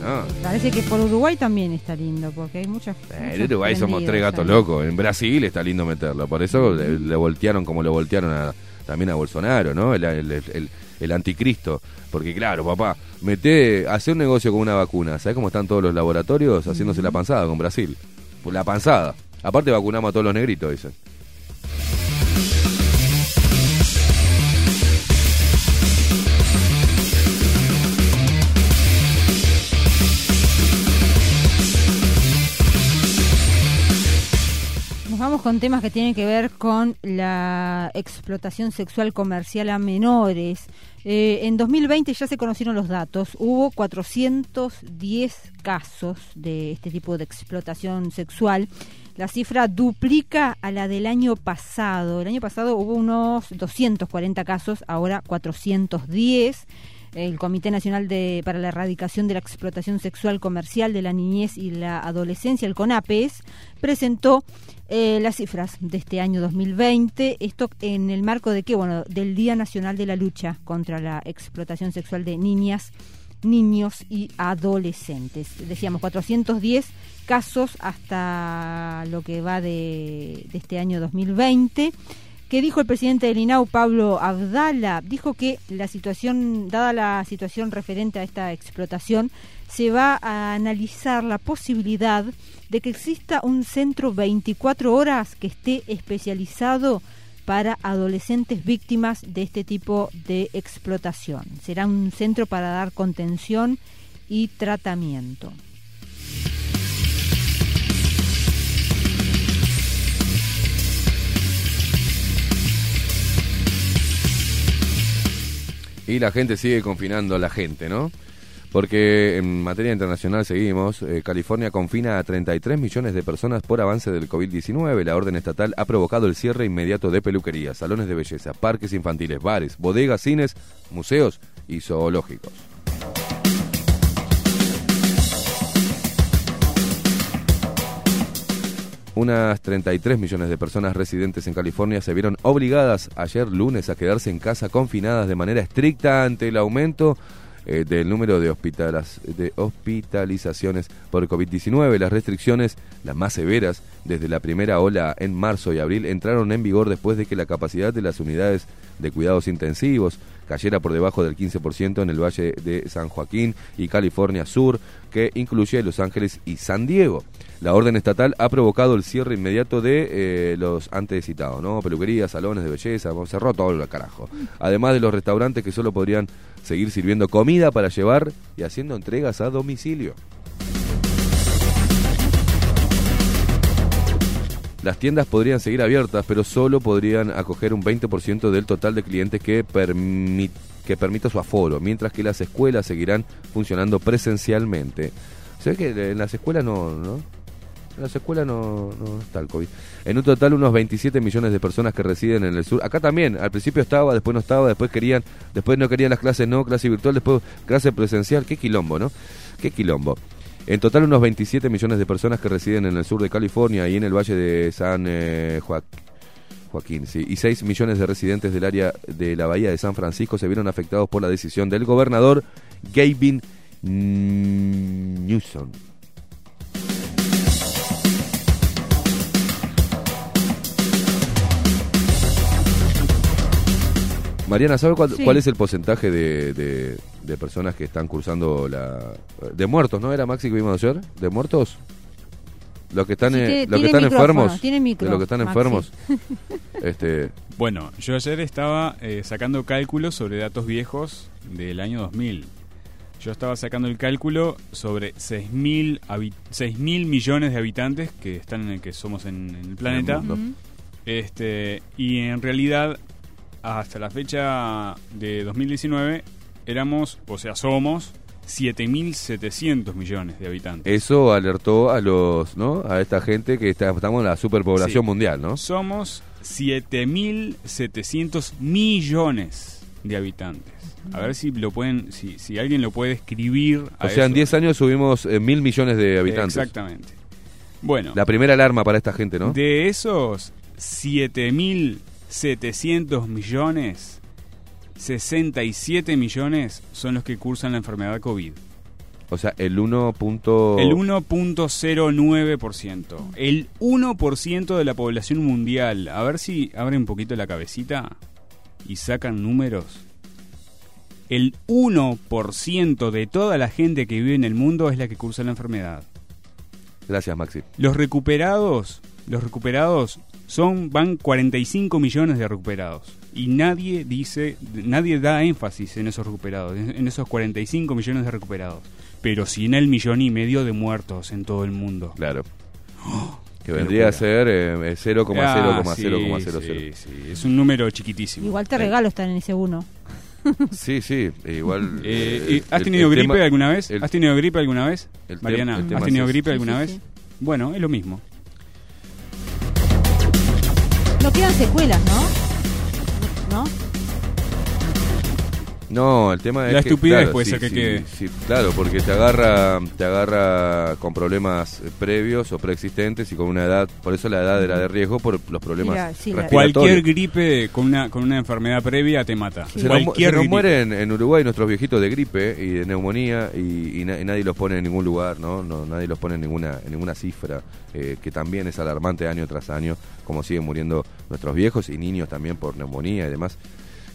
No. Parece que por Uruguay también está lindo, porque hay muchas. Eh, En Uruguay somos tres gatos locos. En Brasil está lindo meterlo. Por eso le, le voltearon como le voltearon a- también a Bolsonaro, ¿no? El, el- el- el anticristo. Porque claro, papá, mete, hace un negocio con una vacuna. ¿Sabes cómo están todos los laboratorios haciéndose la panzada con Brasil? Pues la panzada. Aparte vacunamos a todos los negritos, dicen. Vamos con temas que tienen que ver con la explotación sexual comercial a menores. Eh, en 2020 ya se conocieron los datos. Hubo 410 casos de este tipo de explotación sexual. La cifra duplica a la del año pasado. El año pasado hubo unos 240 casos, ahora 410 el Comité Nacional de, para la Erradicación de la Explotación Sexual Comercial de la Niñez y la Adolescencia, el CONAPES, presentó eh, las cifras de este año 2020. Esto en el marco de qué? Bueno, del Día Nacional de la Lucha contra la Explotación Sexual de Niñas, Niños y Adolescentes. Decíamos 410 casos hasta lo que va de, de este año 2020. ¿Qué dijo el presidente del INAU, Pablo Abdala? Dijo que la situación, dada la situación referente a esta explotación, se va a analizar la posibilidad de que exista un centro 24 horas que esté especializado para adolescentes víctimas de este tipo de explotación. Será un centro para dar contención y tratamiento. Y la gente sigue confinando a la gente, ¿no? Porque en materia internacional seguimos, eh, California confina a 33 millones de personas por avance del COVID-19. La orden estatal ha provocado el cierre inmediato de peluquerías, salones de belleza, parques infantiles, bares, bodegas, cines, museos y zoológicos. Unas 33 millones de personas residentes en California se vieron obligadas ayer lunes a quedarse en casa confinadas de manera estricta ante el aumento eh, del número de, de hospitalizaciones por COVID-19. Las restricciones, las más severas desde la primera ola en marzo y abril, entraron en vigor después de que la capacidad de las unidades de cuidados intensivos cayera por debajo del 15% en el Valle de San Joaquín y California Sur, que incluye Los Ángeles y San Diego. La orden estatal ha provocado el cierre inmediato de eh, los antes citados, ¿no? Peluquerías, salones de belleza, bueno, cerró todo el carajo. Además de los restaurantes que solo podrían seguir sirviendo comida para llevar y haciendo entregas a domicilio. Las tiendas podrían seguir abiertas, pero solo podrían acoger un 20% del total de clientes que, permi- que permita su aforo, mientras que las escuelas seguirán funcionando presencialmente. Se ve que en las escuelas no, ¿no? En las escuelas no está el COVID. En un total, unos 27 millones de personas que residen en el sur. Acá también, al principio estaba, después no estaba, después querían, después no querían las clases no, clase virtual, después clase presencial. Qué quilombo, ¿no? Qué quilombo. En total, unos 27 millones de personas que residen en el sur de California y en el valle de San eh, Joaquín. Joaquín, sí, y 6 millones de residentes del área de la bahía de San Francisco se vieron afectados por la decisión del gobernador Gavin Newsom. Mariana, ¿sabe cuál, Sí. cuál es el porcentaje de, de- de personas que están cursando la... de muertos, ¿no era Maxi que vimos ayer? ¿De muertos? Los que están, Sí, tiene- los que están enfermos. tiene micro, de los que están Maxi. enfermos. este, Bueno, yo ayer estaba eh, sacando cálculos sobre datos viejos del año 2000. Yo estaba sacando el cálculo sobre 6.000 habi- 6.000 millones de habitantes que están en el que somos en, en el planeta. mundo. Este, y en realidad hasta la fecha de 2019 éramos, o sea, somos 7.700 millones de habitantes. Eso alertó a los, ¿no? A esta gente que está, estamos en la superpoblación Sí. mundial, ¿no? Somos 7.700 millones de habitantes. A ver si lo pueden, si, si alguien lo puede escribir. a O sea, en eso. 10 años subimos eh, mil millones de habitantes. Exactamente. Bueno, La primera alarma para esta gente, ¿no? de esos 7.700 millones, 67 millones son los que cursan la enfermedad COVID. O sea, el 1. punto- El 1.09%. El 1% de la población mundial. A ver si abren un poquito la cabecita y sacan números. El 1% de toda la gente que vive en el mundo es la que cursa la enfermedad. Gracias, Maxi. Los recuperados, los recuperados son van 45 millones de recuperados y nadie dice, nadie da énfasis en esos recuperados, en esos 45 millones de recuperados, pero sí en el millón y medio de muertos en todo el mundo. Claro. Que vendría a ser eh, 0,0,0,000. Ah, sí, sí, sí, es un número chiquitísimo. Igual te regalo estar en ese uno. Sí, sí, igual. Eh, eh, ¿y ¿Has el- tenido el gripe tema- alguna vez? el- ¿Has tenido gripe alguna vez? Mariana, ¿has tenido gripe Sí, alguna sí, vez? sí. Bueno, es lo mismo. No quedan secuelas, ¿no? ¿No? No, el tema es La que, estupidez claro, puede sí, ser que sí, quede. sí, claro, porque te agarra, te agarra con problemas previos o preexistentes y con una edad, por eso la edad era de riesgo por los problemas Mira, sí, la- respiratorios. Cualquier gripe con una, con una enfermedad previa te mata. Se nos, mu- se Cualquier nos mueren en Uruguay nuestros viejitos de gripe y de neumonía y, y na- y nadie los pone en ningún lugar, ¿no? no nadie los pone en ninguna, en ninguna cifra, eh, que también es alarmante año tras año, como siguen muriendo nuestros viejos y niños también por neumonía y demás.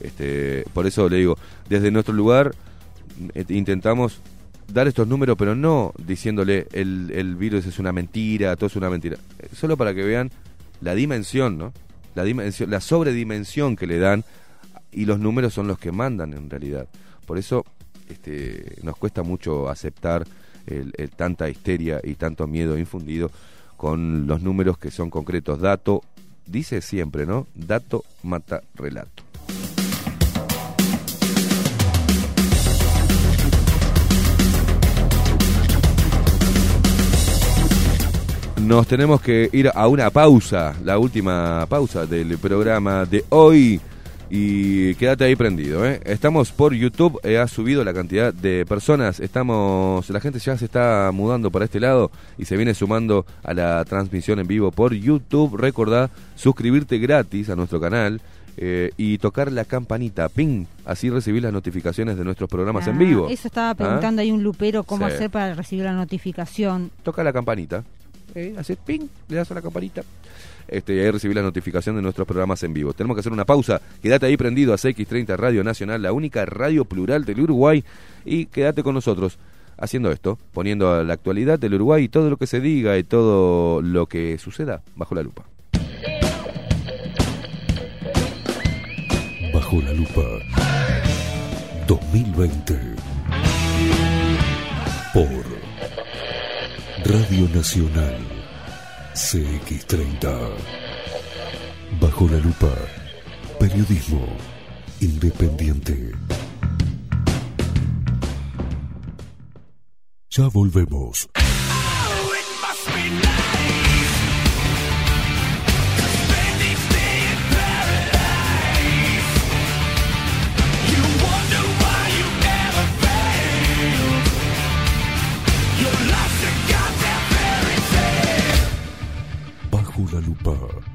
Este, por eso le digo, desde nuestro lugar eh, intentamos dar estos números, pero no diciéndole el, virus es una mentira, todo es una mentira, Eh, solo para que vean la dimensión, ¿no? La dimensión, la sobredimensión que le dan y los números son los que mandan en realidad. Por eso este, nos cuesta mucho aceptar tanta histeria y tanto miedo infundido con los números que son concretos. Dato, dice siempre, ¿no? Dato mata relato. Nos tenemos que ir a una pausa, la última pausa del programa de hoy. Y quédate ahí prendido, ¿eh? Estamos por YouTube, eh, ha subido la cantidad de personas, estamos, la gente ya se está mudando para este lado y se viene sumando a la transmisión en vivo por YouTube. Recordá suscribirte gratis a nuestro canal eh, y tocar la campanita, ping, así recibir las notificaciones de nuestros programas en Ah, vivo. Eso estaba ¿Ah? preguntando ahí un lupero cómo Sí. hacer para recibir la notificación. toca la campanita, eh, haces ping, le das a la campanita. Este, y ahí recibir la notificación de nuestros programas en vivo. Tenemos que hacer una pausa. Quédate ahí prendido a CX30 Radio Nacional, la única radio plural del Uruguay. Y quédate con nosotros haciendo esto, poniendo a la actualidad del Uruguay y todo lo que se diga y todo lo que suceda bajo la lupa. Bajo la lupa 2020 por Radio Nacional CX30 Bajo la lupa Periodismo independiente Ya volvemos. Bajo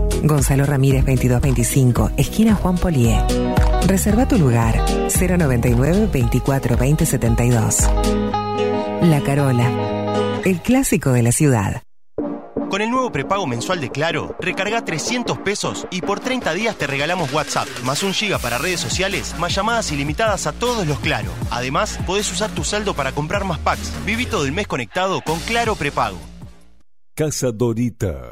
Gonzalo Ramírez 2225, esquina Juan Polié. Reserva tu lugar 099 24 20 72. La Carola, el clásico de la ciudad. Con el nuevo prepago mensual de Claro, recarga 300 pesos y por 30 días te regalamos WhatsApp, más un giga para redes sociales, más llamadas ilimitadas a todos los Claro. Además, podés usar tu saldo para comprar más packs. Viví todo el mes conectado con Claro Prepago. Casa Dorita.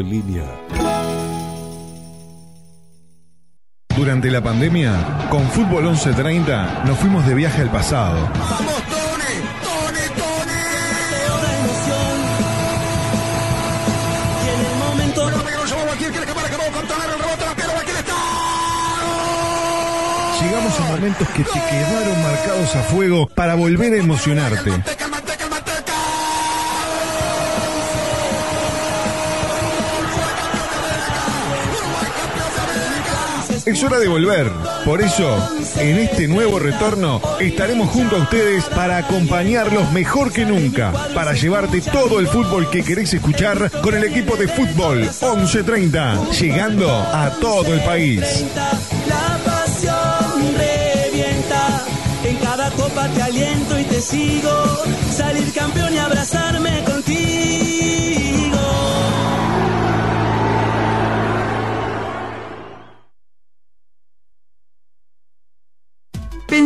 en línea. Durante la pandemia, con Fútbol 1130 nos fuimos de viaje al pasado. Y en el momento Llegamos a momentos que te quedaron marcados a fuego para volver a emocionarte. Es hora de volver. Por eso, en este nuevo retorno, estaremos junto a ustedes para acompañarlos mejor que nunca, para llevarte todo el fútbol que querés escuchar con el equipo de fútbol 1130, llegando a todo el país. la pasión revienta. En cada copa te aliento y te sigo. Salir campeón y abrazarme contigo.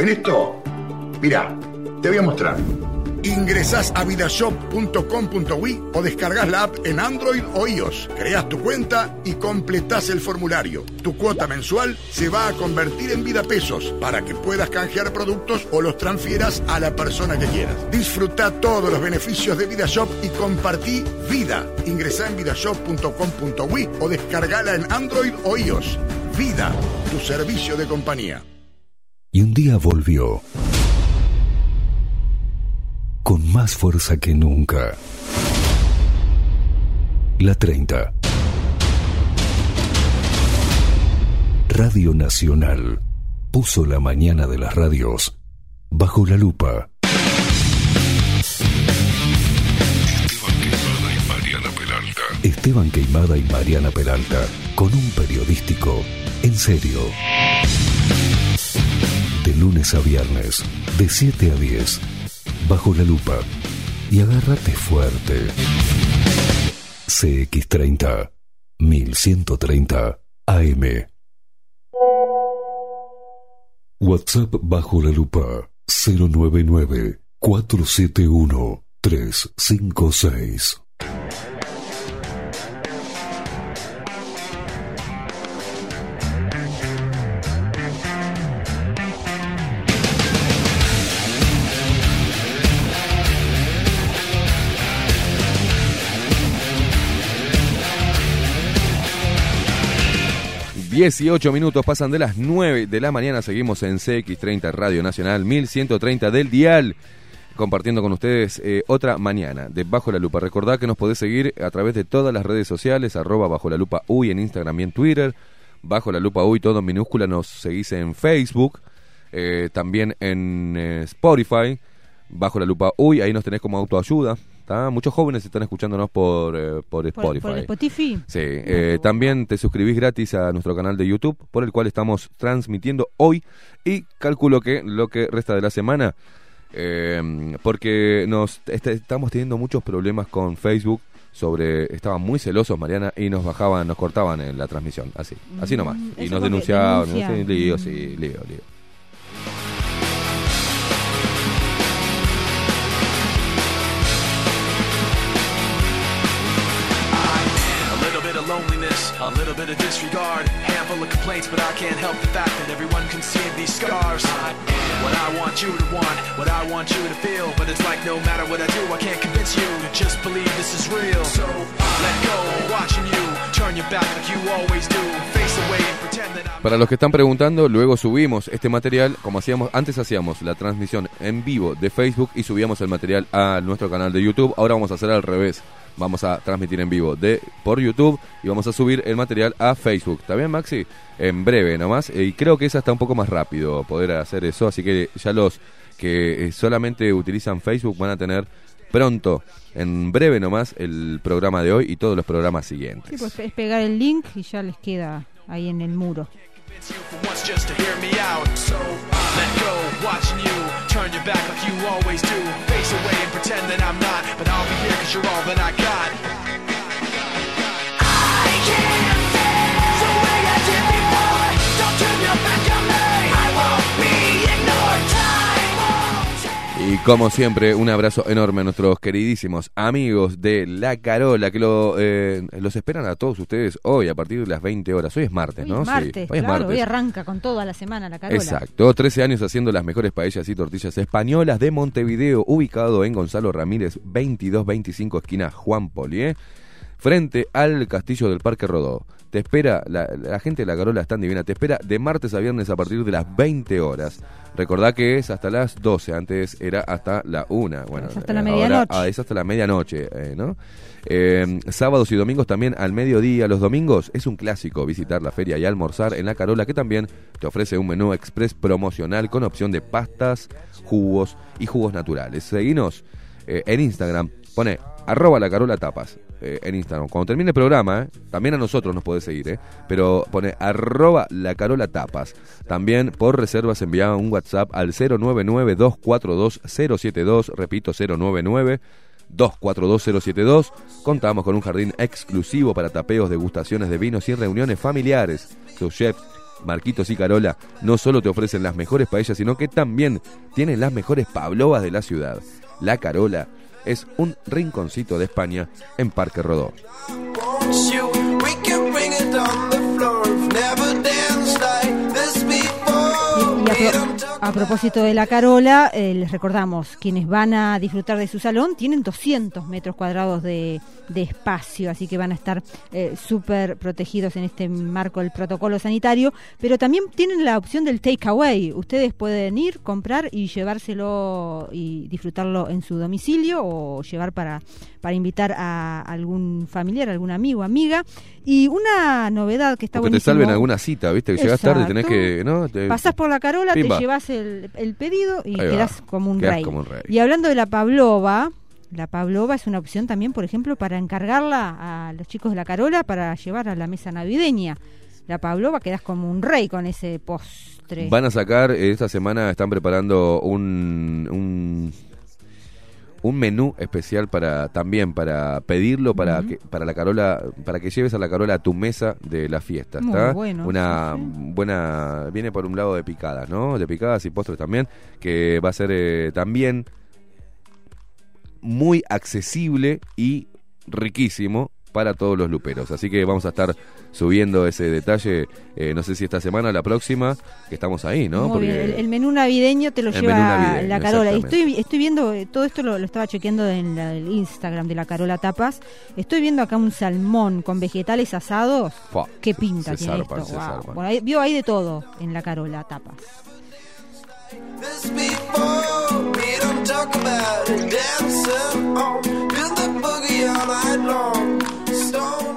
en esto. Mira, te voy a mostrar. Ingresás a vidashop.com.uy o descargas la app en Android o iOS. Creas tu cuenta y completás el formulario. Tu cuota mensual se va a convertir en vida pesos para que puedas canjear productos o los transfieras a la persona que quieras. Disfruta todos los beneficios de VidaShop y compartí vida. Ingresá en vidashop.com.uy o descargala en Android o iOS. Vida, tu servicio de compañía. Y un día volvió. Con más fuerza que nunca. La 30. Radio Nacional puso la mañana de las radios bajo la lupa. Esteban Queimada y Mariana Peralta con un periodístico en serio. De lunes a viernes, de 7 a 10, bajo la lupa. Y agárrate fuerte. CX30, 1130 AM. WhatsApp bajo la lupa 099 471 356. Dieciocho minutos pasan de las 9 de la mañana. Seguimos en CX30 Radio Nacional 1130 del Dial. Compartiendo con ustedes eh, otra mañana de Bajo la Lupa. Recordad que nos podés seguir a través de todas las redes sociales, arroba Bajo la Lupa Uy en Instagram y en Twitter. Bajo la Lupa Uy, todo en minúscula. Nos seguís en Facebook, eh, también en eh, Spotify. Bajo la Lupa Uy, ahí nos tenés como autoayuda ¿tá? Muchos jóvenes están escuchándonos por, eh, por Spotify. por Spotify. Sí, eh, también te suscribís gratis a nuestro canal de YouTube, por el cual estamos transmitiendo hoy y calculo que lo que resta de la semana, eh, porque nos este- estamos teniendo muchos problemas con Facebook sobre estaban muy celosos Mariana y nos bajaban, nos cortaban en la transmisión, así, así nomás, Mm, y eso nos denunciaban, denuncia. sí, lío, Mm. sí, lío, lío. Disregard, of complaints, but I can't help the fact that everyone can see these scars. What I want you to want, what I want you to feel, but it's like no matter what I do, I can't convince you to just believe this is real. So let go, watching you turn your back like you always do, face away. Para los que están preguntando, luego subimos este material, como hacíamos, antes hacíamos la transmisión en vivo de Facebook y subíamos el material a nuestro canal de YouTube, ahora vamos a hacer al revés. Vamos a transmitir en vivo de por YouTube y vamos a subir el material a Facebook. ¿Está bien, Maxi? En breve nomás. Y creo que es hasta un poco más rápido poder hacer eso. Así que ya los que eh, solamente utilizan Facebook van a tener pronto, en breve nomás, el programa de hoy y todos los programas siguientes. Sí, pues es pegar el link y ya les queda ahí en el muro. away and pretend that I'm not. But I'll be here cause you're all that I got. Y como siempre, un abrazo enorme a nuestros queridísimos amigos de La Carola, que lo, eh, los esperan a todos ustedes hoy a partir de las 20 horas. Hoy es martes, Hoy ¿no? es Sí, martes, hoy es martes. hoy arranca con toda la semana la carola. Exacto, 13 años haciendo las mejores paellas y tortillas españolas de Montevideo, ubicado en Gonzalo Ramírez 2225 esquina Juan Polié, frente al castillo del Parque Rodó. Te espera, la, la gente de la Carola es tan divina, te espera de martes a viernes a partir de las 20 horas. Recordá que es hasta las 12, antes era hasta la 1. Bueno, Es hasta la medianoche. ah, es hasta la medianoche, eh, ¿no? Eh, sábados y domingos también al mediodía. Los domingos es un clásico visitar la feria y almorzar en la Carola, que también te ofrece un menú express promocional con opción de pastas, jugos y jugos naturales. Seguinos eh, en Instagram, pone arroba la Carola Tapas. eh, en Instagram. Cuando termine el programa, eh, también a nosotros nos podés seguir, eh, pero pone arroba la Carola Tapas. También por reservas envía un WhatsApp al 099-242-072, repito, 099 242-072. Contamos con un jardín exclusivo para tapeos, degustaciones de vinos y reuniones familiares. Sus chefs, Marquitos y Carola, no solo te ofrecen las mejores paellas, sino que también tienen las mejores pavlovas de la ciudad. La Carola es un rinconcito de España en Parque Rodó. Y a, pro- a propósito de la Carola, eh, les recordamos, quienes van a disfrutar de su salón tienen 200 metros cuadrados de, de espacio, así que van a estar eh, súper protegidos en este marco del protocolo sanitario, pero también tienen la opción del takeaway. Ustedes pueden ir, comprar y llevárselo y disfrutarlo en su domicilio o llevar para, para invitar a algún familiar, algún amigo, amiga. Y una novedad que está Porque te salven alguna cita, ¿viste? Que llegas tarde tenés que. ¿no? Te- Pasás por la carola, Pimba. te llevas el, el pedido y quedás como un Quedás rey. como un rey. Y hablando de la pavlova, la pavlova es una opción también, por ejemplo, para encargarla a los chicos de la carola para llevar a la mesa navideña. La pavlova quedás como un rey con ese postre. Van a sacar, eh, esta semana están preparando un, un, un menú especial para también para pedirlo para que para la Carola para que lleves a la Carola a tu mesa de la fiesta Muy ¿está? bueno, una buena viene por un lado de picadas no de picadas y postres también que va a ser eh, también muy accesible y riquísimo para todos los luperos. Así que vamos a estar subiendo ese detalle, eh, no sé si esta semana o la próxima, que estamos ahí, ¿no? Muy bien, El, el menú navideño te lo lleva la Carola. Y estoy, estoy viendo, eh, todo esto lo, lo estaba chequeando en la- el Instagram de la Carola Tapas. Estoy viendo acá un salmón con vegetales asados. Fua, ¿Qué pinta se tiene zarpan, esto? se Wow. zarpan. Bueno, ahí- vio ahí de todo en la Carola Tapas.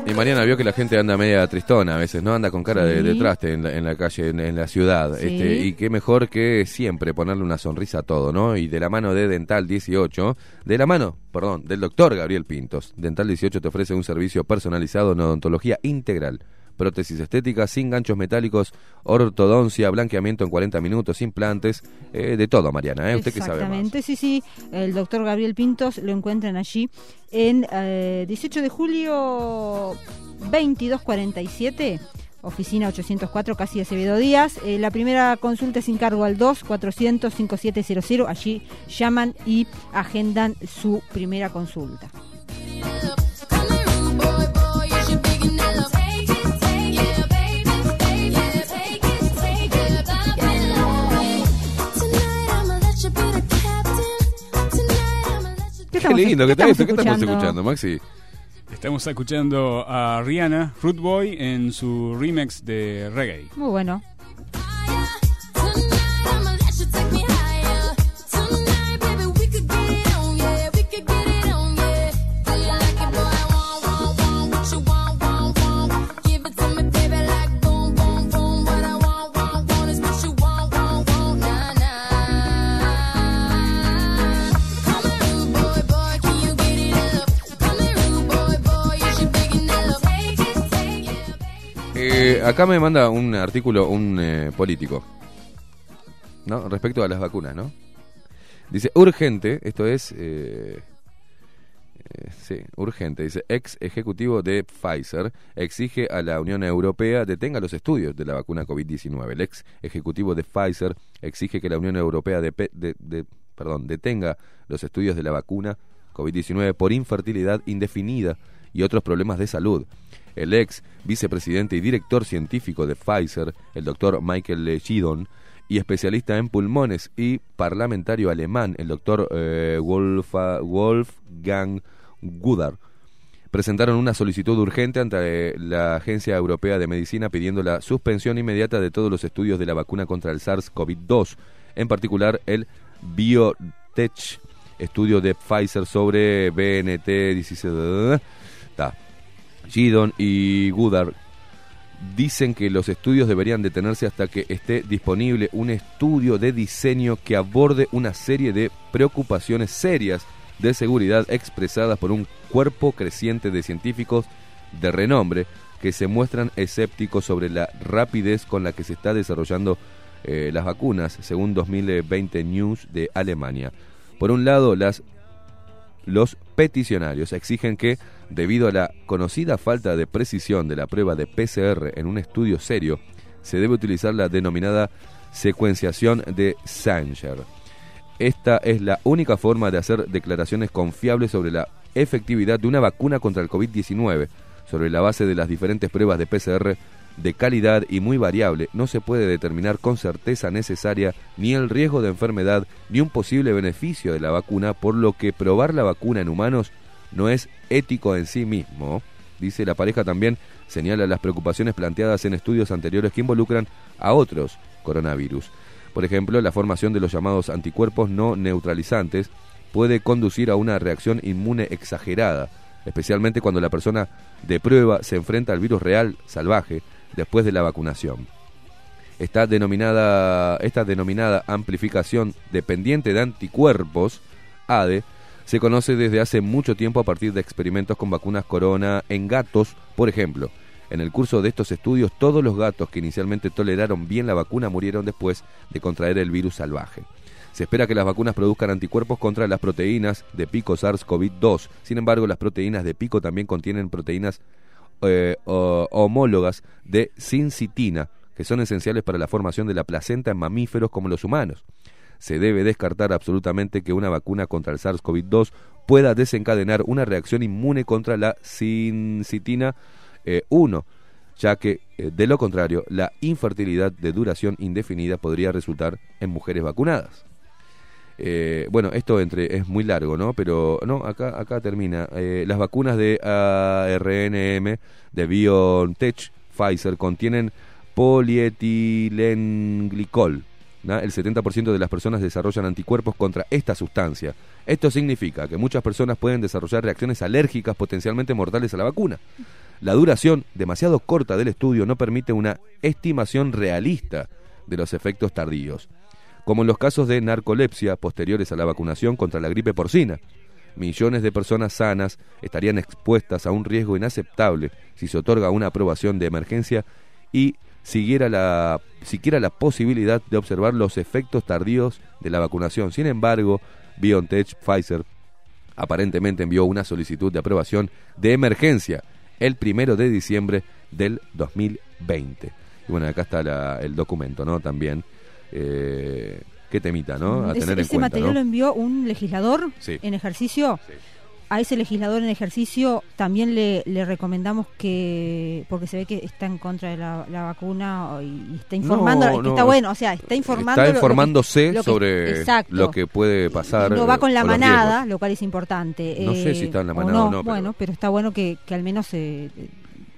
Y Mariana vio que la gente anda media tristona a veces, ¿no? Anda con cara de, traste en la, en la calle, en, en la ciudad. Sí. Este, y qué mejor que siempre ponerle una sonrisa a todo, ¿no? Y de la mano de Dental 18, de la mano, perdón, del doctor Gabriel Pintos. Dental 18 te ofrece un servicio personalizado en odontología integral. Prótesis estética sin ganchos metálicos, ortodoncia, blanqueamiento en 40 minutos, implantes, eh, de todo, Mariana, ¿eh? Usted que sabe. Exactamente, sí, sí. El doctor Gabriel Pintos lo encuentran allí en eh, 18 de julio 2247. Oficina 804, casi Acevedo Díaz. Eh, la primera consulta es sin cargo al 2-400-5700. Allí llaman y agendan su primera consulta. Qué lindo que está estamos esto. ¿Qué estamos escuchando? escuchando, Maxi? Estamos escuchando a Rihanna, Fruit Boy, en su remix de reggae. Muy bueno. Eh, acá me manda un artículo un eh, político, ¿no? Respecto a las vacunas, ¿no? Dice, urgente, esto es... eh, eh, sí, urgente. Dice, ex ejecutivo de Pfizer exige a la Unión Europea detenga los estudios de la vacuna COVID-19. El ex ejecutivo de Pfizer exige que la Unión Europea perdón, detenga los estudios de la vacuna COVID-19 por infertilidad indefinida y otros problemas de salud. El ex vicepresidente y director científico de Pfizer, el doctor Michael Gidon, y especialista en pulmones y parlamentario alemán, el doctor eh, Wolfgang Gudar, presentaron una solicitud urgente ante la Agencia Europea de Medicina pidiendo la suspensión inmediata de todos los estudios de la vacuna contra el SARS-CoV-2, en particular el BioTech, estudio de Pfizer sobre BNT 16. Gidon y Goodard dicen que los estudios deberían detenerse hasta que esté disponible un estudio de diseño que aborde una serie de preocupaciones serias de seguridad expresadas por un cuerpo creciente de científicos de renombre que se muestran escépticos sobre la rapidez con la que se está desarrollando eh, las vacunas, según 2020 News de Alemania. Por un lado, las los peticionarios exigen que, debido a la conocida falta de precisión de la prueba de PCR en un estudio serio, se debe utilizar la denominada secuenciación de Sanger. Esta es la única forma de hacer declaraciones confiables sobre la efectividad de una vacuna contra el COVID-19. Sobre la base de las diferentes pruebas de PCR de calidad y muy variable, no se puede determinar con certeza necesaria ni el riesgo de enfermedad ni un posible beneficio de la vacuna, por lo que probar la vacuna en humanos no es ético en sí mismo. Dice la pareja también señala las preocupaciones planteadas en estudios anteriores que involucran a otros coronavirus. Por ejemplo, la formación de los llamados anticuerpos no neutralizantes puede conducir a una reacción inmune exagerada, especialmente cuando la persona de prueba se enfrenta al virus real salvaje después de la vacunación. Esta denominada, esta denominada amplificación dependiente de anticuerpos, ADE, se conoce desde hace mucho tiempo a partir de experimentos con vacunas corona en gatos, por ejemplo. En el curso de estos estudios, todos los gatos que inicialmente toleraron bien la vacuna murieron después de contraer el virus salvaje. Se espera que las vacunas produzcan anticuerpos contra las proteínas de pico SARS-CoV-2. Sin embargo, las proteínas de pico también contienen proteínas eh, homólogas de sincitina, que son esenciales para la formación de la placenta en mamíferos como los humanos. Se debe descartar absolutamente que una vacuna contra el SARS-CoV-2 pueda desencadenar una reacción inmune contra la sincitina eh, 1, ya que eh, de lo contrario la infertilidad de duración indefinida podría resultar en mujeres vacunadas. Eh, bueno, esto entre es muy largo, ¿no? Pero no, acá acá termina. Eh, las vacunas de ARNM de BioNTech Pfizer contienen polietilenglicol, ¿no? el 70% de las personas desarrollan anticuerpos contra esta sustancia. Esto significa que muchas personas pueden desarrollar reacciones alérgicas potencialmente mortales a la vacuna. La duración demasiado corta del estudio no permite una estimación realista de los efectos tardíos, como en los casos de narcolepsia posteriores a la vacunación contra la gripe porcina. Millones de personas sanas estarían expuestas a un riesgo inaceptable si se otorga una aprobación de emergencia y siguiera la, siquiera la posibilidad de observar los efectos tardíos de la vacunación. Sin embargo, BioNTech Pfizer aparentemente envió una solicitud de aprobación de emergencia el primero de diciembre del 2020. Y bueno, acá está la- el documento, ¿no? También. Eh, qué temita, ¿no? A tener en ese cuenta, material ¿no? lo envió un legislador Sí. en ejercicio. A ese legislador en ejercicio también le, le recomendamos que, porque se ve que está en contra de la, la vacuna o- y, y está informando, No, que no, está bueno, o sea, está informando. Está lo- lo que- informándose lo que- sobre exacto. lo que puede pasar. no va con la o manada, lo cual es importante. No sé Eh, si está en la o manada o no, pero- Bueno, pero está bueno que, que al menos eh,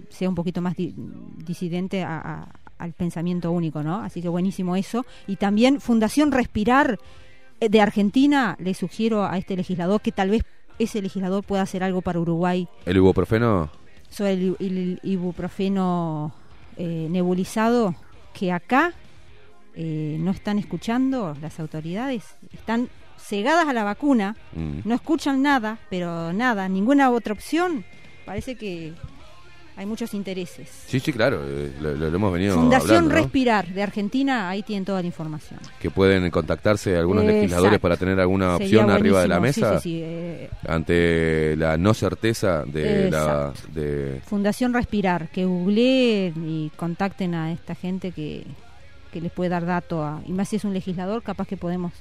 sea un poquito más di- disidente a- a- al pensamiento único, ¿no? Así que buenísimo eso. Y también Fundación Respirar eh, de Argentina, le sugiero a este legislador que tal vez ese legislador pueda hacer algo para Uruguay El ibuprofeno. sobre el, el ibuprofeno eh, nebulizado que acá eh, no están escuchando las autoridades, están cegadas a la vacuna, mm, no escuchan nada, pero nada, ninguna otra opción. Parece que hay muchos intereses. Sí, sí, claro, eh, lo, hemos venido Fundación hablando, ¿no? Respirar de Argentina, ahí tienen toda la información. Que pueden contactarse algunos Exacto. legisladores para tener alguna Sería opción arriba de la buenísimo, sí, mesa sí, sí, eh, ante la no certeza de la... De, Fundación Respirar, que googleen y contacten a esta gente que, que les puede dar dato, a, y más si es un legislador, capaz que podemos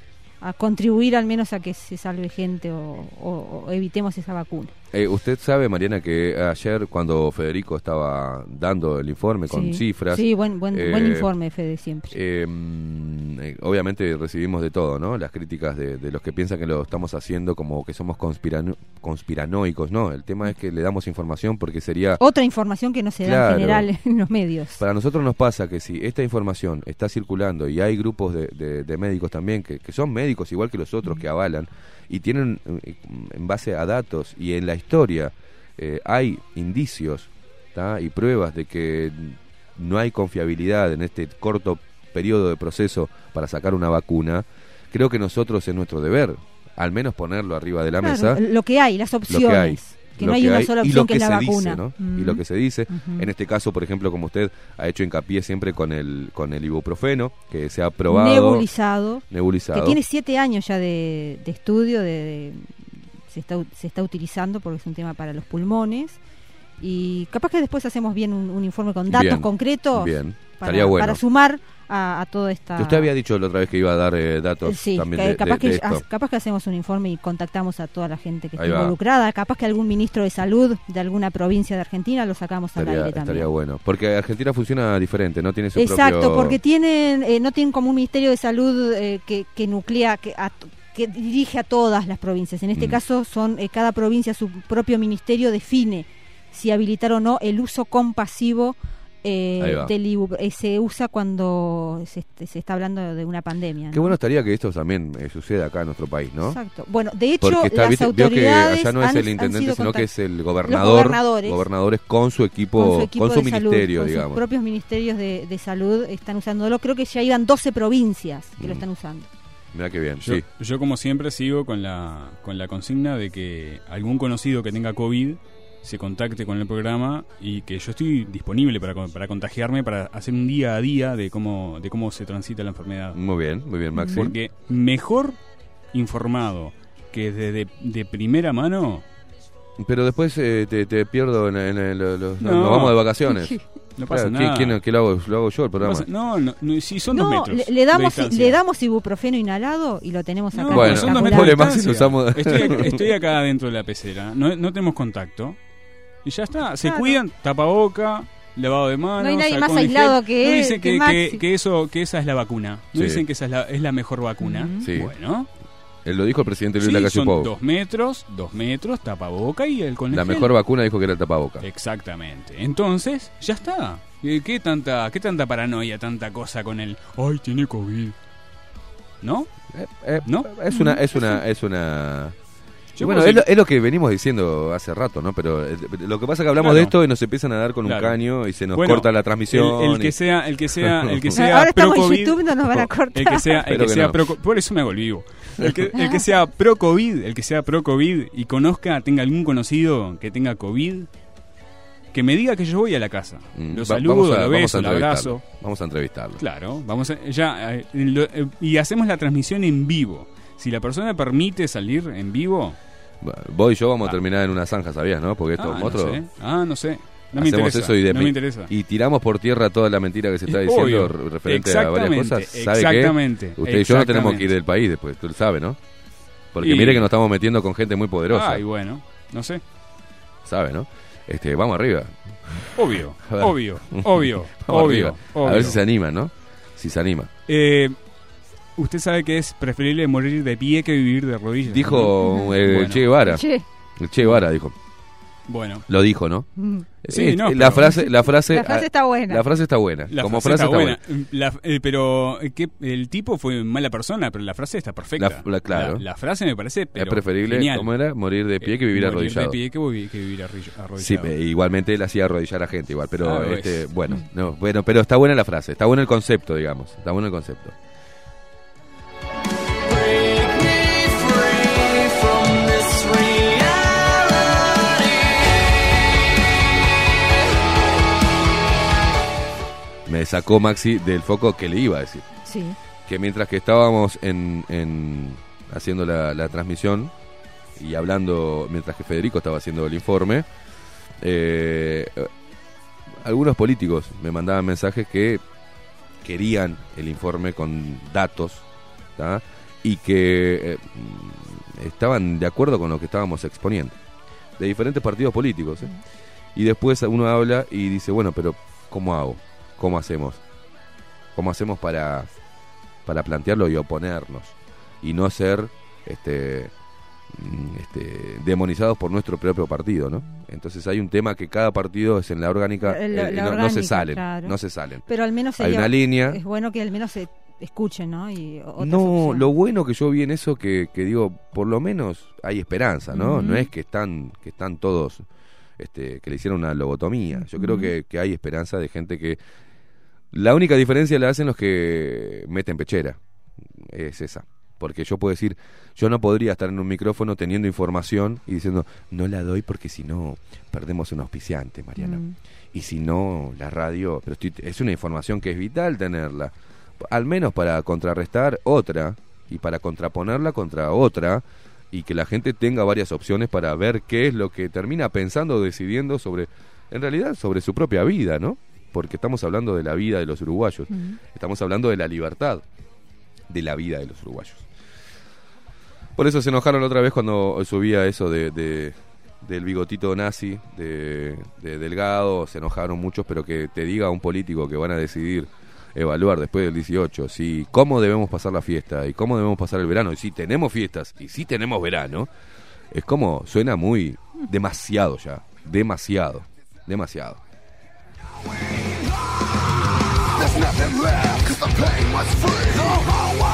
a contribuir al menos a que se salve gente o, o- o evitemos esa vacuna. Eh, usted sabe, Mariana, que ayer cuando Federico estaba dando el informe con Sí. cifras... Sí, buen, buen, buen eh, informe, Fede, siempre. Eh, mm, eh, obviamente recibimos de todo, ¿no? Las críticas de, de los que piensan que lo estamos haciendo como que somos conspirano- conspiranoicos, ¿no? El tema es que le damos información porque sería... Otra información que no se da en general en los medios. Para nosotros nos pasa que si esta información está circulando y hay grupos de, de- de médicos también que, que son médicos igual que los otros que avalan y tienen eh, en base a datos y en la historia eh, hay indicios ¿tá? y pruebas de que no hay confiabilidad en este corto periodo de proceso para sacar una vacuna, creo que nosotros es nuestro deber al menos ponerlo arriba de la Claro, mesa. lo que hay, las lo que opciones. hay, que no hay una sola y opción lo que es la se vacuna. dice, ¿no? Mm. Y lo que se dice, en este caso, por ejemplo, como usted ha hecho hincapié siempre con el con el ibuprofeno, que se ha aprobado nebulizado, nebulizado. que tiene siete años ya de, de estudio, de, de- se, está, se está utilizando porque es un tema para los pulmones. Y capaz que después hacemos bien un, un informe con datos Bien, concretos bien. Para, bueno. para sumar a, a toda esta... Que usted había dicho la otra vez que iba a dar eh, datos Sí, también que de, capaz, de- de que, esto. capaz que hacemos un informe y contactamos a toda la gente que está va. involucrada, capaz que algún ministro de salud de alguna provincia de Argentina lo sacamos al Estaría, aire también. estaría bueno. Porque Argentina funciona diferente, no tiene su Exacto, propio... porque tienen, eh, no tienen como un ministerio de salud eh, que, que nuclea, que, a- que dirige a todas las provincias. En este Mm. caso, son eh, cada provincia su propio ministerio define si habilitar o no el uso compasivo eh, del ibu- eh, se usa cuando se, se está hablando de una pandemia. Qué ¿no? bueno estaría que esto también eh, suceda acá en nuestro país, ¿no? Exacto. Bueno, de hecho, Porque está, las viste, vio que allá no es han- el intendente, sino que es el Los gobernador, gobernadores. gobernadores con su equipo, con su, equipo con su de salud, ministerio, con sus digamos. propios ministerios de, de salud están usándolo. Creo que ya iban 12 provincias que lo Mm. están usando. Mira qué bien, Yo, sí. yo como siempre sigo con la, con la consigna de que algún conocido que tenga COVID se contacte con el programa y que yo estoy disponible para, con- para contagiarme, para hacer un día a día de cómo, de cómo se transita la enfermedad. Muy bien, muy bien, Maxi. Porque mejor informado que desde de primera mano... Pero después eh, te, te pierdo en, en el- los- los- No. nos vamos de vacaciones. No pasa Claro, ¿quién- nada. quién- quién lo hago? Lo hago yo el No, programa. no, no, no, si son dos No, metros. le, le damos, de le damos ibuprofeno inhalado y lo tenemos acá. No, Bueno, son dos metros de distancia. usamos- Estoy, estoy acá dentro de la pecera, no, no tenemos contacto. Y ya está, se Claro. cuidan, tapaboca, lavado de manos. No hay nadie más aislado gel. que No él, dicen que que, eso, que esa es la vacuna. No Sí. dicen que esa es la, es la mejor vacuna. Sí. Bueno, Él lo dijo el presidente Luis sí, Lacalle son Pou. dos metros, dos metros, tapaboca y el con La gel. mejor vacuna dijo que era el tapaboca. Exactamente. Entonces, ya está. Eh, ¿Qué tanta, ¿Qué tanta paranoia, tanta cosa con el... Ay, tiene COVID. ¿No? Eh, ¿No? Es una, es una, es una. Bueno, es lo, decir- es lo que venimos diciendo hace rato, ¿no? Pero eh, lo que pasa es que hablamos Claro. de esto y nos empiezan a dar con Claro. un caño y se nos Bueno, corta la transmisión. El, el que sea, el que sea, el que sea Ahora pro estamos en YouTube, no nos van a cortar. el que sea, el que que sea no. pro, por eso me hago el vivo. El que, el que sea pro COVID, el que sea pro COVID y conozca, tenga algún conocido que tenga COVID, que me diga que yo voy a la casa. Mm, Lo saludo, a- lo beso, lo abrazo. Vamos a entrevistarlo. Claro, vamos a, ya eh, lo- eh, y hacemos la transmisión en vivo. Si la persona permite salir en vivo, Vos y yo vamos a Ah. terminar en una zanja, ¿sabías, no? Porque esto ah, no otro. sé. Ah, no sé. No me hacemos interesa. eso y, de- no me interesa. y tiramos por tierra toda la mentira que se está diciendo obvio. re- referente a varias cosas. ¿Sabe exactamente, qué? Usted y yo no tenemos que ir del país después, tú lo sabes, ¿no? Porque Y- mire que nos estamos metiendo con gente muy poderosa. Ay, bueno, no sé. ¿Sabe, no? Este, vamos arriba. Obvio, obvio, obvio, obvio, arriba. A ver obvio. si se anima, ¿no? Si se anima. Eh, usted sabe que es preferible morir de pie que vivir de rodillas. Dijo ¿no? el Bueno. Che Guevara. Che. El Che Guevara dijo. Bueno. Lo dijo, ¿no? Mm. Sí, Eh, no, la pero- frase, la frase, La frase está buena. La frase está buena. La Como frase, frase, está, buena. La- eh, pero eh, que el tipo fue mala persona, pero la frase está perfecta. La- la- claro. La, la frase me parece Es pero preferible, genial. ¿cómo era? Morir de pie que vivir Morir arrodillado. de pie que, vi- que vivir arrodillado. Sí, eh, igualmente él hacía arrodillar a gente igual, pero Ah, este, bueno, no, bueno, pero está buena la frase, está bueno el concepto, digamos, está bueno el concepto. Me sacó Maxi del foco que le iba a decir. Sí. que mientras que estábamos en, en- haciendo la, la transmisión y hablando, mientras que Federico estaba haciendo el informe, eh, algunos políticos me mandaban mensajes que querían el informe con datos ¿tá? y que eh, mm, estaban de acuerdo con lo que estábamos exponiendo, de diferentes partidos políticos. ¿eh? Y después uno habla y dice, bueno, pero ¿cómo hago? ¿Cómo hacemos? ¿Cómo hacemos para, para plantearlo y oponernos? Y no ser este, mm, este, demonizados por nuestro propio partido, ¿no? Entonces hay un tema que cada partido es en la orgánica, Eh, la- eh, la no, no se salen, claro. no se salen. Pero al menos Hay una línea. Es bueno que al menos se escuchen, ¿no? Y No, opciones. lo bueno que yo vi en eso que, que digo, por lo menos hay esperanza, ¿no? No es que están, que están todos, este, que le hicieron una lobotomía. Yo creo que, que hay esperanza de gente que... La única diferencia la hacen los que meten pechera. Es esa. Porque yo puedo decir, yo no podría estar en un micrófono teniendo información y diciendo, no la doy porque si no perdemos un auspiciante, Mariana. Mm. Y si no, la radio, pero estoy- es una información que es vital tenerla. Al menos para contrarrestar otra y para contraponerla contra otra y que la gente tenga varias opciones para ver qué es lo que termina pensando o decidiendo sobre, en realidad, sobre su propia vida, ¿no? Porque estamos hablando de la vida de los uruguayos. Estamos hablando de la libertad de la vida de los uruguayos. Por eso se enojaron otra vez cuando subía eso de, de- del bigotito nazi, de, de Delgado, se enojaron muchos, pero que te diga un político que van a decidir evaluar después del 18 si cómo debemos pasar la fiesta y cómo debemos pasar el verano y si tenemos fiestas y si tenemos verano es como suena muy demasiado ya demasiado demasiado There's nothing left, 'cause the pain was free. The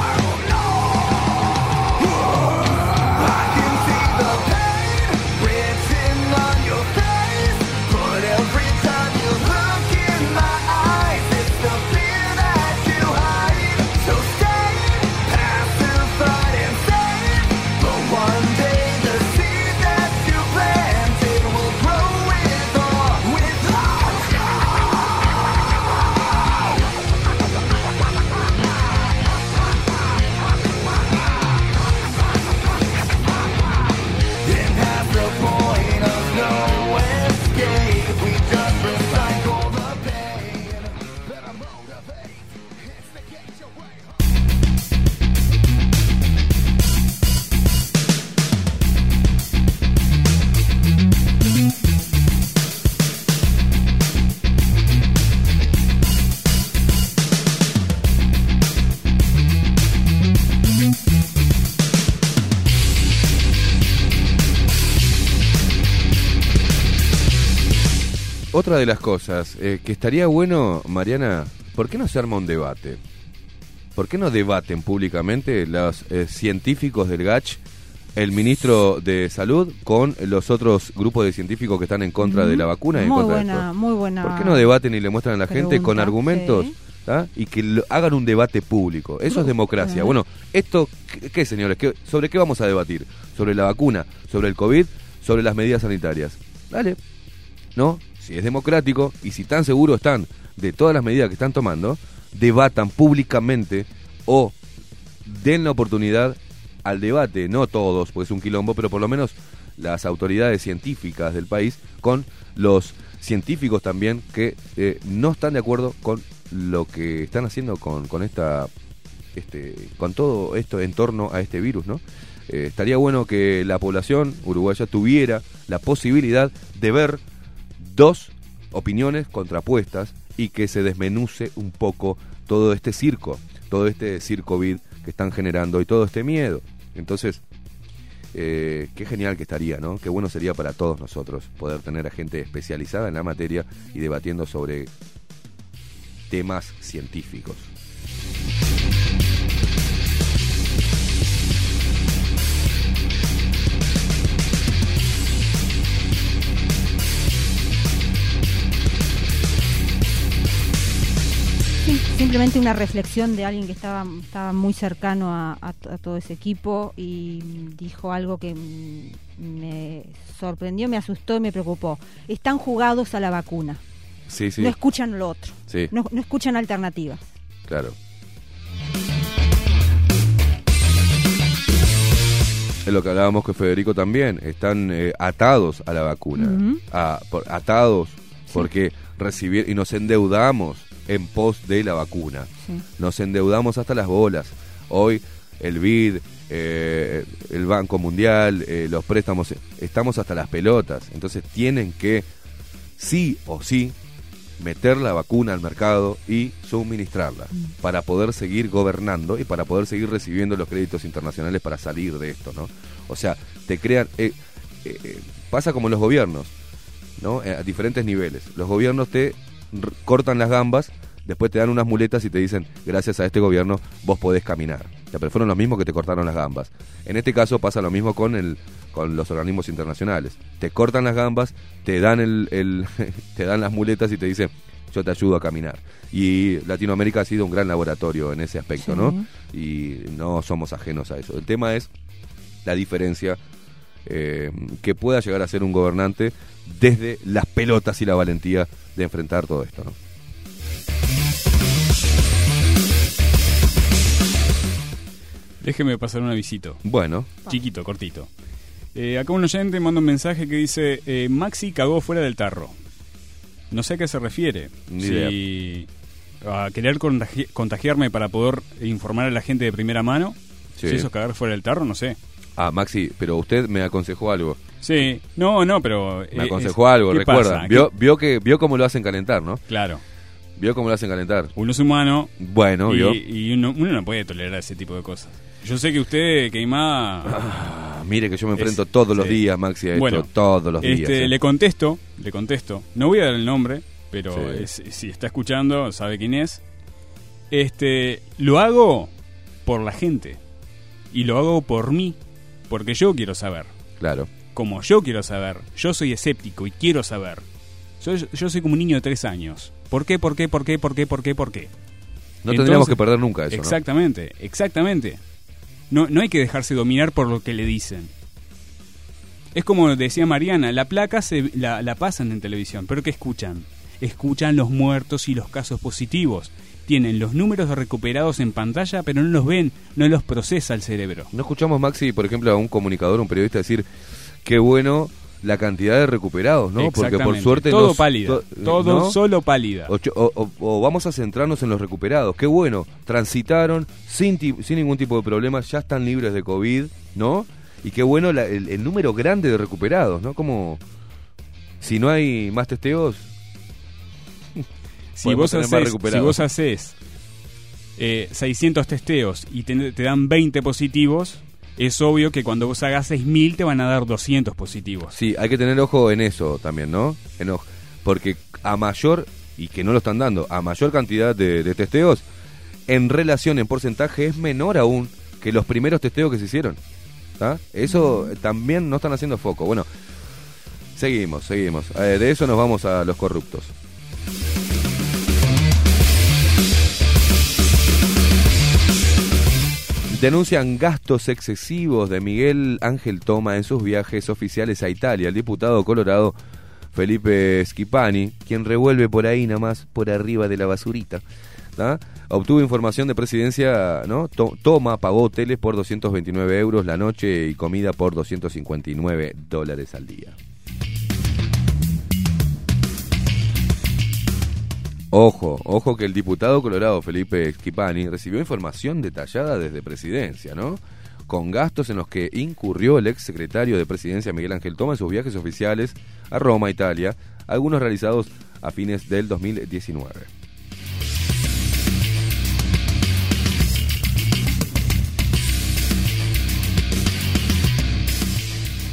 otra de las cosas eh, que estaría bueno Mariana ¿por qué no se arma un debate? ¿por qué no debaten públicamente los eh, científicos del GACH, el ministro de Salud, con los otros grupos de científicos que están en contra de la vacuna y en Muy contra de buena, esto? muy buena. ¿Por qué no debaten y le muestran a la gente con argumentos y que lo- hagan un debate público? Eso es democracia. Bueno, esto, ¿qué, qué, señores? ¿Qué- ¿Sobre qué vamos a debatir? ¿Sobre la vacuna? ¿Sobre el COVID? ¿Sobre las medidas sanitarias? Dale. ¿No? Si es democrático y si tan seguros están de todas las medidas que están tomando, debatan públicamente o den la oportunidad al debate, no todos, porque es un quilombo, pero por lo menos las autoridades científicas del país con los científicos también que eh, no están de acuerdo con lo que están haciendo con, con esta este, con todo esto en torno a este virus, ¿no? Eh, estaría bueno que la población uruguaya tuviera la posibilidad de ver dos opiniones contrapuestas y que se desmenuce un poco todo este circo, todo este circo vid que están generando y todo este miedo. Entonces, eh, qué genial que estaría, ¿no? Qué bueno sería para todos nosotros poder tener a gente especializada en la materia y debatiendo sobre temas científicos. Sí, simplemente una reflexión de alguien que estaba, estaba muy cercano a, a t- a todo ese equipo y dijo algo que me sorprendió, me asustó y me preocupó. Están jugados a la vacuna. Sí, sí. No escuchan lo otro. Sí. No, no escuchan alternativas. Claro. Es lo que hablábamos con Federico también. Están eh, atados a la vacuna. Ujú. A- por- atados porque recibir y nos endeudamos en pos de la vacuna. Sí. Nos endeudamos hasta las bolas. Hoy el BID, eh, el Banco Mundial, eh, los préstamos, estamos hasta las pelotas. Entonces tienen que, sí o sí, meter la vacuna al mercado y suministrarla para poder seguir gobernando y para poder seguir recibiendo los créditos internacionales para salir de esto, ¿no? O sea, te crean... eh, pasa como los gobiernos, ¿no? A diferentes niveles. Los gobiernos te cortan las gambas, después te dan unas muletas y te dicen, gracias a este gobierno vos podés caminar. O sea, pero fueron los mismos que te cortaron las gambas. En este caso pasa lo mismo con el con los organismos internacionales. Te cortan las gambas, te dan el, el- te dan las muletas y te dicen, yo te ayudo a caminar. Y Latinoamérica ha sido un gran laboratorio en ese aspecto, Sí. ¿no? Y no somos ajenos a eso. El tema es la diferencia eh, que pueda llegar a ser un gobernante desde las pelotas y la valentía de enfrentar todo esto, ¿no? Déjeme pasar un avisito. Bueno. Chiquito, cortito. Eh, acá un oyente manda un mensaje que dice, eh, Maxi cagó fuera del tarro. No sé a qué se refiere. Ni si a querer contagi- contagiarme para poder informar a la gente de primera mano. Sí. Si eso es cagar fuera del tarro, no sé. Ah, Maxi, pero usted me aconsejó algo. Sí, no, no, pero... Me eh, aconsejó es- algo, ¿qué recuerda. Vio, vio que vio cómo lo hacen calentar, ¿no? Claro. Vio cómo lo hacen calentar. Uno es humano. Bueno, y, vio. y uno, uno no puede tolerar ese tipo de cosas. Yo sé que usted, Keimá... Ah, mire que yo me enfrento Es- todos los sí. días, Maxi, a esto. Bueno, todos los días. Este, ¿eh? Le contesto, le contesto. No voy a dar el nombre, pero Sí. es- si está escuchando, sabe quién es. Este, lo hago por la gente. Y lo hago por mí, porque yo quiero saber. Claro. Como yo quiero saber. Yo soy escéptico y quiero saber. Soy- yo soy como un niño de tres años. ¿Por qué, por qué, por qué, por qué, por qué, por qué? No tendríamos que perder nunca eso, ¿no? Exactamente, exactamente. No, no hay que dejarse dominar por lo que le dicen. Es como decía Mariana, la placa se, la, la pasan en televisión, pero ¿qué escuchan? Escuchan los muertos y los casos positivos. Tienen los números recuperados en pantalla, pero no los ven, no los procesa el cerebro. No escuchamos, Maxi, por ejemplo, a un comunicador, un periodista decir, qué bueno la cantidad de recuperados, ¿no? Porque por suerte... Todo no- pálida, to- todo ¿no? solo pálida. O, o- o- o vamos a centrarnos en los recuperados. Qué bueno, transitaron sin, ti- sin ningún tipo de problema, ya están libres de COVID, ¿no? Y qué bueno la- el, el número grande de recuperados, ¿no? Como si no hay más testeos, Si vos, haces, si vos haces eh, 600 testeos y te, te dan 20 positivos, es obvio que cuando vos hagas 6.000 te van a dar 200 positivos. Sí, hay que tener ojo en eso también, ¿no? En ojo, porque a mayor, y que no lo están dando, a mayor cantidad de, de testeos, en relación, en porcentaje, es menor aún que los primeros testeos que se hicieron. ¿tá? Eso eh, también no están haciendo foco. Bueno, seguimos, seguimos. Eh, de eso nos vamos a los corruptos. Denuncian gastos excesivos de Miguel Ángel Toma en sus viajes oficiales a Italia. El diputado colorado Felipe Schipani, quien revuelve por ahí nada más, por arriba de la basurita, obtuvo información de presidencia, ¿no? To- Toma pagó hoteles por 229 euros la noche y comida por 259 dólares al día. Ojo, ojo que el diputado colorado Felipe Schipani recibió información detallada desde presidencia, ¿no? Con gastos en los que incurrió el ex secretario de presidencia Miguel Ángel Toma en sus viajes oficiales a Roma, Italia, algunos realizados a fines del 2019.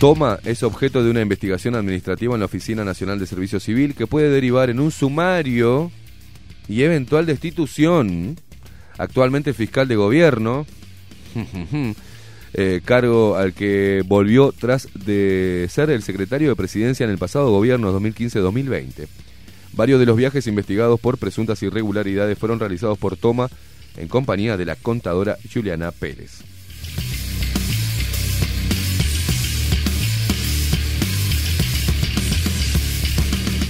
Toma es objeto de una investigación administrativa en la Oficina Nacional de Servicio Civil que puede derivar en un sumario y eventual destitución. Actualmente fiscal de gobierno, eh, cargo al que volvió tras de ser el secretario de presidencia en el pasado gobierno 2015-2020. Varios de los viajes investigados por presuntas irregularidades fueron realizados por Toma en compañía de la contadora Juliana Pérez.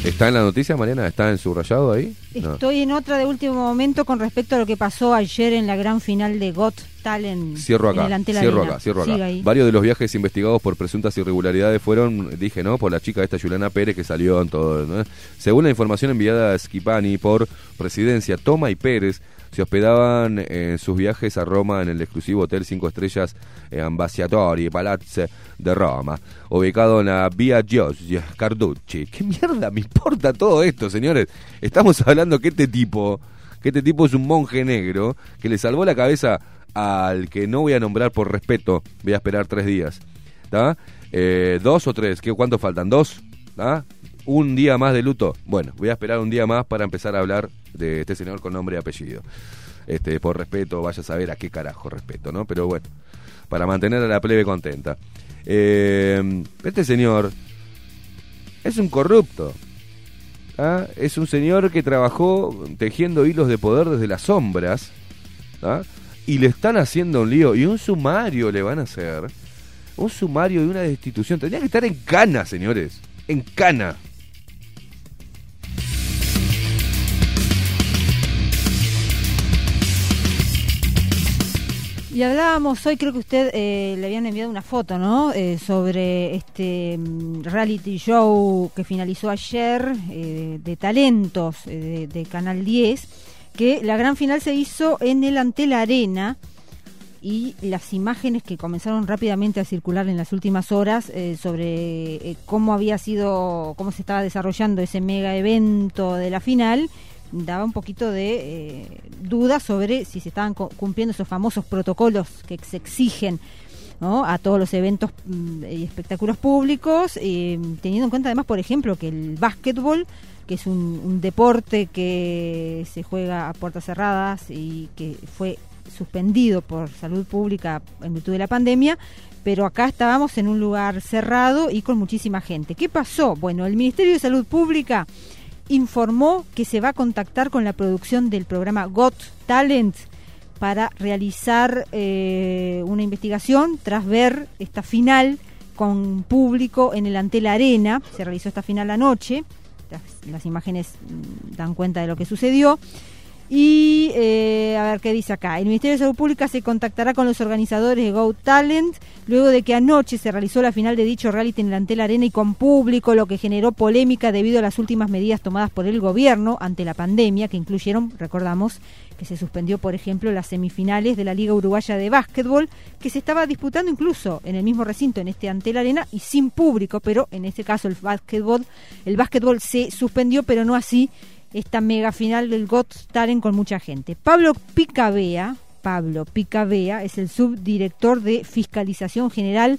¿Está en la noticia, Mariana? ¿Está en subrayado ahí? No. Estoy en otra de último momento con respecto a lo que pasó ayer en la gran final de Got Talent. Cierro en acá, el Antel cierro Arena. acá, cierro acá. Varios de los viajes investigados por presuntas irregularidades fueron, dije, ¿no? Por la chica esta Juliana Pérez que salió en todo. ¿no? Según la información enviada a Schipani por presidencia, Toma y Pérez se hospedaban en sus viajes a Roma en el exclusivo Hotel 5 Estrellas eh, Ambasciatori Palazzo de Roma, ubicado en la Via Giorgio Carducci. ¿Qué mierda me importa todo esto, señores? Estamos hablando que este tipo, que este tipo es un monje negro que le salvó la cabeza al que no voy a nombrar por respeto, voy a esperar tres días. ¿Está? Eh, ¿Dos o tres? ¿Qué, ¿Cuántos faltan? ¿Dos? ¿Está? ¿Un día más de luto? Bueno, voy a esperar un día más para empezar a hablar de este señor con nombre y apellido. Este, por respeto, vaya a saber a qué carajo respeto, ¿no? Pero bueno, para mantener a la plebe contenta. Eh, este señor es un corrupto. ¿ah? Es un señor que trabajó tejiendo hilos de poder desde las sombras. ¿ah? Y le están haciendo un lío y un sumario le van a hacer. Un sumario y una destitución. Tendría que estar en cana, señores. En cana. Y hablábamos hoy, creo que usted eh, le habían enviado una foto, ¿no? Eh, sobre este mm, reality show que finalizó ayer eh, de talentos eh, de, de Canal 10, que la gran final se hizo en el Antel Arena y las imágenes que comenzaron rápidamente a circular en las últimas horas eh, sobre cómo había sido, cómo se estaba desarrollando ese mega evento de la final, daba un poquito de eh, duda sobre si se estaban cumpliendo esos famosos protocolos que se exigen ¿no? a todos los eventos mm, y espectáculos públicos, teniendo en cuenta además, por ejemplo, que el básquetbol, que es un, un deporte que se juega a puertas cerradas y que fue suspendido por salud pública en virtud de la pandemia, pero acá estábamos en un lugar cerrado y con muchísima gente. ¿Qué pasó? Bueno, el Ministerio de Salud Pública informó que se va a contactar con la producción del programa Got Talent para realizar eh, una investigación tras ver esta final con público en el Antel Arena. Se realizó esta final anoche. Las, las imágenes mm, dan cuenta de lo que sucedió. Y eh, a ver qué dice acá. El Ministerio de Salud Pública se contactará con los organizadores de Go Talent luego de que anoche se realizó la final de dicho reality en el Antel Arena y con público, lo que generó polémica debido a las últimas medidas tomadas por el gobierno ante la pandemia, que incluyeron, recordamos, que se suspendió, por ejemplo, las semifinales de la Liga Uruguaya de Básquetbol, que se estaba disputando incluso en el mismo recinto, en este Antel Arena, y sin público, pero en este caso el básquetbol, el básquetbol se suspendió, pero no así esta mega final del Got Talent con mucha gente. Pablo Picabea, Pablo Picabea es el subdirector de Fiscalización General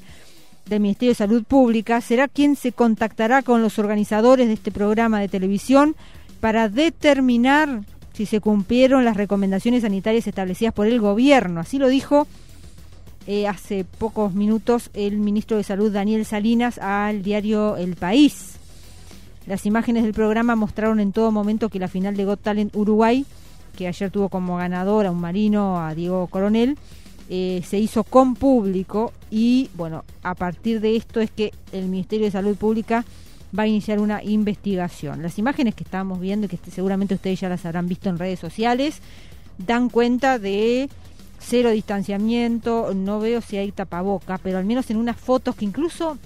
del Ministerio de Salud Pública, será quien se contactará con los organizadores de este programa de televisión para determinar si se cumplieron las recomendaciones sanitarias establecidas por el gobierno. Así lo dijo eh, hace pocos minutos el ministro de Salud Daniel Salinas al diario El País. Las imágenes del programa mostraron en todo momento que la final de Got Talent Uruguay, que ayer tuvo como ganador a un marino, a Diego Coronel, eh, se hizo con público y bueno, a partir de esto es que el Ministerio de Salud Pública va a iniciar una investigación. Las imágenes que estábamos viendo y que seguramente ustedes ya las habrán visto en redes sociales dan cuenta de cero distanciamiento, no veo si hay tapaboca, pero al menos en unas fotos que incluso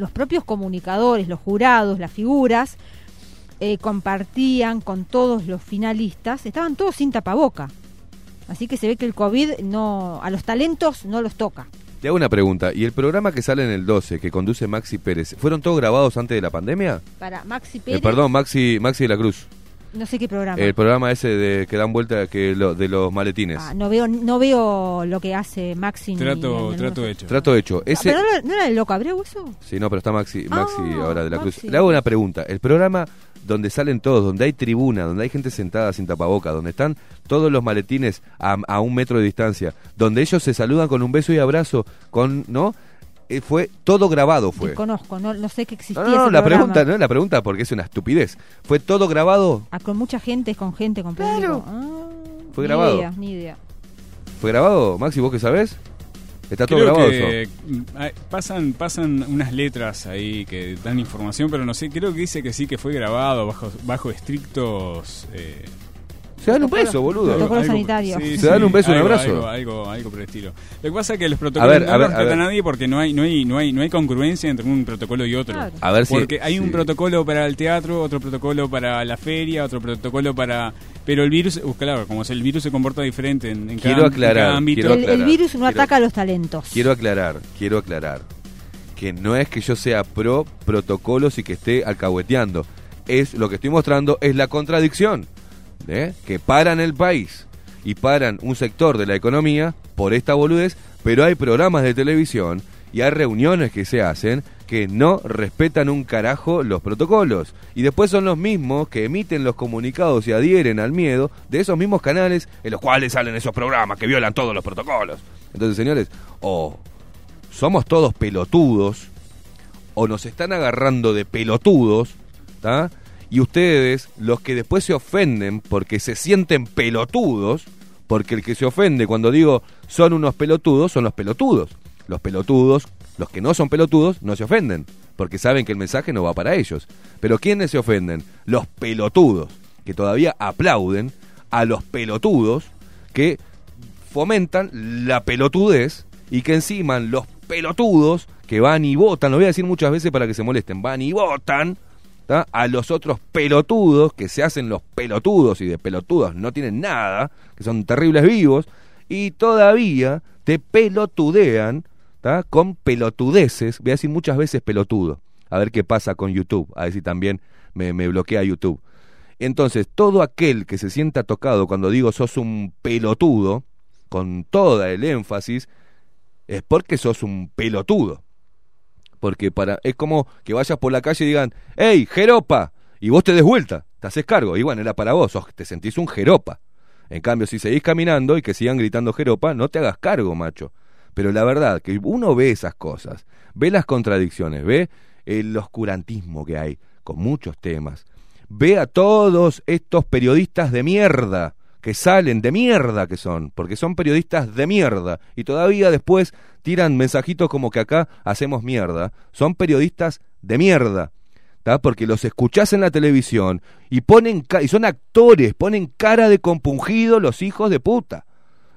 los propios comunicadores, los jurados, las figuras, eh, compartían con todos los finalistas, estaban todos sin tapaboca. Así que se ve que el COVID no, a los talentos no los toca. Te hago una pregunta. ¿Y el programa que sale en el 12, que conduce Maxi Pérez, fueron todos grabados antes de la pandemia? Para Maxi Eh, Pérez, perdón, Maxi, Maxi de la Cruz. No sé qué programa. El programa ese de que dan vuelta que lo- de los maletines. Ah, no veo no veo lo que hace Maxi. Trato, trato hecho. Trato hecho. Ah, Ese, ¿Pero no, era- no era el loco Abreu eso? Sí, no, pero está Maxi, Maxi Ah, ahora de la Cruz. Maxi. Le hago una pregunta. El programa donde salen todos, donde hay tribuna, donde hay gente sentada sin tapaboca, donde están todos los maletines a, a un metro de distancia, donde ellos se saludan con un beso y abrazo, con, ¿no? Eh, fue todo grabado, fue. Desconozco, no, no sé que existía No, no, no, ese la programa. pregunta, no la pregunta porque es una estupidez. Fue todo grabado, Ah, con mucha gente, con gente, con público. Ah, fue ni grabado. idea, ni idea. Fue grabado, Maxi, vos qué sabés? Está todo Creo grabado que eso. mm, hay- pasan, pasan unas letras ahí que dan información, pero no sé, creo que dice que sí que fue grabado bajo, bajo estrictos... eh, Se dan un beso, boludo. Protocolo sanitario. sí, Se dan un beso, un algo- abrazo. Algo, algo, algo por el estilo. Lo que pasa es que los protocolos ver, no a ver, los a ver. nadie porque no hay, no hay, no hay, no hay, congruencia entre un protocolo y otro. Claro. A ver si- porque hay un protocolo para el teatro, otro protocolo para la feria, otro protocolo para... Pero el virus, uh, claro, como el virus se comporta diferente en, en Quiero cada, en aclarar, cada ámbito. quiero El, el aclarar, virus no quiero- ataca a los talentos. Quiero aclarar, quiero aclarar que no es que yo sea pro protocolos y que esté alcahueteando. Es lo que estoy mostrando es la contradicción ¿eh? que paran el país y paran un sector de la economía por esta boludez, pero hay programas de televisión y hay reuniones que se hacen que no respetan un carajo los protocolos. Y después son los mismos que emiten los comunicados y adhieren al miedo de esos mismos canales en los cuales salen esos programas que violan todos los protocolos. Entonces, señores, o somos todos pelotudos, o nos están agarrando de pelotudos, ¿tá? Y ustedes, los que después se ofenden porque se sienten pelotudos, porque el que se ofende cuando digo son unos pelotudos, son los pelotudos. Los pelotudos, los que no son pelotudos, no se ofenden, porque saben que el mensaje no va para ellos. Pero ¿quiénes se ofenden? Los pelotudos, que todavía aplauden a los pelotudos que fomentan la pelotudez y que encima los pelotudos que van y votan, lo voy a decir muchas veces para que se molesten, van y votan a los otros pelotudos que se hacen los pelotudos y de pelotudos no tienen nada, que son terribles vivos, y todavía te pelotudean ¿tá? con pelotudeces, voy a decir muchas veces pelotudo, a ver qué pasa con YouTube, a ver si también me, me bloquea YouTube. Entonces, todo aquel que se sienta tocado cuando digo sos un pelotudo, con todo el énfasis, es porque sos un pelotudo. Porque para es como que vayas por la calle y digan, hey, jeropa, y vos te des vuelta, te haces cargo, y bueno, era para vos, te sentís un jeropa. En cambio, si seguís caminando y que sigan gritando jeropa, no te hagas cargo, macho. Pero la verdad, que uno ve esas cosas, ve las contradicciones, ve el oscurantismo que hay con muchos temas, ve a todos estos periodistas de mierda que salen de mierda que son, porque son periodistas de mierda y todavía después tiran mensajitos como que acá hacemos mierda. Son periodistas de mierda. ¿tá? Porque los escuchás en la televisión y ponen y son actores, ponen cara de compungido los hijos de puta.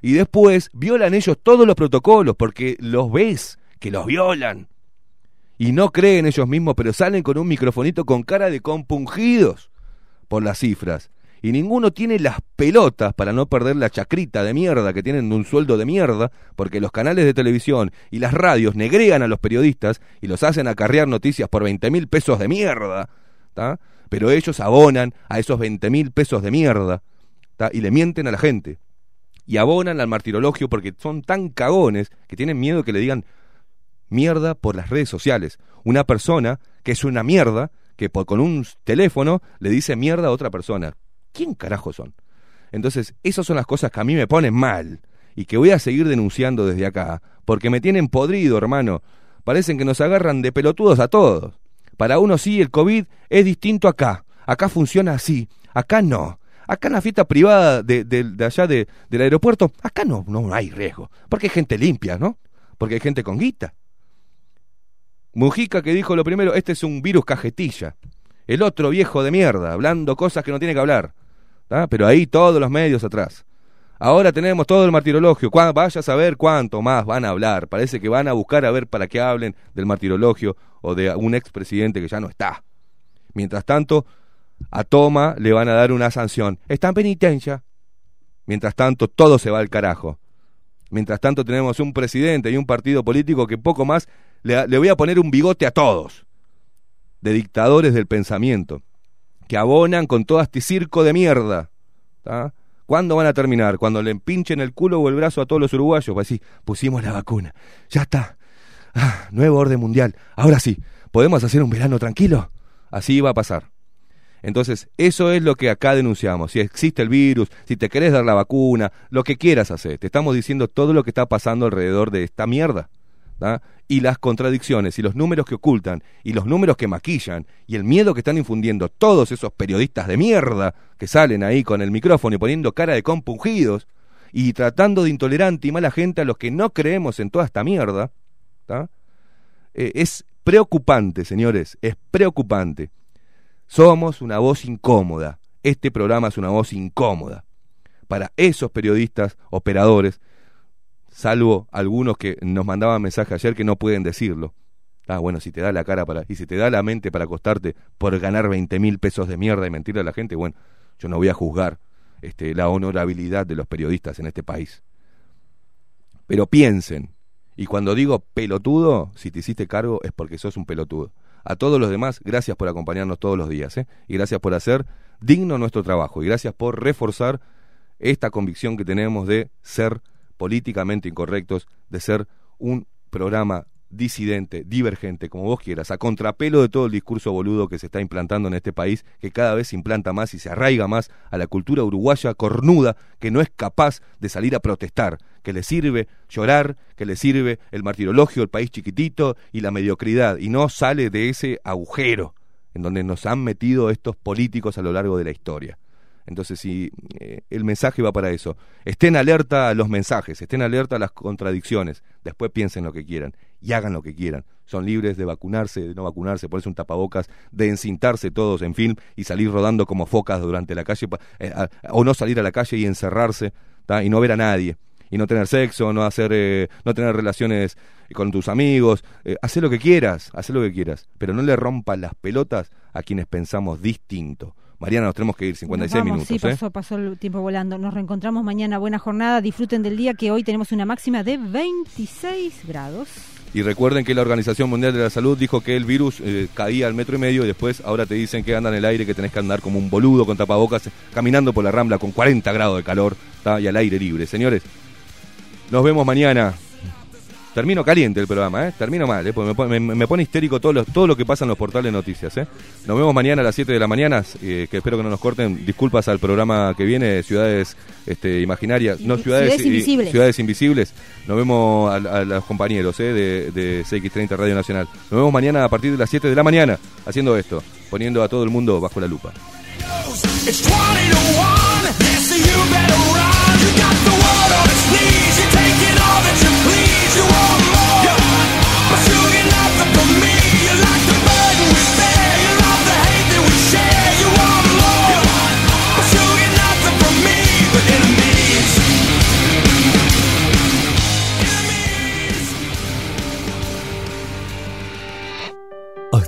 Y después violan ellos todos los protocolos porque los ves que los violan. Y no creen ellos mismos, pero salen con un microfonito con cara de compungidos por las cifras. Y ninguno tiene las pelotas para no perder la chacrita de mierda que tienen de un sueldo de mierda, porque los canales de televisión y las radios negrean a los periodistas y los hacen acarrear noticias por 20 mil pesos de mierda, ¿tá? pero ellos abonan a esos 20 mil pesos de mierda ¿tá? y le mienten a la gente. Y abonan al martirologio porque son tan cagones que tienen miedo que le digan mierda por las redes sociales. Una persona que es una mierda, que por- con un teléfono le dice mierda a otra persona. ¿Quién carajo son? Entonces, esas son las cosas que a mí me ponen mal y que voy a seguir denunciando desde acá, porque me tienen podrido, hermano. Parecen que nos agarran de pelotudos a todos. Para uno sí, el COVID es distinto acá. Acá funciona así. Acá no. Acá en la fiesta privada de, allá de- del aeropuerto, acá no, no hay riesgo. Porque hay gente limpia, ¿no? Porque hay gente con guita. Mujica que dijo lo primero, este es un virus cajetilla. El otro viejo de mierda, hablando cosas que no tiene que hablar. ¿Tá? Pero ahí todos los medios atrás. Ahora tenemos todo el martirologio. Vaya a saber cuánto más van a hablar. Parece que van a buscar a ver para qué hablen del martirologio o de un expresidente que ya no está. Mientras tanto, a Toma le van a dar una sanción. Está en penitencia. Mientras tanto, todo se va al carajo. Mientras tanto, tenemos un presidente y un partido político que poco más le voy a poner un bigote a todos. De dictadores del pensamiento. Abonan con todo este circo de mierda. ¿tá? ¿Cuándo van a terminar? Cuando le pinchen el culo o el brazo a todos los uruguayos. Pues sí, pusimos la vacuna. Ya está. Ah, nuevo orden mundial. Ahora sí, ¿podemos hacer un verano tranquilo? Así va a pasar. Entonces, eso es lo que acá denunciamos. Si existe el virus, si te querés dar la vacuna, lo que quieras hacer. Te estamos diciendo todo lo que está pasando alrededor de esta mierda. ¿tá? Y las contradicciones, y los números que ocultan, y los números que maquillan, y el miedo que están infundiendo todos esos periodistas de mierda que salen ahí con el micrófono y poniendo cara de compungidos, y tratando de intolerante y mala gente a los que no creemos en toda esta mierda. Eh, es preocupante, señores, es preocupante. Somos una voz incómoda. Este programa es una voz incómoda. Para esos periodistas, operadores, salvo algunos que nos mandaban mensaje ayer que no pueden decirlo. Ah, bueno, si te da la cara para. Y si te da la mente para acostarte por ganar 20 mil pesos de mierda y mentirle a la gente, bueno, yo no voy a juzgar este, la honorabilidad de los periodistas en este país. Pero piensen, y cuando digo pelotudo, si te hiciste cargo es porque sos un pelotudo. A todos los demás, gracias por acompañarnos todos los días, ¿eh? y gracias por hacer digno nuestro trabajo, y gracias por reforzar esta convicción que tenemos de ser políticamente incorrectos, de ser un programa disidente, divergente, como vos quieras, a contrapelo de todo el discurso boludo que se está implantando en este país, que cada vez se implanta más y se arraiga más a la cultura uruguaya cornuda, que no es capaz de salir a protestar, que le sirve llorar, que le sirve el martirologio, el país chiquitito y la mediocridad, y no sale de ese agujero en donde nos han metido estos políticos a lo largo de la historia. Entonces, si eh, el mensaje va para eso, estén alerta a los mensajes, estén alerta a las contradicciones, después piensen lo que quieran y hagan lo que quieran. Son libres de vacunarse, de no vacunarse, ponerse un tapabocas, de encintarse todos en film y salir rodando como focas durante la calle, eh, o no salir a la calle y encerrarse y no ver a nadie. Y no tener sexo, no hacer, eh, no tener relaciones con tus amigos, eh, haz lo que quieras, haz lo que quieras, pero no le rompas las pelotas a quienes pensamos distinto. Mariana, nos tenemos que ir, 56 Nos vamos, minutos. Sí, ¿eh? pasó, pasó el tiempo volando. Nos reencontramos mañana. Buena jornada. Disfruten del día que hoy tenemos una máxima de 26 grados. Y recuerden que la Organización Mundial de la Salud dijo que el virus eh, caía al metro y medio y después ahora te dicen que anda en el aire, que tenés que andar como un boludo con tapabocas, caminando por la rambla con 40 grados de calor ¿tá? y al aire libre. Señores, nos vemos mañana. Termino caliente el programa, ¿eh? Termino mal, ¿eh? Porque me, pone- me- me pone histérico todo lo, todo lo que pasa en los portales de noticias, ¿eh? Nos vemos mañana a las 7 de la mañana, eh, que espero que no nos corten. Disculpas al programa que viene, Ciudades este, Imaginarias, no Ciudades, Ciudades Invisibles. Ciudades Invisibles. Nos vemos a, a los compañeros ¿eh? de, de CX30 Radio Nacional. Nos vemos mañana a partir de las 7 de la mañana haciendo esto, poniendo a todo el mundo bajo la lupa. It's 20 to 1. Yes, so you better run. You got the world